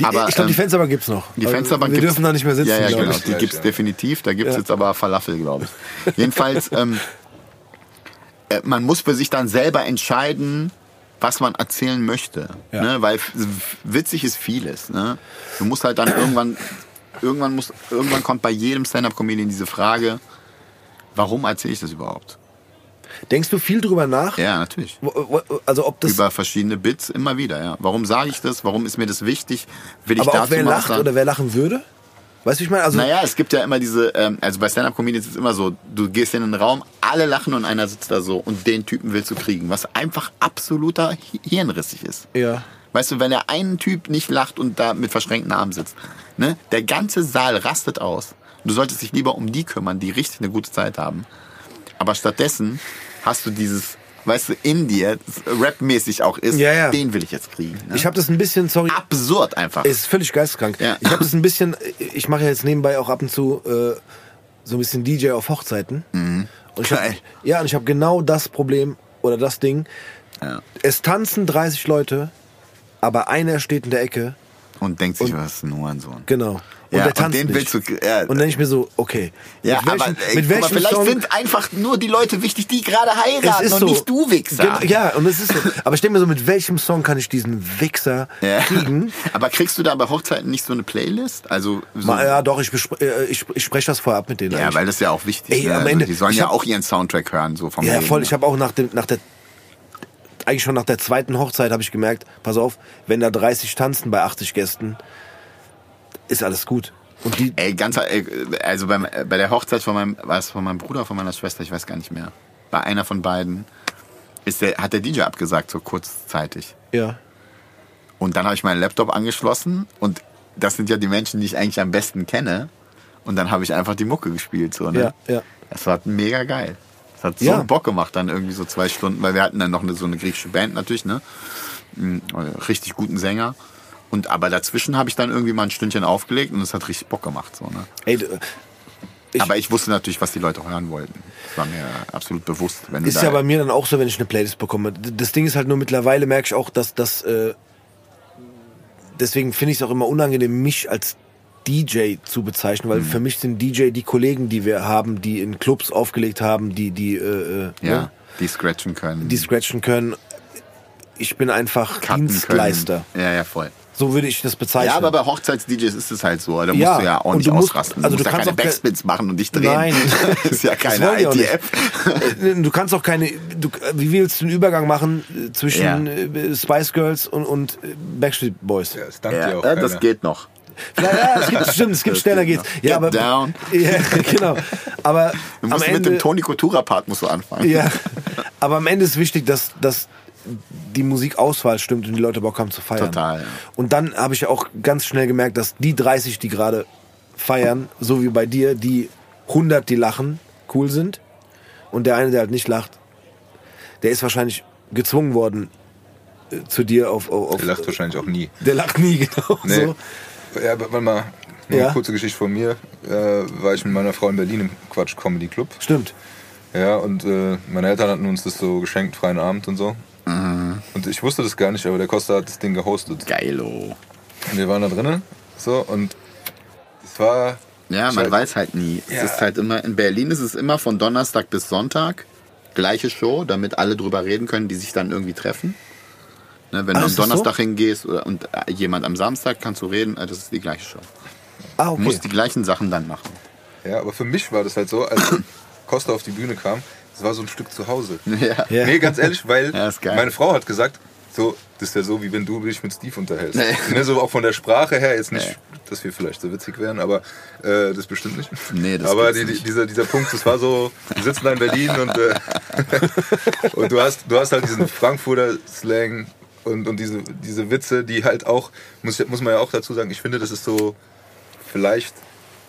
Die, Aber, ich glaube, die ähm, Fensterbank gibt's noch. die Also, Fensterbank Wir dürfen da nicht mehr sitzen. Ja, ja, genau. Die gibt's definitiv. Da gibt's Ja. jetzt aber Falafel, glaube ich. Jedenfalls, ähm, äh, man muss für sich dann selber entscheiden, was man erzählen möchte. Ja. Ne? Weil witzig ist vieles. Ne? Du musst halt dann irgendwann, irgendwann muss, irgendwann kommt bei jedem Stand-Up-Comedian diese Frage, warum erzähle ich das überhaupt? Denkst du viel drüber nach? Ja, natürlich. Also ob das. Über verschiedene Bits immer wieder, ja. Warum sage ich das? Warum ist mir das wichtig? Will ich aber auch dazu wer mal was lacht oder wer lachen würde? Weißt du, ich meine? Also, Naja, es gibt ja immer diese, ähm, also bei Stand-Up-Comedians ist es immer so, du gehst in einen Raum, alle lachen und einer sitzt da so und den Typen willst du kriegen, was einfach absoluter Hi- hirnrissig ist. Ja. Weißt du, wenn der einen Typ nicht lacht und da mit verschränkten Armen sitzt, ne, der ganze Saal rastet aus. Du solltest dich lieber um die kümmern, die richtig eine gute Zeit haben. Aber stattdessen hast du dieses, weißt du, in dir, rapmäßig auch ist, Ja, ja. den will ich jetzt kriegen. Ne? Ich habe das ein bisschen, sorry, Absurd einfach. ist völlig geisteskrank. Ja. Ich habe das ein bisschen, ich mache ja jetzt nebenbei auch ab und zu äh, so ein bisschen DJ auf Hochzeiten. Und ich hab, Geil. ja, und ich habe genau das Problem oder das Ding. Ja. Es tanzen 30 Leute, aber einer steht in der Ecke. Und denkt sich, was ist ein Hurensohn. Genau. Und Ja, der und tanzt den nicht. willst du- ja. und dann denke ich mir so, okay. Ja, mit welchem, aber ey, mit mal, welchem vielleicht Song, sind einfach nur die Leute wichtig, die gerade heiraten und so. nicht du Wichser. Ja, und es ist so. Aber ich denke mir so, mit welchem Song kann ich diesen Wichser Ja. kriegen? Aber kriegst du da bei Hochzeiten nicht so eine Playlist? Also so, Ma, ja, doch, ich, äh, ich, ich spreche das vorher ab mit denen. ja, eigentlich. weil das ist ja auch wichtig. Ey, ne? am Also Ende- die sollen ich ja hab- auch ihren Soundtrack hören, so vom Ja, Leben. voll. Ich habe auch nach, dem, nach der, eigentlich schon nach der zweiten Hochzeit habe ich gemerkt, pass auf, wenn da 30 tanzen bei 80 Gästen, ist alles gut. Und die, Ey, ganz, ey, also beim, äh, bei der Hochzeit von meinem, war es von meinem Bruder, von meiner Schwester, ich weiß gar nicht mehr. Bei einer von beiden ist der, hat der DJ abgesagt, so kurzzeitig. ja, Und dann habe ich meinen Laptop angeschlossen und das sind ja die Menschen, die ich eigentlich am besten kenne. Und dann habe ich einfach die Mucke gespielt. So, ne? Ja, ja. Das war mega geil. Das hat so Ja. Bock gemacht, dann irgendwie so zwei Stunden, weil wir hatten dann noch eine, so eine griechische Band natürlich, ne? Mm, Richtig guten Sänger. Und aber dazwischen habe ich dann irgendwie mal ein Stündchen aufgelegt und es hat richtig Bock gemacht. So, ne? ey, Ich- aber ich wusste natürlich, was die Leute hören wollten. Das war mir absolut bewusst. Wenn du ist ja bei mir dann auch so, wenn ich eine Playlist bekomme. Das Ding ist halt nur mittlerweile merke ich auch, dass das, äh, deswegen finde ich es auch immer unangenehm, mich als DJ zu bezeichnen, Mhm. weil für mich sind DJ die Kollegen, die wir haben, die in Clubs aufgelegt haben, die, die, äh, äh, ja, ne, die scratchen können. die scratchen können. Ich bin einfach cutten Dienstleister. Können. Ja, ja, voll. So würde ich das bezeichnen. Ja, aber bei Hochzeits-DJs ist es halt so. Da musst Ja, du ja auch nicht du musst- ausrasten. also du musst du ja kannst keine Backspins machen und dich drehen. Nein. das ist ja Das keine nicht. ITF. Du kannst auch keine. Du, wie willst du einen Übergang machen äh, zwischen Ja. äh, Spice Girls und, und äh, Backstreet Boys? Ja, dankt Ja, auch ja, das geht noch. Ja, ja, es gibt, stimmt, es gibt Das schneller geht geht's. noch. Ja, Get aber, down. Ja, genau. Aber Du am musst mit Ende, dem Toni Kotura-Part musst du anfangen. ja, aber am Ende ist wichtig, dass, dass die Musikauswahl stimmt und die Leute Bock haben zu feiern. Total, ja. Und dann habe ich auch ganz schnell gemerkt, dass die 30, die gerade feiern, so wie bei dir, die 100, die lachen, cool sind. Und der eine, der halt nicht lacht, der ist wahrscheinlich gezwungen worden, äh, zu dir auf, auf, Der lacht wahrscheinlich auch nie. Der lacht nie, genau. Nee. So. Ja, warte mal. Eine Ja. kurze Geschichte von mir. Äh, war ich mit meiner Frau in Berlin im Quatsch Comedy Club. Stimmt. Ja, und äh, meine Eltern hatten uns das so geschenkt, freien Abend und so. Mhm. Und ich wusste das gar nicht, aber der Costa hat das Ding gehostet. Geilo. Und wir waren da drinnen, so, und es war... Ja, man Scheiße. weiß halt nie. Ja. Es ist halt immer, in Berlin ist es immer von Donnerstag bis Sonntag. Gleiche Show, damit alle drüber reden können, die sich dann irgendwie treffen. Ne, wenn Ah, du am das so? Donnerstag hingehst oder, und äh, jemand am Samstag kannst du reden, äh, das ist die gleiche Show. Ah, Du okay. musst die gleichen Sachen dann machen. Ja, aber für mich war das halt so, als Costa auf die Bühne kam, das war so ein Stück zu Hause. Ja. Ja. Nee, ganz ehrlich, weil Ja, meine Frau hat gesagt, so, das ist ja so, wie wenn du dich mit Steve unterhältst. Nee. Ne, so auch von der Sprache her, jetzt nicht, Nee. dass wir vielleicht so witzig wären, aber äh, das bestimmt nicht. Nee, das aber die, nicht. dieser, dieser Punkt, das war so, wir sitzen da in Berlin und, äh, und du, hast, du hast halt diesen Frankfurter Slang und, und diese, diese Witze, die halt auch, muss, muss man ja auch dazu sagen, ich finde, das ist so vielleicht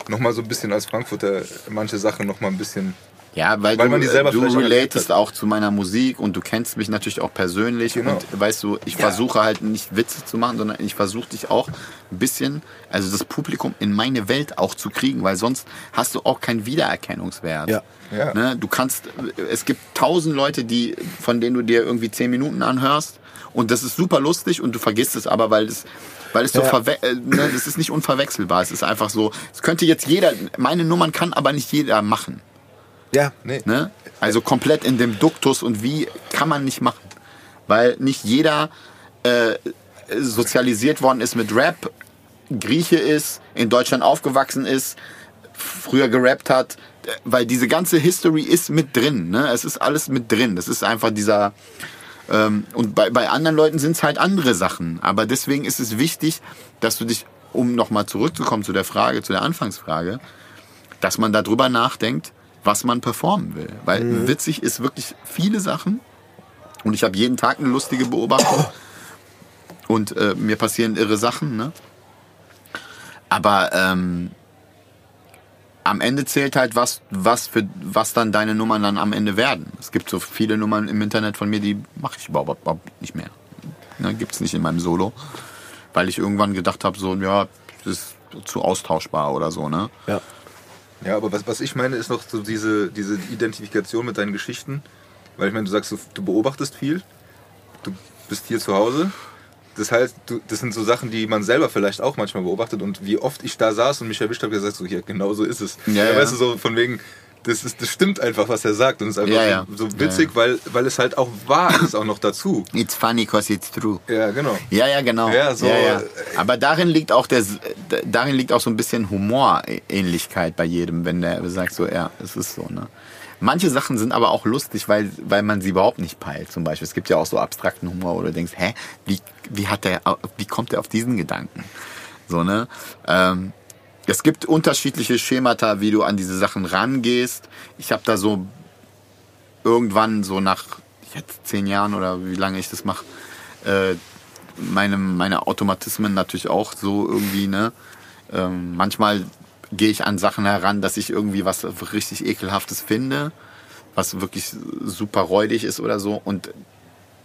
nochmal so ein bisschen als Frankfurter manche Sachen nochmal ein bisschen Ja, weil, Weil du, man die selber du relatest auch zu meiner Musik und du kennst mich natürlich auch persönlich. Genau. Und weißt du, ich versuche halt nicht Witze zu machen, sondern ich versuche dich auch ein bisschen, also das Publikum in meine Welt auch zu kriegen, weil sonst hast du auch keinen Wiedererkennungswert. Ja. Ja. Ne? Du kannst, es gibt tausend Leute, die, von denen du dir irgendwie zehn Minuten anhörst und das ist super lustig und du vergisst es aber, weil es weil es so Ja. verwe äh, ne, das ist nicht unverwechselbar. Es ist einfach so, es könnte jetzt jeder, meine Nummern kann aber nicht jeder machen. Ja. Nee. Ne? Also komplett in dem Duktus und wie kann man nicht machen. Weil nicht jeder äh, sozialisiert worden ist mit Rap, Grieche ist, in Deutschland aufgewachsen ist, früher gerappt hat, weil diese ganze History ist mit drin. Ne? Es ist alles mit drin. Das ist einfach dieser... Ähm, und bei, bei anderen Leuten sind es halt andere Sachen. Aber deswegen ist es wichtig, dass du dich, um nochmal zurückzukommen zu der Frage, zu der Anfangsfrage, dass man darüber nachdenkt, was man performen will. Weil witzig ist wirklich viele Sachen und ich habe jeden Tag eine lustige Beobachtung und äh, mir passieren irre Sachen. Ne? Aber ähm, am Ende zählt halt, was, was, für, was dann deine Nummern dann am Ende werden. Es gibt so viele Nummern im Internet von mir, die mache ich überhaupt, überhaupt nicht mehr. Ne? Gibt es nicht in meinem Solo. Weil ich irgendwann gedacht habe, so, ja, das ist zu austauschbar oder so. Ne? Ja. Ja, aber was, was ich meine, ist noch so diese, diese Identifikation mit deinen Geschichten. Weil ich meine, du sagst, du, du beobachtest viel, du bist hier zu Hause. Das heißt, du, das sind so Sachen, die man selber vielleicht auch manchmal beobachtet. Und wie oft ich da saß und mich erwischt habe, gesagt so, ja, genau so ist es. Ja, ja. Weißt du, so von wegen, das, ist, das stimmt einfach, was er sagt. Und es ist einfach Ja, ja. so witzig, Weil, weil es halt auch wahr ist, auch noch dazu. It's funny cause it's true. Ja, genau. Ja, ja, genau. Ja, so, ja, ja. äh, Aber darin liegt auch der, darin liegt auch so ein bisschen Humorähnlichkeit bei jedem, wenn der sagt so, ja, es ist so, ne. Manche Sachen sind aber auch lustig, weil, weil man sie überhaupt nicht peilt. Zum Beispiel, es gibt ja auch so abstrakten Humor, wo du denkst, hä, wie, wie hat der, wie kommt der auf diesen Gedanken? So, ne? Ähm, es gibt unterschiedliche Schemata, wie du an diese Sachen rangehst. Ich habe da so irgendwann so nach jetzt zehn Jahren oder wie lange ich das mache, äh, meine, meine Automatismen natürlich auch so irgendwie, ne? Ähm, manchmal gehe ich an Sachen heran, dass ich irgendwie was richtig ekelhaftes finde, was wirklich super räudig ist oder so und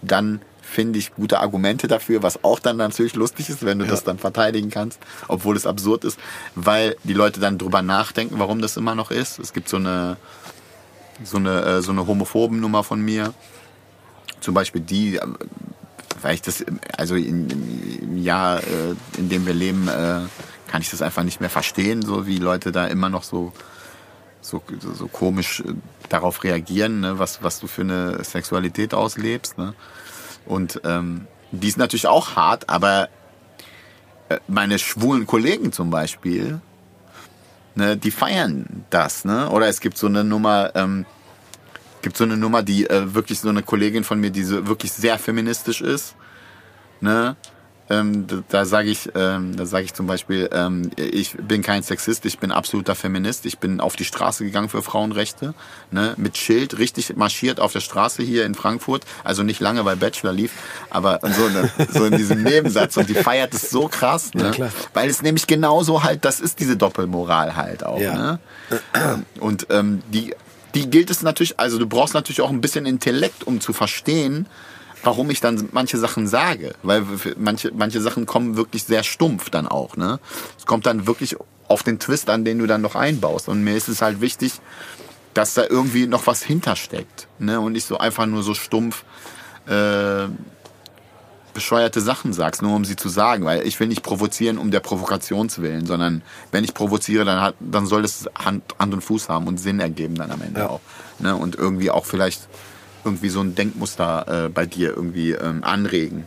dann finde ich gute Argumente dafür, was auch dann natürlich lustig ist, wenn du das dann verteidigen kannst, obwohl es absurd ist, weil die Leute dann drüber nachdenken, warum das immer noch ist. Es gibt so eine so eine äh, so eine homophoben Nummer von mir, zum Beispiel die, äh, weil ich das also in, im Jahr, äh, in dem wir leben, kann ich das einfach nicht mehr verstehen, so wie Leute da immer noch so so, so komisch darauf reagieren, ne, was, was du für eine Sexualität auslebst. Ne? Und ähm, die ist natürlich auch hart, aber äh, meine schwulen Kollegen zum Beispiel, ne, die feiern das. Ne? Oder es gibt so eine Nummer, ähm, gibt so eine Nummer, die äh, wirklich so eine Kollegin von mir, die so wirklich sehr feministisch ist. Ne? Ähm, da da sage ich, ähm, da sage ich zum Beispiel, ähm, ich bin kein Sexist, ich bin absoluter Feminist. Ich bin auf die Straße gegangen für Frauenrechte, ne, mit Schild, richtig marschiert auf der Straße hier in Frankfurt. Also nicht lange, weil Bachelor lief, aber so, ne, so in diesem Nebensatz. Und die feiert es so krass, ne, klar. weil es nämlich genauso halt, das ist diese Doppelmoral halt auch. Ja. Ne? Und ähm, die, die gilt es natürlich, also du brauchst natürlich auch ein bisschen Intellekt, um zu verstehen, warum ich dann manche Sachen sage. Weil manche, manche Sachen kommen wirklich sehr stumpf dann auch. Ne? Es kommt dann wirklich auf den Twist an, den du dann noch einbaust. Und mir ist es halt wichtig, dass da irgendwie noch was hintersteckt. Ne? Und nicht so einfach nur so stumpf äh, bescheuerte Sachen sagst, nur um sie zu sagen. Weil ich will nicht provozieren um der Provokationswillen, sondern wenn ich provoziere, dann, hat, dann soll es Hand, Hand und Fuß haben und Sinn ergeben dann am Ende Ja. auch. Ne? Und irgendwie auch vielleicht irgendwie so ein Denkmuster äh, bei dir irgendwie ähm, anregen.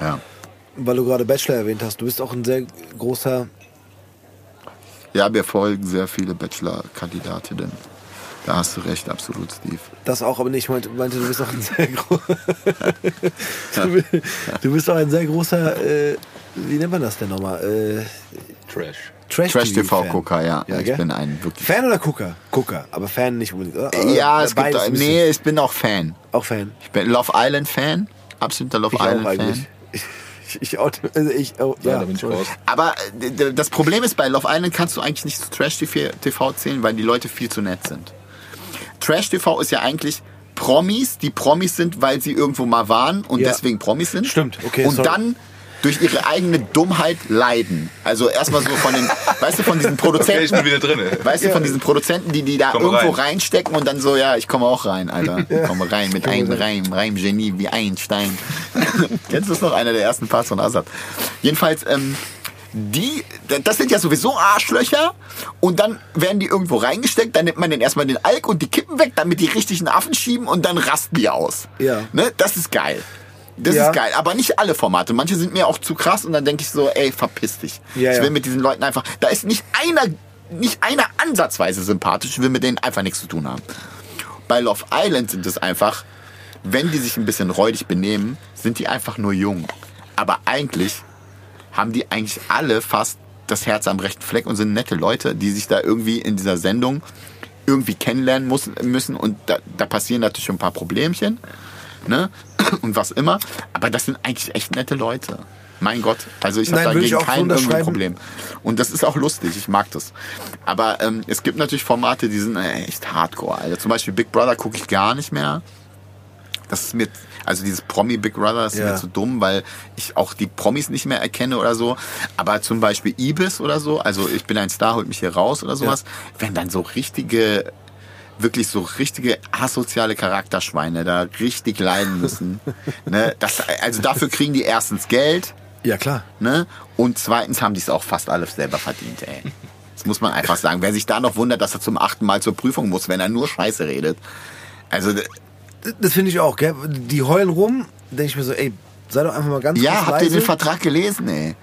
Ja. Weil du gerade Bachelor erwähnt hast, du bist auch ein sehr großer. Ja, mir folgen sehr viele Bachelor-Kandidatinnen. Da hast du recht, absolut, Steve. Das auch, aber nicht. Ich meinte, meinte du bist auch ein sehr großer. du bist auch ein sehr großer. Äh, wie nennt man das denn nochmal? Äh, Trash. Trash, Trash-TV-Gucker, ja. Ja, ich gell? bin ein wirklich. Fan oder Gucker? Gucker, aber Fan nicht unbedingt. Oder? Ja, Oder es gibt. bisschen. Nee, ich bin auch Fan. Auch Fan. Ich bin Love Island-Fan. Absoluter Love Ich auch Island-Fan. eigentlich. Ich, ich, auch, also ich oh, Ja, ja, da bin ich raus. Aber äh, das Problem ist, bei Love Island kannst du eigentlich nicht zu Trash-TV zählen, weil die Leute viel zu nett sind. Trash-TV ist ja eigentlich Promis, die Promis sind, weil sie irgendwo mal waren und Ja. deswegen Promis sind. Stimmt, okay, Und sorry. dann durch ihre eigene Dummheit leiden. Also erstmal so von den, weißt du, von diesen Produzenten. Okay, ich bin wieder drin. ey. Weißt du, von diesen Produzenten, die die da Komm irgendwo rein. reinstecken und dann so, ja, ich komme auch rein, Alter. Ich komme rein mit einem Reim, Reimgenie wie Einstein. Kennst du das noch? Einer der ersten Parts von Assad. Jedenfalls, ähm, die, das sind ja sowieso Arschlöcher und dann werden die irgendwo reingesteckt, dann nimmt man den erstmal den Alk und die Kippen weg, damit die richtigen Affen schieben und dann rasten die aus. Ja. Ne? Das ist geil. Das Ja. ist geil, aber nicht alle Formate. Manche sind mir auch zu krass und dann denke ich so, ey, verpiss dich. Ja, ich will ja. mit diesen Leuten einfach, da ist nicht einer, nicht einer ansatzweise sympathisch, ich will mit denen einfach nichts zu tun haben. Bei Love Island sind es einfach, wenn die sich ein bisschen räudig benehmen, sind die einfach nur jung. Aber eigentlich haben die eigentlich alle fast das Herz am rechten Fleck und sind nette Leute, die sich da irgendwie in dieser Sendung irgendwie kennenlernen muss, müssen. Und da, da passieren natürlich schon ein paar Problemchen. Ne? Und was immer. Aber das sind eigentlich echt nette Leute. Mein Gott. Also ich habe dagegen kein irgendwie. Problem. Und das ist auch lustig. Ich mag das. Aber ähm, es gibt natürlich Formate, die sind äh, echt hardcore. Also zum Beispiel Big Brother gucke ich gar nicht mehr. Das ist mir, also dieses Promi Big Brother, ist Ja. mir zu dumm, weil ich auch die Promis nicht mehr erkenne oder so. Aber zum Beispiel Ibis oder so, also ich bin ein Star, holt mich hier raus oder sowas, wenn dann so richtige, wirklich so richtige asoziale Charakterschweine da richtig leiden müssen. ne? das, also dafür kriegen die erstens Geld, Ja, klar. ne? Und zweitens haben die es auch fast alle selber verdient, ey. Das muss man einfach sagen. Wer sich da noch wundert, dass er zum achten Mal zur Prüfung muss, wenn er nur Scheiße redet. Also, Das finde ich auch, gell? Die heulen rum, denke ich mir so, ey, sei doch einfach mal ganz ja, kurz habt ihr leise. den Vertrag gelesen, ey?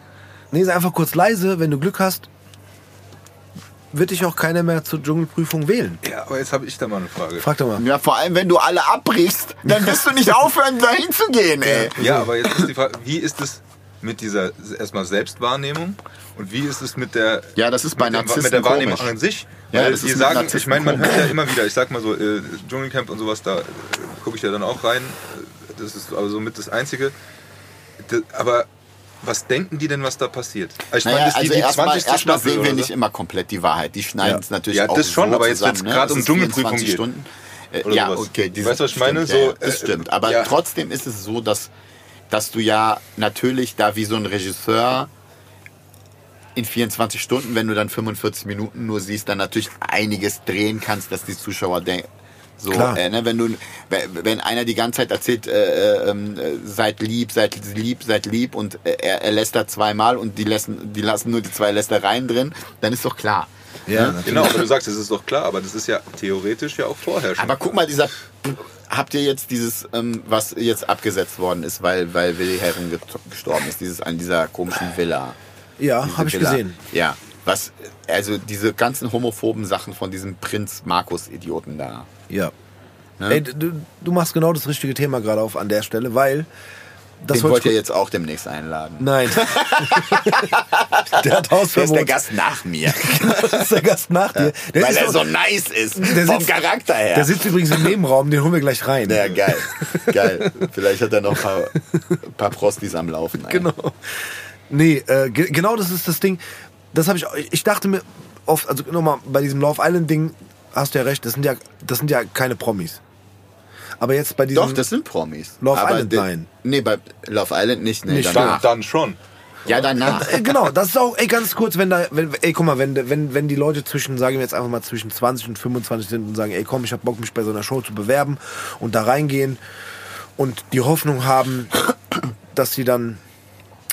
nee, sei einfach kurz leise, wenn du Glück hast, wird dich auch keiner mehr zur Dschungelprüfung wählen. Ja, aber jetzt habe ich da mal eine Frage. Frag doch mal. Ja, vor allem, wenn du alle abbrichst, dann wirst du nicht aufhören, da hinzugehen, ey. Ja, aber jetzt ist die Frage, wie ist es mit dieser erstmal Selbstwahrnehmung und wie ist es mit der Ja, das ist bei mit, dem, mit der Wahrnehmung komisch. an sich? Ja, Weil das die ist sagen, Narzissten ich meine, man hört ja immer wieder, ich sag mal so, äh, Dschungelcamp und sowas, da äh, gucke ich ja dann auch rein. Äh, Das ist also mit das Einzige. Das, aber was denken die denn, was da passiert? Ich Naja, ist also erstmal 20. erstmal Staffel sehen wir nicht immer komplett die Wahrheit. Die schneiden Ja. es natürlich Ja, auch das schon, so aber jetzt, wenn's ne? gerade um Dschungelprüfung 24 geht. Stunden. Äh, ja, sowas. okay. dieses- Weißt du, was ich meine? Stimmt, So, ja, das äh, stimmt. Aber ja. trotzdem ist es so, dass, dass du ja natürlich da wie so ein Regisseur in 24 Stunden, wenn du dann 45 Minuten nur siehst, dann natürlich einiges drehen kannst, dass die Zuschauer denken. So, äh, ne, wenn du, wenn- wenn einer die ganze Zeit erzählt, äh, ähm, äh, seid lieb, seid lieb, seid lieb und äh, er, er lästert zweimal und die lassen, die lassen nur die zwei Lästereien drin, dann ist doch klar. Ja, Ne? Genau, aber du sagst, das ist doch klar, aber das ist ja theoretisch ja auch vorher schon. Aber guck mal, dieser, habt ihr jetzt dieses, ähm, was jetzt abgesetzt worden ist, weil, weil Willi Herren get- gestorben ist, dieses an dieser komischen Villa. Ja, habe ich gesehen. Ja, was, also diese ganzen homophoben Sachen von diesem Prinz Markus-Idioten da. Ja. Ne? Ey, du, du machst genau das richtige Thema gerade auf an der Stelle, weil das Den wollte wollt ihr jetzt auch demnächst einladen. Nein. der hat Der ist Hausverbot. der Gast nach mir, das ist der Gast nach dir. Der weil ist er so nice ist, Der vom sitzt- Charakter her. Der sitzt übrigens im Nebenraum, den holen wir gleich rein. ja, geil, geil. Vielleicht hat er noch ein paar, paar Prostis am Laufen. ey. Genau. Nee, äh, ge genau das ist das Ding. Das habe ich, ich dachte mir oft, also nochmal, bei diesem Love Island Ding hast du ja recht, das sind ja, das sind ja keine Promis. Aber jetzt bei diesem. Doch, das sind Promis. Love Aber Island, nein. Nee, bei Love Island nicht. Nee, Nicht, danach. Dann, dann schon. Ja, danach. Äh, genau, das ist auch, ey, ganz kurz, wenn da, wenn, ey, guck mal, wenn, wenn, wenn die Leute zwischen, sagen wir jetzt einfach mal zwischen 20 und 25 sind und sagen, ey, komm, ich hab Bock, mich bei so einer Show zu bewerben und da reingehen und die Hoffnung haben, dass sie dann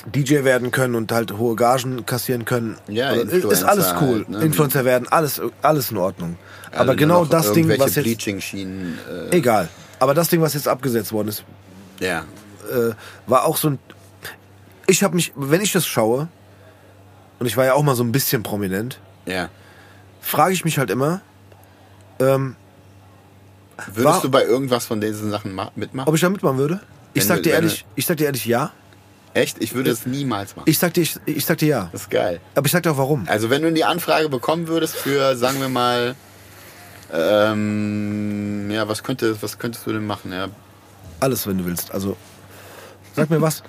DJ werden können und halt hohe Gagen kassieren können. Ja, ist Influencer alles cool. halt, ne? Influencer werden, alles, alles in Ordnung. Alle Aber genau das Ding, was jetzt, Bleaching-Schienen. Äh, egal. Aber das Ding, was jetzt abgesetzt worden ist, ja. äh, war auch so ein. Ich habe mich, wenn ich das schaue, und ich war ja auch mal so ein bisschen prominent, Ja. frage ich mich halt immer, ähm, Würdest War- du bei irgendwas von diesen Sachen ma- mitmachen? ob ich da mitmachen würde. Ich sag dir ehrlich, ich sag dir ehrlich ja. Echt? Ich würde es niemals machen. Ich sag dir, ich, ich sag dir ja. Das ist geil. Aber ich sag dir auch warum. Also wenn du die Anfrage bekommen würdest für, sagen wir mal, ähm, ja, was, könnte, was könntest du denn machen? Ja, Alles, wenn du willst. Also, sag mir was.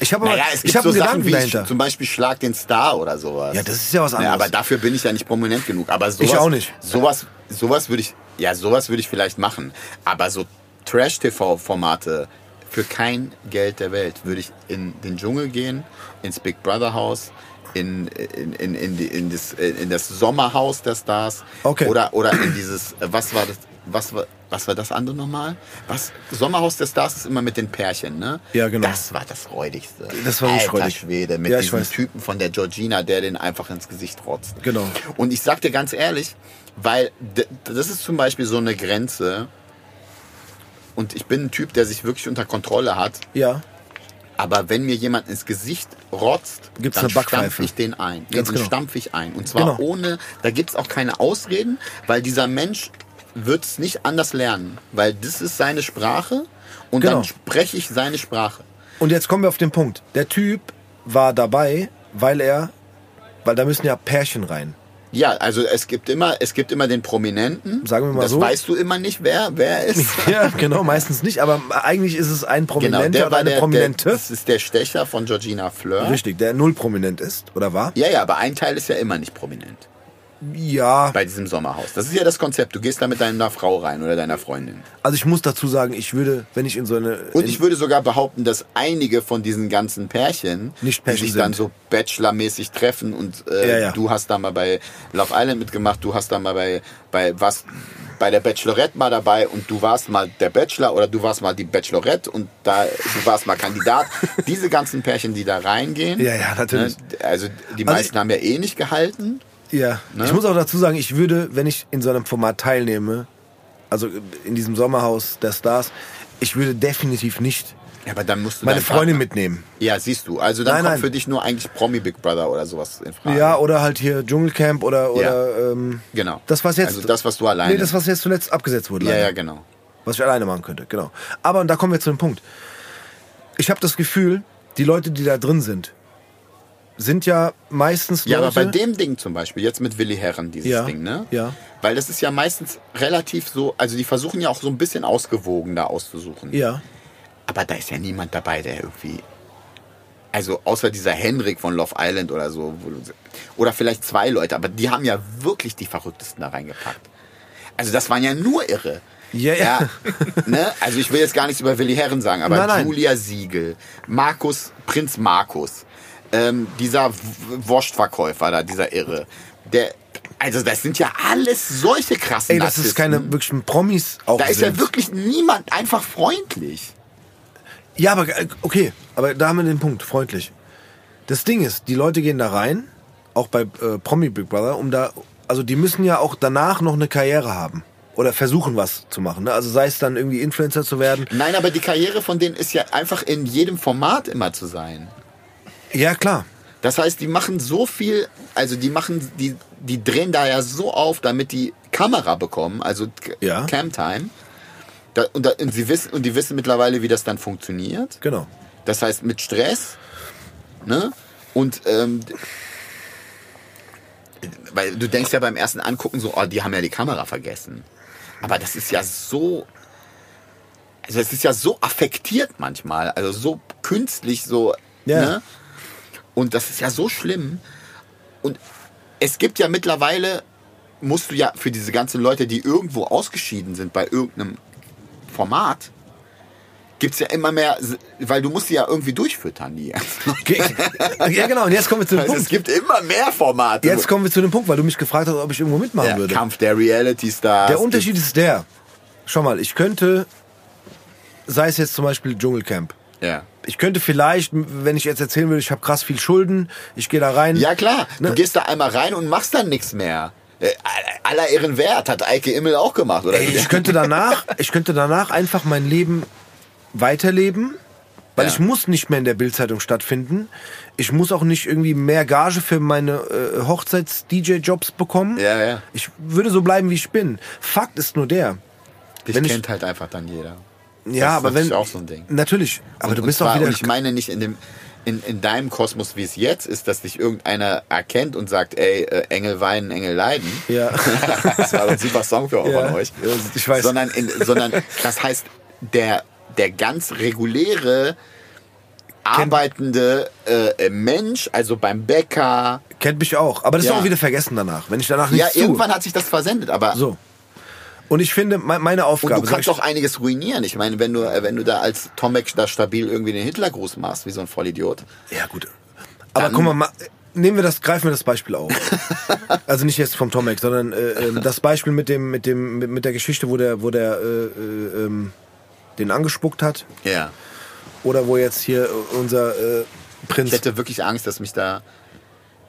Ich habe naja, es ich gibt habe so einen Sachen wie dahinter. zum Beispiel Schlag den Star oder sowas. Ja, das ist ja was anderes. aber dafür bin ich ja nicht prominent genug. Aber sowas, auch nicht. Sowas, sowas würde ich, ja, sowas würde ich vielleicht machen. Aber so Trash-TV-Formate für kein Geld der Welt würde ich in den Dschungel gehen, ins Big Brother Haus, in, in, in, in, in, das, in das Sommerhaus der Stars. Okay. Oder, oder in dieses, was war das, was war, was war das andere nochmal? Was? Sommerhaus der Stars ist immer mit den Pärchen, ne? Ja, genau. Das war das Räudigste. Das war nicht Alter. Schwede, mit Ja, diesem weiß. Typen von der Georgina, der den einfach ins Gesicht rotzt. Genau. Und ich sag dir ganz ehrlich, weil das ist zum Beispiel so eine Grenze. Und ich bin ein Typ, der sich wirklich unter Kontrolle hat. ja, Aber wenn mir jemand ins Gesicht rotzt, Gibt's dann stampfe ich den ein. Nee, Ganz dann genau. stampfe ich ein. Und zwar Genau. ohne, da gibt's auch keine Ausreden, weil dieser Mensch wird es nicht anders lernen. Weil das ist seine Sprache und Genau. dann spreche ich seine Sprache. Und jetzt kommen wir auf den Punkt. Der Typ war dabei, weil er, weil da müssen ja Pärchen rein. Ja, also es gibt immer, es gibt immer den Prominenten. Sagen wir mal das so. weißt du immer nicht, wer, wer er ist. Ja, genau, meistens nicht, aber eigentlich ist es ein Genau, Prominenter der oder eine der, Prominente. der, das ist der Stecher von Georgina Fleur. Richtig, der null prominent ist, oder war? Ja, ja, aber ein Teil ist ja immer nicht prominent Ja, bei diesem Sommerhaus. Das ist ja das Konzept. Du gehst da mit deiner Frau rein oder deiner Freundin. also ich muss dazu sagen, ich würde, wenn ich in so eine... Und ich würde sogar behaupten, dass einige von diesen ganzen Pärchen, Nicht die Pärchen sich dann sind. so Bachelor-mäßig treffen und äh, Ja, ja. du hast da mal bei Love Island mitgemacht, du hast da mal bei, bei was bei der Bachelorette mal dabei und du warst mal der Bachelor oder du warst mal die Bachelorette und da du warst mal Kandidat. Diese ganzen Pärchen, die da reingehen, Ja, ja, natürlich. Ne, also die Also meisten haben ja eh nicht gehalten. Ja, Ne? ich muss auch dazu sagen, ich würde, wenn ich in so einem Format teilnehme, also in diesem Sommerhaus der Stars, ich würde definitiv nicht Ja, aber dann musst du meine Freundin Partner- mitnehmen. Ja, siehst du. Also dann Nein, kommt nein. für dich nur eigentlich Promi Big Brother oder sowas in Frage. Ja, oder halt hier Dschungelcamp oder, oder ähm, Genau. das, was jetzt... Also das, was du alleine. Nee, das, was jetzt zuletzt abgesetzt wurde. ja, leider. ja, genau. Was ich alleine machen könnte, genau. Aber und da kommen wir zu dem Punkt. Ich habe das Gefühl, die Leute, die da drin sind, sind ja meistens Ja, Leute... aber bei dem Ding zum Beispiel, jetzt mit Willi Herren, dieses Ja, Ding, ne? ja. Weil das ist ja meistens relativ so, also die versuchen ja auch so ein bisschen ausgewogen da auszusuchen. Ja, Aber da ist ja niemand dabei, der irgendwie. Also außer dieser Henrik von Love Island oder so. Oder vielleicht zwei Leute, aber die haben ja wirklich die Verrücktesten da reingepackt. Also das waren ja nur Irre. Ja, ja. ne? Also ich will jetzt gar nichts über Willi Herren sagen, aber Nein, nein. Julia Siegel, Markus, Prinz Markus, ähm, dieser Wurstverkäufer da, dieser Irre, der, also das sind ja alles solche krassen ey, das ist keine wirklichen Promis auch Da ist sind. ja wirklich niemand einfach freundlich. Ja, aber äh, okay, aber da haben wir den Punkt, freundlich. Das Ding ist, die Leute gehen da rein, auch bei äh, Promi Big Brother, um da, also die müssen ja auch danach noch eine Karriere haben. Oder versuchen was zu machen. Ne? Also sei es dann irgendwie Influencer zu werden. Nein, aber die Karriere von denen ist ja einfach in jedem Format immer zu sein. Ja, klar. Das heißt, die machen so viel, also die machen, die, die drehen da ja so auf, damit die Kamera bekommen, also Ja. Camtime. Da, und, da, und, sie wissen, und die wissen mittlerweile, wie das dann funktioniert. Genau. Das heißt, mit Stress. Ne? Und ähm, weil du denkst ja beim ersten Angucken so, oh, die haben ja die Kamera vergessen. Aber das ist ja so. Also es ist ja so affektiert manchmal, also so künstlich, so. Ja. Ne? Und das ist ja so schlimm. Und es gibt ja mittlerweile, musst du ja für diese ganzen Leute, die irgendwo ausgeschieden sind bei irgendeinem Format gibt's ja immer mehr, weil du musst sie ja irgendwie durchfüttern, die. Ge- ja, genau. Und jetzt kommen wir zu dem Also es Punkt. gibt immer mehr Formate. Jetzt kommen wir zu dem Punkt, weil du mich gefragt hast, ob ich irgendwo mitmachen ja, würde. Kampf der Reality Stars. Der Unterschied ist der. Schau mal, ich könnte, sei es jetzt zum Beispiel Dschungelcamp. Ja. Ich könnte vielleicht, wenn ich jetzt erzählen würde, ich habe krass viel Schulden, ich gehe da rein. Ja klar, Ne? du gehst da einmal rein und machst dann nichts mehr. Äh, aller Ehren wert, hat Eike Immel auch gemacht, oder? Ey, ich könnte danach, ich könnte danach einfach mein Leben weiterleben, weil Ja. ich muss nicht mehr in der Bildzeitung stattfinden. Ich muss auch nicht irgendwie mehr Gage für meine äh, Hochzeits-DJ-Jobs bekommen. Ja, ja. Ich würde so bleiben, wie ich bin. Fakt ist nur der. Dich wenn ich- kennt halt einfach dann jeder. Ja, ist aber wenn auch so ein Ding. natürlich, aber und, du bist zwar, auch wieder ich meine nicht in dem in, in deinem Kosmos, wie es jetzt ist, dass dich irgendeiner erkennt und sagt, ey, äh, Engel weinen, Engel leiden. Ja. das war ein super Song für Ja. von euch. Ja, ich weiß. Sondern, in, sondern das heißt, der, der ganz reguläre arbeitende äh, Mensch, also beim Bäcker, kennt mich auch, aber das ist Ja. auch wieder vergessen danach, wenn ich danach ja, nichts tue. irgendwann hat sich das versendet, aber So. Und ich finde, me- meine Und Aufgabe. du sag kannst auch einiges ruinieren. Ich meine, wenn du, äh, wenn du da als Tomek da stabil irgendwie den Hitlergruß machst, wie so ein Vollidiot. Ja, gut. Aber Dann- guck mal, ma- nehmen wir das, greifen wir das Beispiel auf. also nicht jetzt vom Tomek, sondern äh, ähm, das Beispiel mit dem, mit dem, mit, der Geschichte, wo der, wo der äh, äh, ähm, den angespuckt hat. Ja. Oder wo jetzt hier unser äh, Prinz. Ich hätte wirklich Angst, dass mich da,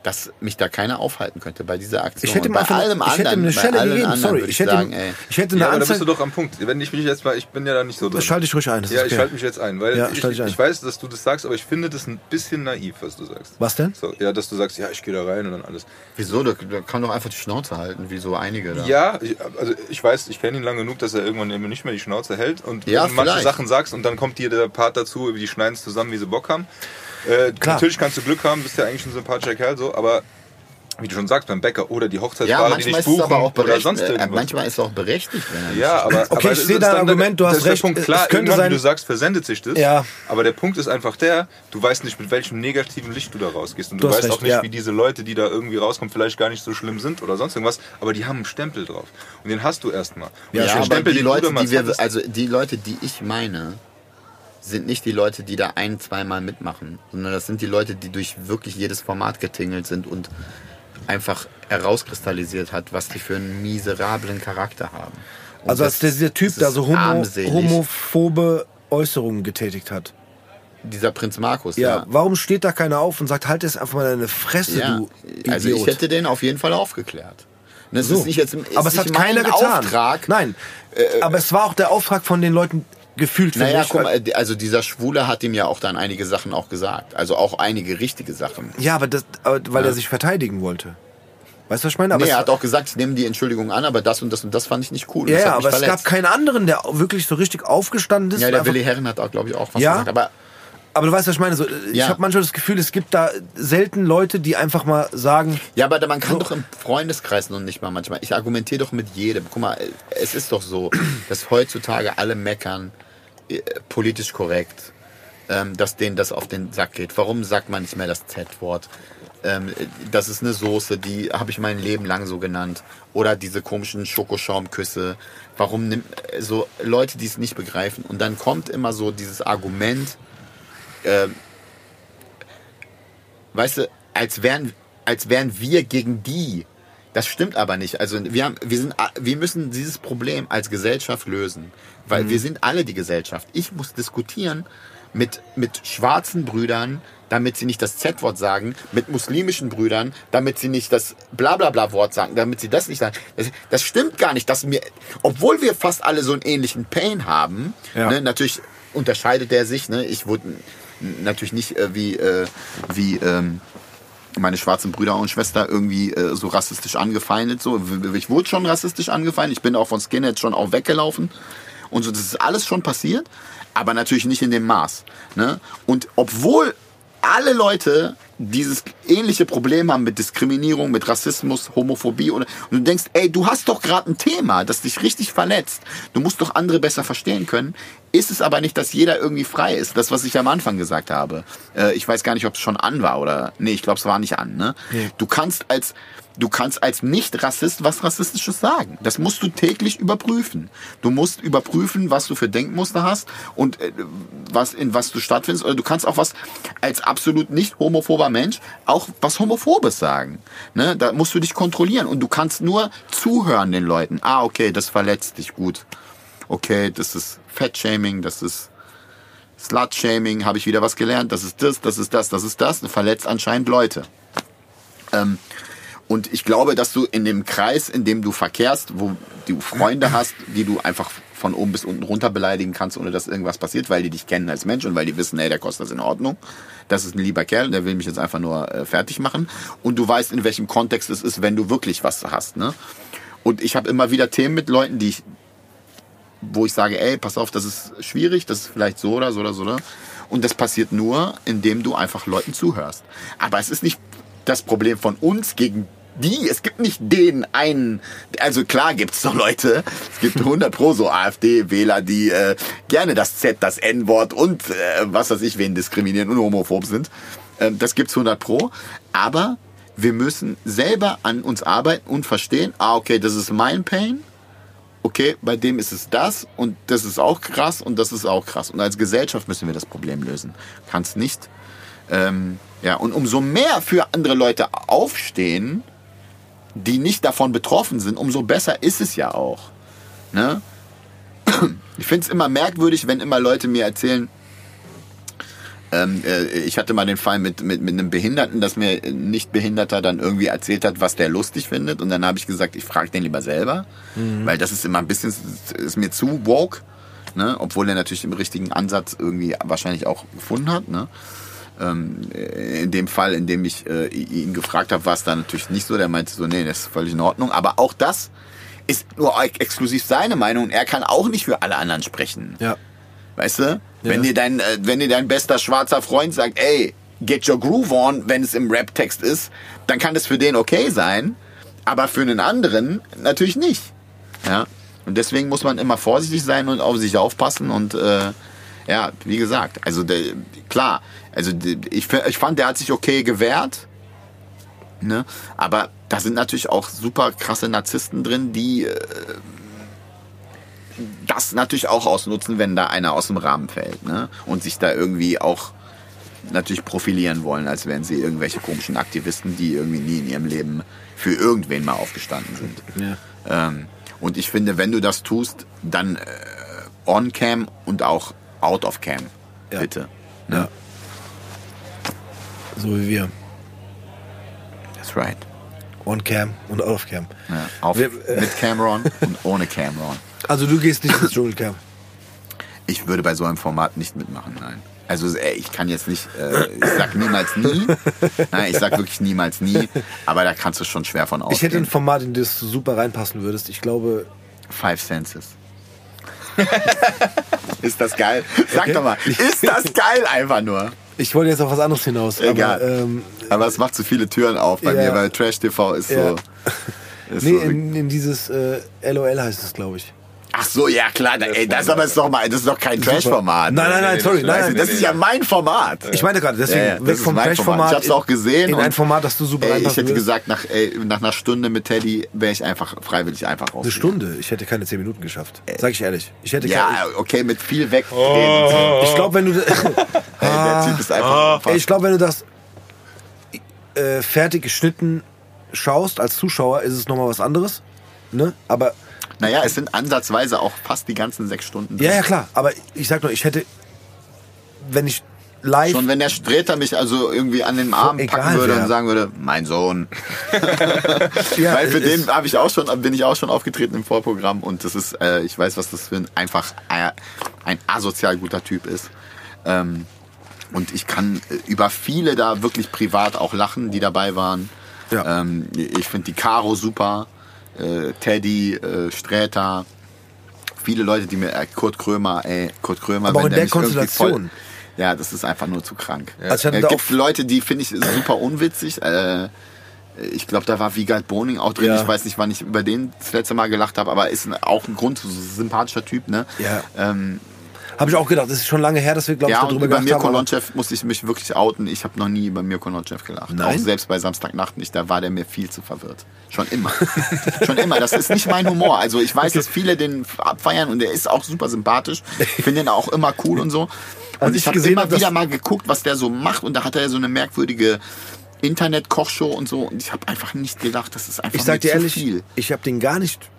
dass mich da keiner aufhalten könnte bei dieser Aktion. Ich hätte ihm bei allem ich hätte anderen, eine bei Stelle allen gegeben, anderen sorry. Ich ich, hätte sagen, ey. ich hätte eine Ja, aber da bist du doch am Punkt. Wenn ich mich jetzt mal, ich bin ja da nicht so drin. Das schalte ich ruhig ein. Das ja, ist ich okay. schalte mich jetzt ein, weil Ja, ich, ich ein. ich weiß, dass du das sagst, aber ich finde das ein bisschen naiv, was du sagst. Was denn? So, ja, dass du sagst, ja, ich gehe da rein und dann alles. Wieso? Da, da kann doch einfach die Schnauze halten, wie so einige da. Ja, ich, also ich weiß, ich kenne ihn lang genug, dass er irgendwann eben nicht mehr die Schnauze hält und Ja, manche. Sachen sagst und dann kommt dir der Part dazu, die schneiden es zusammen, wie sie Bock haben. Äh, Klar. Natürlich kannst du Glück haben, bist ja eigentlich ein sympathischer Kerl so, aber wie du schon sagst, beim Bäcker oder die Ja, Hochzeitspaare, die manchmal dich ist es buchen aber auch oder berechtigt. sonst Äh, irgendwas. manchmal ist es auch berechtigt, wenn er Ja, aber, Okay, aber ich sehe dein Argument, du hast recht. Punkt. Es Klar, könnte irgendwann, sein- wie du sagst, versendet sich das. Ja. Aber der Punkt ist einfach der, du weißt nicht, mit welchem negativen Licht du da rausgehst. Und Du du, weißt recht, auch nicht, ja. wie diese Leute, die da irgendwie rauskommen, vielleicht gar nicht so schlimm sind oder sonst irgendwas. Aber die haben einen Stempel drauf. Und den hast du erstmal. Ja, den aber Stempel, die den Leute, die wir, also die Leute, die ich meine, sind nicht die Leute, die da ein, zweimal mitmachen, sondern das sind die Leute, die durch wirklich jedes Format getingelt sind und einfach herauskristallisiert hat, was die für einen miserablen Charakter haben. Und Also das- als dieser Typ da so homo, homophobe Äußerungen getätigt hat. Dieser Prinz Markus, Ja, ja. warum steht da keiner auf und sagt, halt jetzt einfach mal deine Fresse, Ja, du also ich Idiot. hätte den auf jeden Fall aufgeklärt. Das So. ist nicht jetzt, ist aber es hat keiner getan. Auftrag. Nein, aber es war auch der Auftrag von den Leuten gefühlt für Naja, mich. guck mal, also dieser Schwule hat ihm ja auch dann einige Sachen auch gesagt. Also auch einige richtige Sachen. ja, aber, das, weil Ja. er sich verteidigen wollte. Weißt du, was ich meine? Aber nee, er hat auch gesagt, ich nehme die Entschuldigung an, aber das und das und das fand ich nicht cool. Ja, aber es gab verletzt. keinen anderen, der wirklich so richtig aufgestanden ist. Ja, der Willi Herren hat auch, glaube ich, auch was Ja? gesagt. Aber aber du weißt, was ich meine. So, Ich Ja. habe manchmal das Gefühl, es gibt da selten Leute, die einfach mal sagen, ja, aber man kann So. doch im Freundeskreis noch nicht mal manchmal. Ich argumentiere doch mit jedem. Guck mal, es ist doch so, dass heutzutage alle meckern, politisch korrekt, ähm, dass denen das auf den Sack geht. Warum sagt man nicht mehr das Z-Wort? Ähm, das ist eine Soße, die habe ich mein Leben lang so genannt. Oder diese komischen Schokoschaumküsse. Warum nimmt äh, so Leute, die es nicht begreifen? Und dann kommt immer so dieses Argument, ähm, weißt du, als wären, als wären wir gegen die. Das stimmt aber nicht. Also wir, haben, wir, sind, wir müssen dieses Problem als Gesellschaft lösen. Weil Mhm. wir sind alle die Gesellschaft. Ich muss diskutieren mit, mit schwarzen Brüdern, damit sie nicht das Z-Wort sagen, mit muslimischen Brüdern, damit sie nicht das Blablabla-Wort sagen, damit sie das nicht sagen. Das, das stimmt gar nicht, dass mir, obwohl wir fast alle so einen ähnlichen Pain haben, Ja. ne, natürlich unterscheidet der sich, ne, ich wurde natürlich nicht äh, wie, äh, wie, ähm, meine schwarzen Brüder und Schwester irgendwie äh, so rassistisch angefeindet. So, ich wurde schon rassistisch angefeindet. Ich bin auch von Skinheads schon auch weggelaufen. Und so, das ist alles schon passiert, aber natürlich nicht in dem Maß. Ne? Und obwohl alle Leute dieses ähnliche Problem haben mit Diskriminierung, mit Rassismus, Homophobie und, und du denkst, ey, du hast doch gerade ein Thema, das dich richtig verletzt. Du musst doch andere besser verstehen können. Ist es aber nicht, dass jeder irgendwie frei ist. Das, was ich am Anfang gesagt habe. Äh, ich weiß gar nicht, ob es schon an war oder. Nee, ich glaube, es war nicht an. Ne? Du kannst als du kannst als Nicht-Rassist was Rassistisches sagen. Das musst du täglich überprüfen. Du musst überprüfen, was du für Denkmuster hast und äh, was in was du stattfindest. Oder du kannst auch was als absolut nicht homophober Mensch auch was Homophobes sagen. Ne? Da musst du dich kontrollieren und du kannst nur zuhören den Leuten. Ah, okay, das verletzt dich gut. Okay, das ist Fettshaming, das ist Slut-Shaming, habe ich wieder was gelernt. Das ist das, das ist das, das ist das. Verletzt anscheinend Leute. Ähm, und ich glaube, dass du in dem Kreis, in dem du verkehrst, wo du Freunde hast, die du einfach von oben bis unten runter beleidigen kannst, ohne dass irgendwas passiert, weil die dich kennen als Mensch und weil die wissen, ey, der kostet das in Ordnung. Das ist ein lieber Kerl, der will mich jetzt einfach nur äh, fertig machen. Und du weißt, in welchem Kontext es ist, wenn du wirklich was hast. Ne? Und ich habe immer wieder Themen mit Leuten, die ich, wo ich sage, ey, pass auf, das ist schwierig, das ist vielleicht so oder so oder so. Oder? Und das passiert nur, indem du einfach Leuten zuhörst. Aber es ist nicht das Problem von uns gegen die, es gibt nicht den einen, also klar gibt's doch Leute, es gibt 100 pro so AfD-Wähler, die äh, gerne das Z, das N-Wort und äh, was weiß ich, wen diskriminieren und homophob sind. Ähm, das gibt's 100 pro, aber wir müssen selber an uns arbeiten und verstehen, ah okay, das ist mein Pain, okay, bei dem ist es das und das ist auch krass und das ist auch krass. Und als Gesellschaft müssen wir das Problem lösen. Kannst nicht. Ähm, ja, und umso mehr für andere Leute aufstehen, die nicht davon betroffen sind, umso besser ist es ja auch. Ne? Ich finde es immer merkwürdig, wenn immer Leute mir erzählen, ähm, äh, ich hatte mal den Fall mit, mit, mit einem Behinderten, dass mir ein Nicht-Behinderter dann irgendwie erzählt hat, was der lustig findet. Und dann habe ich gesagt, ich frage den lieber selber, weil das ist immer ein bisschen, ist mir zu woke. Ne? Obwohl er natürlich den richtigen Ansatz irgendwie wahrscheinlich auch gefunden hat. Ne? Ähm, in dem Fall, in dem ich äh, ihn gefragt habe, war es dann natürlich nicht so. Der meinte so, nee, das ist völlig in Ordnung. Aber auch das ist nur ex- exklusiv seine Meinung. und Er kann auch nicht für alle anderen sprechen. Ja. Weißt du? Wenn Ja. dir dein, äh, wenn dir dein bester schwarzer Freund sagt, ey, get your groove on, wenn es im Rap-Text ist, dann kann das für den okay sein, aber für einen anderen natürlich nicht. Ja. Und deswegen muss man immer vorsichtig sein und auf sich aufpassen und äh, ja, wie gesagt, also der, klar, also ich, ich fand, der hat sich okay gewehrt, ne? Aber da sind natürlich auch super krasse Narzissten drin, die äh, das natürlich auch ausnutzen, wenn da einer aus dem Rahmen fällt, ne? Und sich da irgendwie auch natürlich profilieren wollen, als wären sie irgendwelche komischen Aktivisten, die irgendwie nie in ihrem Leben für irgendwen mal aufgestanden sind. Ja. Ähm, und ich finde, wenn du das tust, dann äh, on cam und auch out of cam, Ja. bitte. ja. So wie wir. That's right. On Cam und Off Cam. Ja, auf, Wir- äh, mit Cameron und ohne Cameron. Also du gehst nicht ins Dschungelcamp. Ich würde bei so einem Format nicht mitmachen, nein. Also ey, ich kann jetzt nicht, äh, ich sag niemals nie. Nein, ich sag wirklich niemals nie. Aber da kannst du schon schwer von ausgehen. Ich hätte ein Format, in das du super reinpassen würdest. Ich glaube, Five Senses. ist das geil? Sag Okay. doch mal, ist das geil einfach nur? Ich wollte jetzt auf was anderes hinaus. Egal. Aber, ähm, Aber es macht zu viele Türen auf bei Ja. mir, weil Trash TV ist Ja. so. Ist nee, so in, in dieses äh, LOL heißt es, glaube ich. Ach so, ja klar, da, ey, das aber ist doch mal, das ist doch kein Trash-Format. Nein, nein, nein, nee, sorry. Nein, nein, das ist ja mein Format. Ich meine gerade, deswegen Ja, ja, das weg ist vom. Trash-Format. Ich hab's auch gesehen In und- ein Format, das du super Ey, ich hätte gesagt, nach, ey, nach einer Stunde mit Teddy wäre ich einfach freiwillig einfach raus. Eine Stunde. Ich hätte keine zehn Minuten geschafft. Sag ich ehrlich. Ich hätte Ja, keine, okay, mit viel weg. ich glaube, wenn du Ey, der Typ ist einfach Ey, ich glaube, wenn du das äh, fertig geschnitten schaust als Zuschauer, ist es nochmal was anderes. Ne? Aber Naja, es sind ansatzweise auch fast die ganzen sechs Stunden. ja, ja klar. Aber ich sag nur, ich hätte, wenn ich live Schon wenn der Streter mich also irgendwie an den Arm packen würde wer. und sagen würde, mein Sohn. ja, Weil für den habe ich auch schon, bin ich auch schon aufgetreten im Vorprogramm und das ist, äh, ich weiß, was das für ein einfach äh, ein asozial guter Typ ist. Ähm, und ich kann äh, über viele da wirklich privat auch lachen, die dabei waren. Ja. Ähm, ich finde die Caro super, äh, Teddy, äh, Sträter, viele Leute, die mir, äh, Kurt Krömer, ey, Kurt Krömer, Aber auch in wenn der der Konstellation. Ja, das ist einfach nur zu krank. Also ich hatte Es gibt Leute, die finde ich super unwitzig. Äh, ich glaube, da war Wiegald Boning auch drin. Ja. Ich weiß nicht, wann ich über den das letzte Mal gelacht habe, aber ist auch ein Grund, so ein sympathischer Typ, ne? Ja. Ähm, Habe ich auch gedacht. Das ist schon lange her, dass wir, glaube ich, ja, darüber über gedacht Mirko haben. aber- Nonchev musste ich mich wirklich outen. Ich habe noch nie über Mirko Nonchev gelacht. Nein? Auch selbst bei Samstagnacht nicht. Da war der mir viel zu verwirrt. Schon immer. Schon immer. Das ist nicht mein Humor. Also ich weiß, dass viele den abfeiern und der ist auch super sympathisch. Ich finde den auch immer cool und so. Und Als ich ich habe immer hab, wieder mal geguckt, was der so macht. Und da hat er so eine merkwürdige Internet-Kochshow und so. Und ich habe einfach nicht gedacht, das ist einfach Ich sag dir ehrlich, viel. ich habe den gar nicht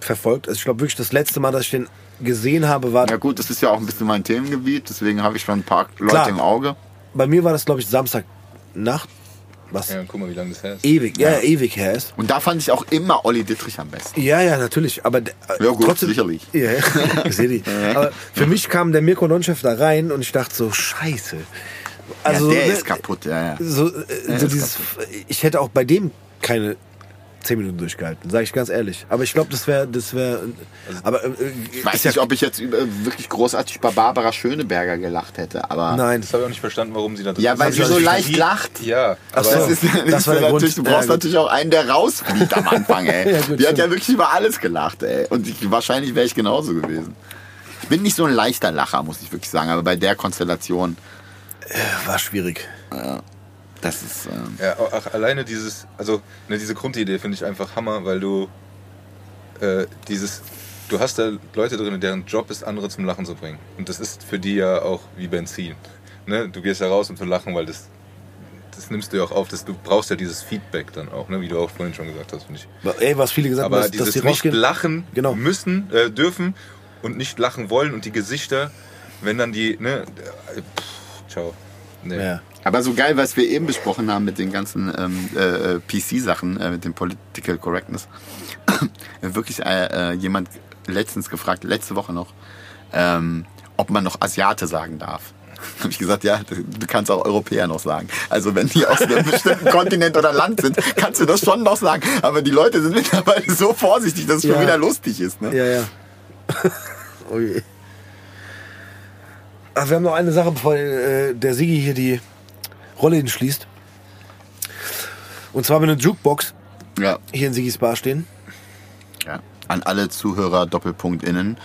verfolgt. Also ich glaube wirklich, das letzte Mal, dass ich den gesehen habe, war Ja gut, das ist ja auch ein bisschen mein Themengebiet. Deswegen habe ich schon ein paar Leute Klar. im Auge. bei mir war das, glaube ich, Samstagnacht, was Ja, guck mal, wie lange das her ist. ewig, ja. ewig her ist. Und da fand ich auch immer Olli Dittrich am besten. Ja, ja, natürlich. Aber Ja, gut, trotzdem, sicherlich. Ja, ja, ich sehe die. Aber für mich kam der Mirko Nonchef da rein und ich dachte so, scheiße. Also, ja, der ne, ist kaputt, ja, ja. So, äh, Ja, so dieses, ich hätte auch bei dem keine zehn Minuten durchgehalten, sage ich ganz ehrlich. Aber ich glaube, das wäre, das wäre, aber äh, Ich weiß nicht, ob ich jetzt über, wirklich großartig über Barbara Schöneberger gelacht hätte, aber. nein. Das habe ich auch nicht verstanden, warum sie da Ja, weil sie hab so ich leicht lacht. Ja, Ach aber so. Das ist, Das das war der natürlich, Grund. du brauchst Ja, natürlich auch einen, der rausfliegt am Anfang, ey. Ja, gut, Die hat ja wirklich über alles gelacht, ey. Und ich, wahrscheinlich wäre ich genauso gewesen. Ich bin nicht so ein leichter Lacher, muss ich wirklich sagen, aber bei der Konstellation, war schwierig. Das ist. Ähm, Ja, auch alleine dieses, also ne, diese Grundidee finde ich einfach Hammer, weil du äh, dieses, du hast da Leute drin, deren Job ist, andere zum Lachen zu bringen. Und das ist für die ja auch wie Benzin. Ne? Du gehst ja raus, um zu lachen, weil das, das nimmst du ja auch auf, dass du brauchst ja dieses Feedback dann auch, ne? wie du auch vorhin schon gesagt hast, finde ich. Ey, was viele gesagt haben, Aber dass, dass dieses die nicht lachen Genau. müssen, äh, dürfen und nicht lachen wollen und die Gesichter, wenn dann die, ne, äh, pff, ciao. Nee. Ja. Aber so geil, was wir eben besprochen haben mit den ganzen ähm, äh, PC-Sachen, äh, mit dem Political Correctness. Wirklich äh, äh, jemand letztens gefragt, letzte Woche noch, ähm, ob man noch Asiate sagen darf. Habe ich gesagt, ja, du kannst auch Europäer noch sagen. Also wenn die aus einem bestimmten Kontinent oder Land sind, kannst du das schon noch sagen. Aber die Leute sind mittlerweile so vorsichtig, dass es Ja. schon wieder lustig ist. Ne? Ja, ja. oh je. Ach, wir haben noch eine Sache, bevor äh, der Sigi hier die Rolle hinschließt. Und zwar haben wir eine Jukebox Ja. hier in Sigis Bar stehen. ja. An alle Zuhörer Doppelpunkt innen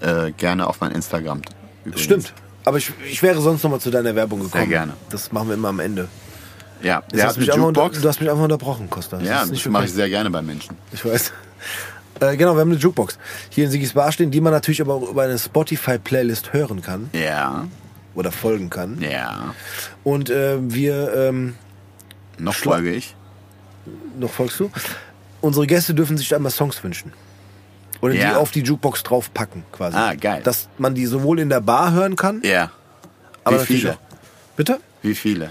äh, gerne auf mein Instagram. übrigens. Stimmt. Aber ich, ich wäre sonst noch mal zu deiner Werbung gekommen. gerne. Das machen wir immer am Ende. Ja, der hast mich einfach, unter- Jukebox. du hast mich einfach unterbrochen, Costa. Das Ja, das mache ich sehr gerne bei Menschen. Ich weiß. Äh, genau, wir haben eine Jukebox hier in Sigis Bar stehen, die man natürlich aber auch über eine Spotify-Playlist hören kann Ja, oder folgen kann. ja. Und äh, wir, ähm, Noch folge ich. noch folgst du? Unsere Gäste dürfen sich einmal Songs wünschen. Oder Ja. die auf die Jukebox draufpacken quasi. Ah, geil. Dass man die sowohl in der Bar hören kann, Ja. aber Wie viele? Bitte? Wie viele?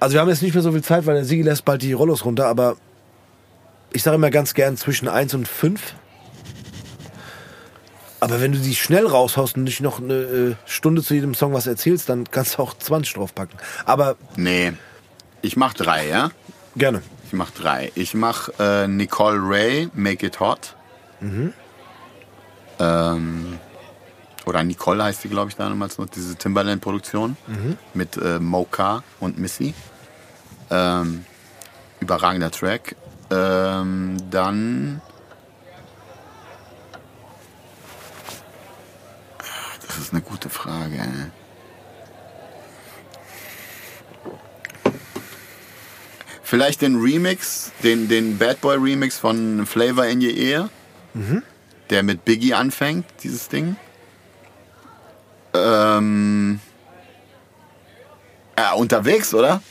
Also wir haben jetzt nicht mehr so viel Zeit, weil der Sigi lässt bald die Rollos runter, aber ich sage immer ganz gern zwischen 1 und 5. Aber wenn du die schnell raushaust und nicht noch eine äh, Stunde zu jedem Song was erzählst, dann kannst du auch 20 draufpacken. Aber Nee. Ich mach drei, ja? gerne. Ich mach drei. Ich mach äh, Nicole Ray, Make It Hot. Ähm, oder Nicole heißt sie, glaube ich, damals noch, diese Timbaland-Produktion. Mit äh, Mocha und Missy. Ähm, überragender Track. Ähm, dann. Das ist eine gute Frage. ey. Vielleicht den Remix, den, den Bad Boy Remix von Flavor in Your Ear, der mit Biggie anfängt, dieses Ding. Ähm, ja, unterwegs, oder?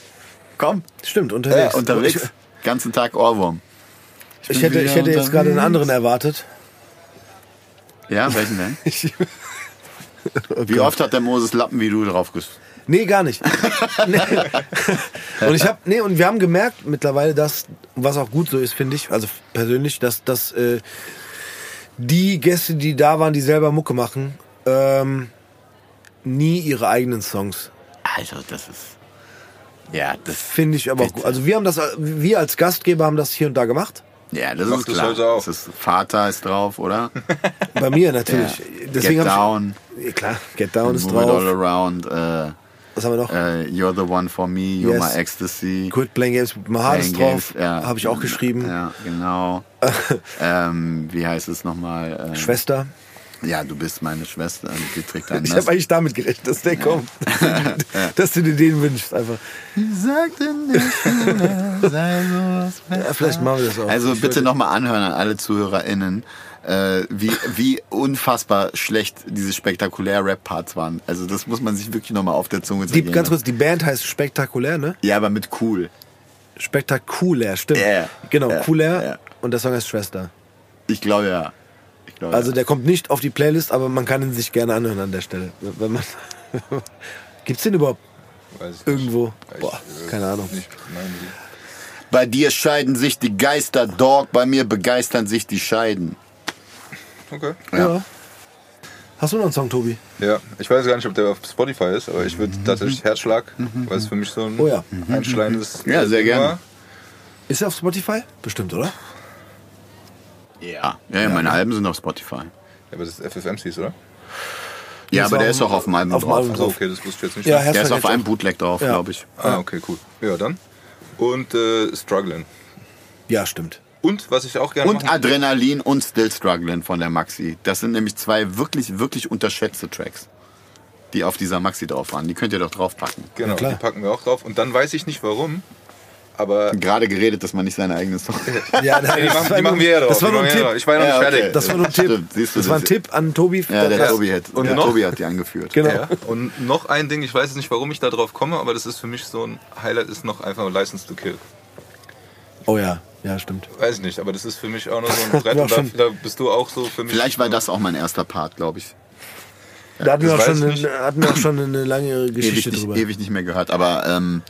Komm. Stimmt, Ja, unterwegs. unterwegs. Ganzen Tag Ohrwurm. Ich, ich hätte, ich hätte jetzt gerade einen anderen erwartet. Ja, welchen denn? Wie oft hat der Moses Lappen wie du drauf. Nee, gar nicht. nee. Und ich habe nee und wir haben gemerkt mittlerweile, dass was auch gut so ist, finde ich, also persönlich, dass dass äh, die Gäste, die da waren, die selber Mucke machen, ähm, nie ihre eigenen Songs. Also, das ist... Ja, das... Finde ich aber gut. Also wir haben das, wir als Gastgeber haben das hier und da gemacht. Ja, das Macht ist das klar. heute auch. Das ist, Vater ist drauf, oder? Bei mir natürlich. Deswegen Get Down, Ich, ja, klar, Get Down ist Move It All drauf. Around, äh, Was haben wir noch? äh, You're the One for Me, You're Yes. My Ecstasy. Quit Playing Games with My Heart ist drauf. Ja. Habe ich auch geschrieben. Ja, genau. ähm, wie heißt es nochmal? Ähm, Schwester. Ja, du bist meine Schwester. Die trägt Ich habe eigentlich damit gerechnet, dass der kommt. dass du dir den wünschst einfach. sagte nicht, sei so Ja, vielleicht machen wir das auch. Also Ich bitte nochmal anhören an alle ZuhörerInnen, äh, wie, wie unfassbar schlecht diese spektakulären Rap-Parts waren. Also das muss man sich wirklich nochmal auf der Zunge Die, zergehen ganz lassen. kurz, die Band heißt Spektakulär, ne? Ja, aber mit cool. Spektakulär, stimmt. Ja. Genau, Ja. Kulär. Ja. Und der Song heißt Schwester. Ich glaube ja. Ich glaube, Also ja. der kommt nicht auf die Playlist, aber man kann ihn sich gerne anhören an der Stelle. Wenn man Gibt's den überhaupt Weiß ich nicht. irgendwo? Ich, Boah, äh, keine Ahnung. Nicht, nein, Bei dir scheiden sich die Geister, Dog. Bei mir begeistern sich die Scheiden. okay. Ja. Hast du noch einen Song, Tobi? Ja, ich weiß gar nicht, ob der auf Spotify ist, aber ich würde tatsächlich Herzschlag, weil es für mich so ein Oh ja. einschleidendes Ja, sehr gerne. Ist er auf Spotify? Bestimmt, oder? Ja. Ja, meine Alben sind auf Spotify. Ja, aber das ist FFMCs, oder? Ja, Ist aber der ist auch auf dem Album auf dem drauf. Album. Achso, okay, das wusste ich jetzt nicht. Ja. Der ist auf einem Bootleg drauf, Ja. glaube ich. ah, okay, cool. Ja, dann. Und äh, Struggling. Ja, stimmt. Und was ich auch gerne Und machen Adrenalin und Still Struggling von der Maxi. Das sind nämlich zwei wirklich, wirklich unterschätzte Tracks, die auf dieser Maxi drauf waren. Die könnt ihr doch draufpacken. Genau, Ja, klar. die packen wir auch drauf. Und dann weiß ich nicht warum, aber Gerade geredet, dass man nicht seine eigene Song. Ja, nein, die das machen, die machen wir ja drauf. Das war nur ein. Tipp. Ich war ja noch nicht okay. fertig. Das war nur ein Tipp. Stimmt, siehst du, das war ein Tipp an Tobi. Ja, der Tobi hat, Und der noch- Tobi hat die angeführt. Genau. Ja. Und noch ein Ding, ich weiß jetzt nicht, warum ich da drauf komme, aber das ist für mich so ein Highlight, ist noch einfach License to Kill. Oh ja, ja, stimmt. Weiß ich nicht, aber das ist für mich auch noch so ein Brett und da, da bist du auch so für mich. Vielleicht war das auch mein erster Part, glaube ich. Da hatten wir, auch schon ich eine, hatten wir auch schon eine lange Geschichte Ewig nicht, drüber. ewig nicht mehr gehört. Aber ähm,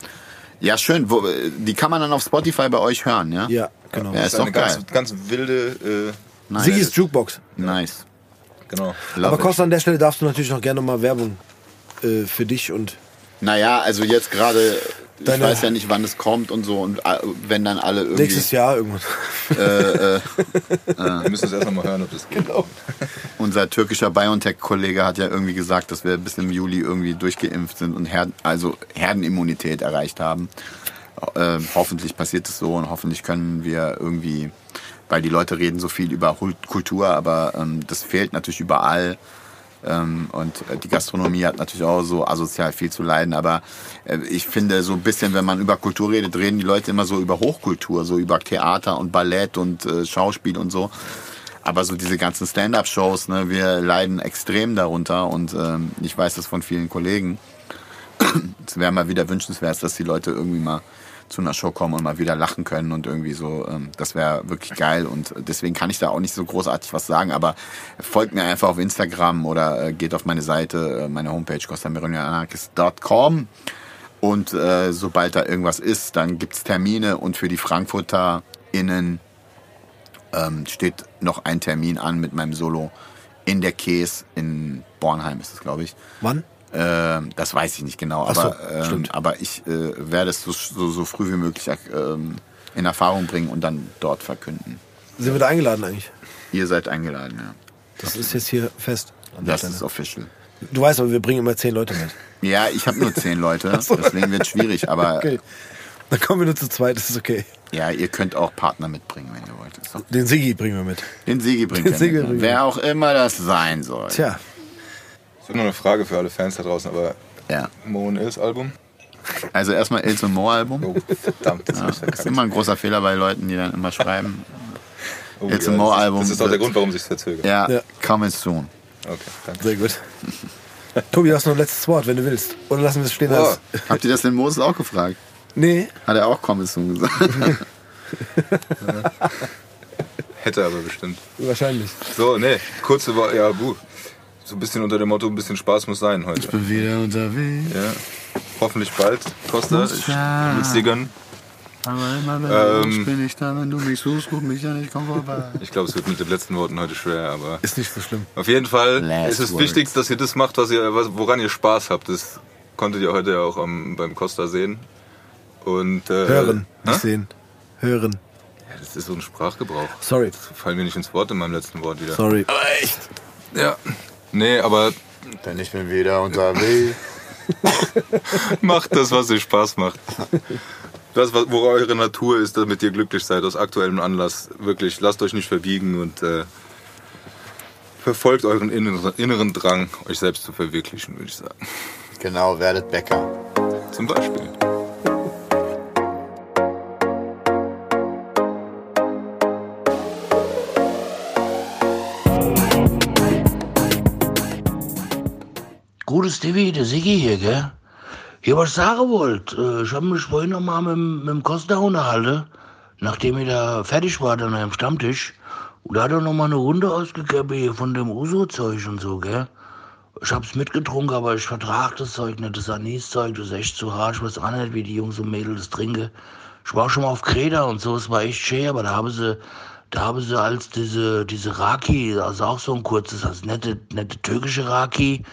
ja, schön. Wo, die kann man dann auf Spotify bei euch hören, ja? Ja, genau. Ja, das ist ist eine doch geil. ganz, ganz wilde, äh, Nice. Siggy's Jukebox. Nice. genau. Love Aber. Costa, an der Stelle darfst du natürlich noch gerne mal Werbung äh, für dich und Naja, also jetzt gerade, ich Deine- weiß ja nicht, wann es kommt und so. Und äh, wenn dann alle irgendwie. nächstes Jahr irgendwann. Wir müssen es erst noch mal hören, ob das geht. Genau. Unser türkischer BioNTech-Kollege hat ja irgendwie gesagt, dass wir bis im Juli irgendwie durchgeimpft sind und Herden, also Herdenimmunität erreicht haben. Ähm, hoffentlich passiert es so und hoffentlich können wir irgendwie, weil die Leute reden so viel über Kultur, aber ähm, das fehlt natürlich überall. Ähm, und äh, die Gastronomie hat natürlich auch so asozial viel zu leiden. Aber äh, ich finde so ein bisschen, wenn man über Kultur redet, reden die Leute immer so über Hochkultur, so über Theater und Ballett und äh, Schauspiel und so. Aber so diese ganzen Stand-up-Shows, ne, wir leiden extrem darunter und ähm, ich weiß das von vielen Kollegen. Es wäre mal wieder wünschenswert, dass die Leute irgendwie mal zu einer Show kommen und mal wieder lachen können und irgendwie so, ähm, das wäre wirklich geil und deswegen kann ich da auch nicht so großartig was sagen, aber folgt mir einfach auf Instagram oder äh, geht auf meine Seite, äh, meine Homepage costameronianarchist.com und äh, sobald da irgendwas ist, dann gibt's Termine und für die Frankfurter innen ähm, steht noch ein Termin an mit meinem Solo in der Käse in Bornheim ist es, glaube ich. Wann? Ähm, das weiß ich nicht genau, Ach so, aber, ähm, aber ich äh, werde es so, so, so früh wie möglich ähm, in Erfahrung bringen und dann dort verkünden. Sind wir da eingeladen eigentlich? Ihr seid eingeladen, ja. Das ist jetzt hier fest. Das ist official. Du weißt aber, wir bringen immer zehn Leute mit. Ja, ich habe nur zehn Leute, deswegen wird es schwierig, aber Okay. Dann kommen wir nur zu zweit, das ist okay. ja, ihr könnt auch Partner mitbringen, wenn ihr wollt. Den Siggi bringen wir mit. Den Sigi bringt Den ihr Sigi mit, bringen Wer auch immer das sein soll. Tja, Ich habe noch eine Frage für alle Fans da draußen, aber Ja. Mo und Ils Album? Also erstmal Ilse und Mo Album. Oh, verdammt, das Ja, ist verkackt. immer ein großer Fehler bei Leuten, die dann immer schreiben. Oh, Ilse ja, Mo das ist- Album Das ist auch der Grund, warum sich verzögert. Ja, Ja. coming soon. Okay, danke. sehr gut. Tobi, du hast noch ein letztes Wort, wenn du willst. Oder lassen wir es stehen als. Habt ihr das den Moses auch gefragt? Nee, Hat er auch coming soon gesagt? Hätte aber bestimmt. wahrscheinlich. So, nee, kurze Worte, ja, buh. So ein bisschen unter dem Motto, ein bisschen Spaß muss sein heute. bin wieder unterwegs. Ja. Hoffentlich bald, Costa. Ich will's dir gönnen. Aber immer wenn Ähm. du bin ich da, wenn du mich suchst, ruf mich an, ich komm vorbei. Ich glaube, es wird mit den letzten Worten heute schwer, aber Ist nicht so schlimm. auf jeden Fall Last ist es words. wichtig, dass ihr das macht, was ihr, woran ihr Spaß habt. Das konntet ihr heute ja auch am, beim Costa sehen. Und, äh, Hören, hä? nicht sehen. Hören. Ja, das ist so ein Sprachgebrauch. Sorry. Das fallen mir nicht ins Wort in meinem letzten Wort wieder. Sorry. Aber echt. Ja. Nee, aber Denn ich bin wieder unterwegs. macht das, was euch Spaß macht. Das, was- wo eure Natur ist, damit ihr glücklich seid, aus aktuellem Anlass. Wirklich, lasst euch nicht verbiegen und äh, verfolgt euren inneren, inneren Drang, euch selbst zu verwirklichen, würde ich sagen. Genau, werdet Bäcker. Zum Beispiel. Gutes Stevie, der Siggi hier, gell? Hier, was ich sagen wollt. Äh, ich habe mich vorhin noch mal mit, mit dem Costa unterhalten, nachdem ich da fertig war, dann am Stammtisch. Und da hat er noch mal eine Runde ausgegeben hier von dem Uso-Zeug und so, gell? Ich hab's mitgetrunken, aber ich vertrag das Zeug nicht. Das Anis-Zeug, das ist echt zu hart. Ich weiß auch nicht, wie die Jungs und Mädels das trinken. Ich war schon mal auf Kreta und so, es war echt schön, aber da haben sie, da haben sie als diese, diese Raki, also auch so ein kurzes, also nette, nette türkische Raki,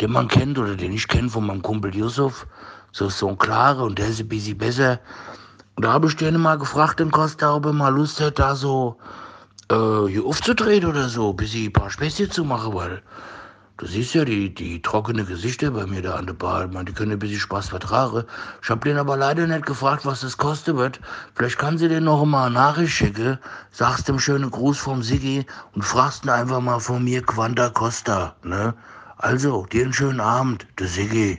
den man kennt oder den ich kenne von meinem Kumpel Yusuf. So so ein klarer und der ist ein bisschen besser. Und da habe ich den mal gefragt, den Costa, ob er mal Lust hat, da so äh, hier aufzudrehen oder so, ein bisschen ein paar Späßchen zu machen, weil Du siehst ja die, die trockene Gesichter bei mir da an der Bar. Ich meine, die können ein bisschen Spaß vertragen. Ich hab den aber leider nicht gefragt, was das kosten wird. Vielleicht kann sie den noch mal eine Nachricht schicken, sagst dem schönen Gruß vom Siggi und fragst ihn einfach mal von mir Quanta Costa, ne? Also, dir einen schönen Abend, der Siggi.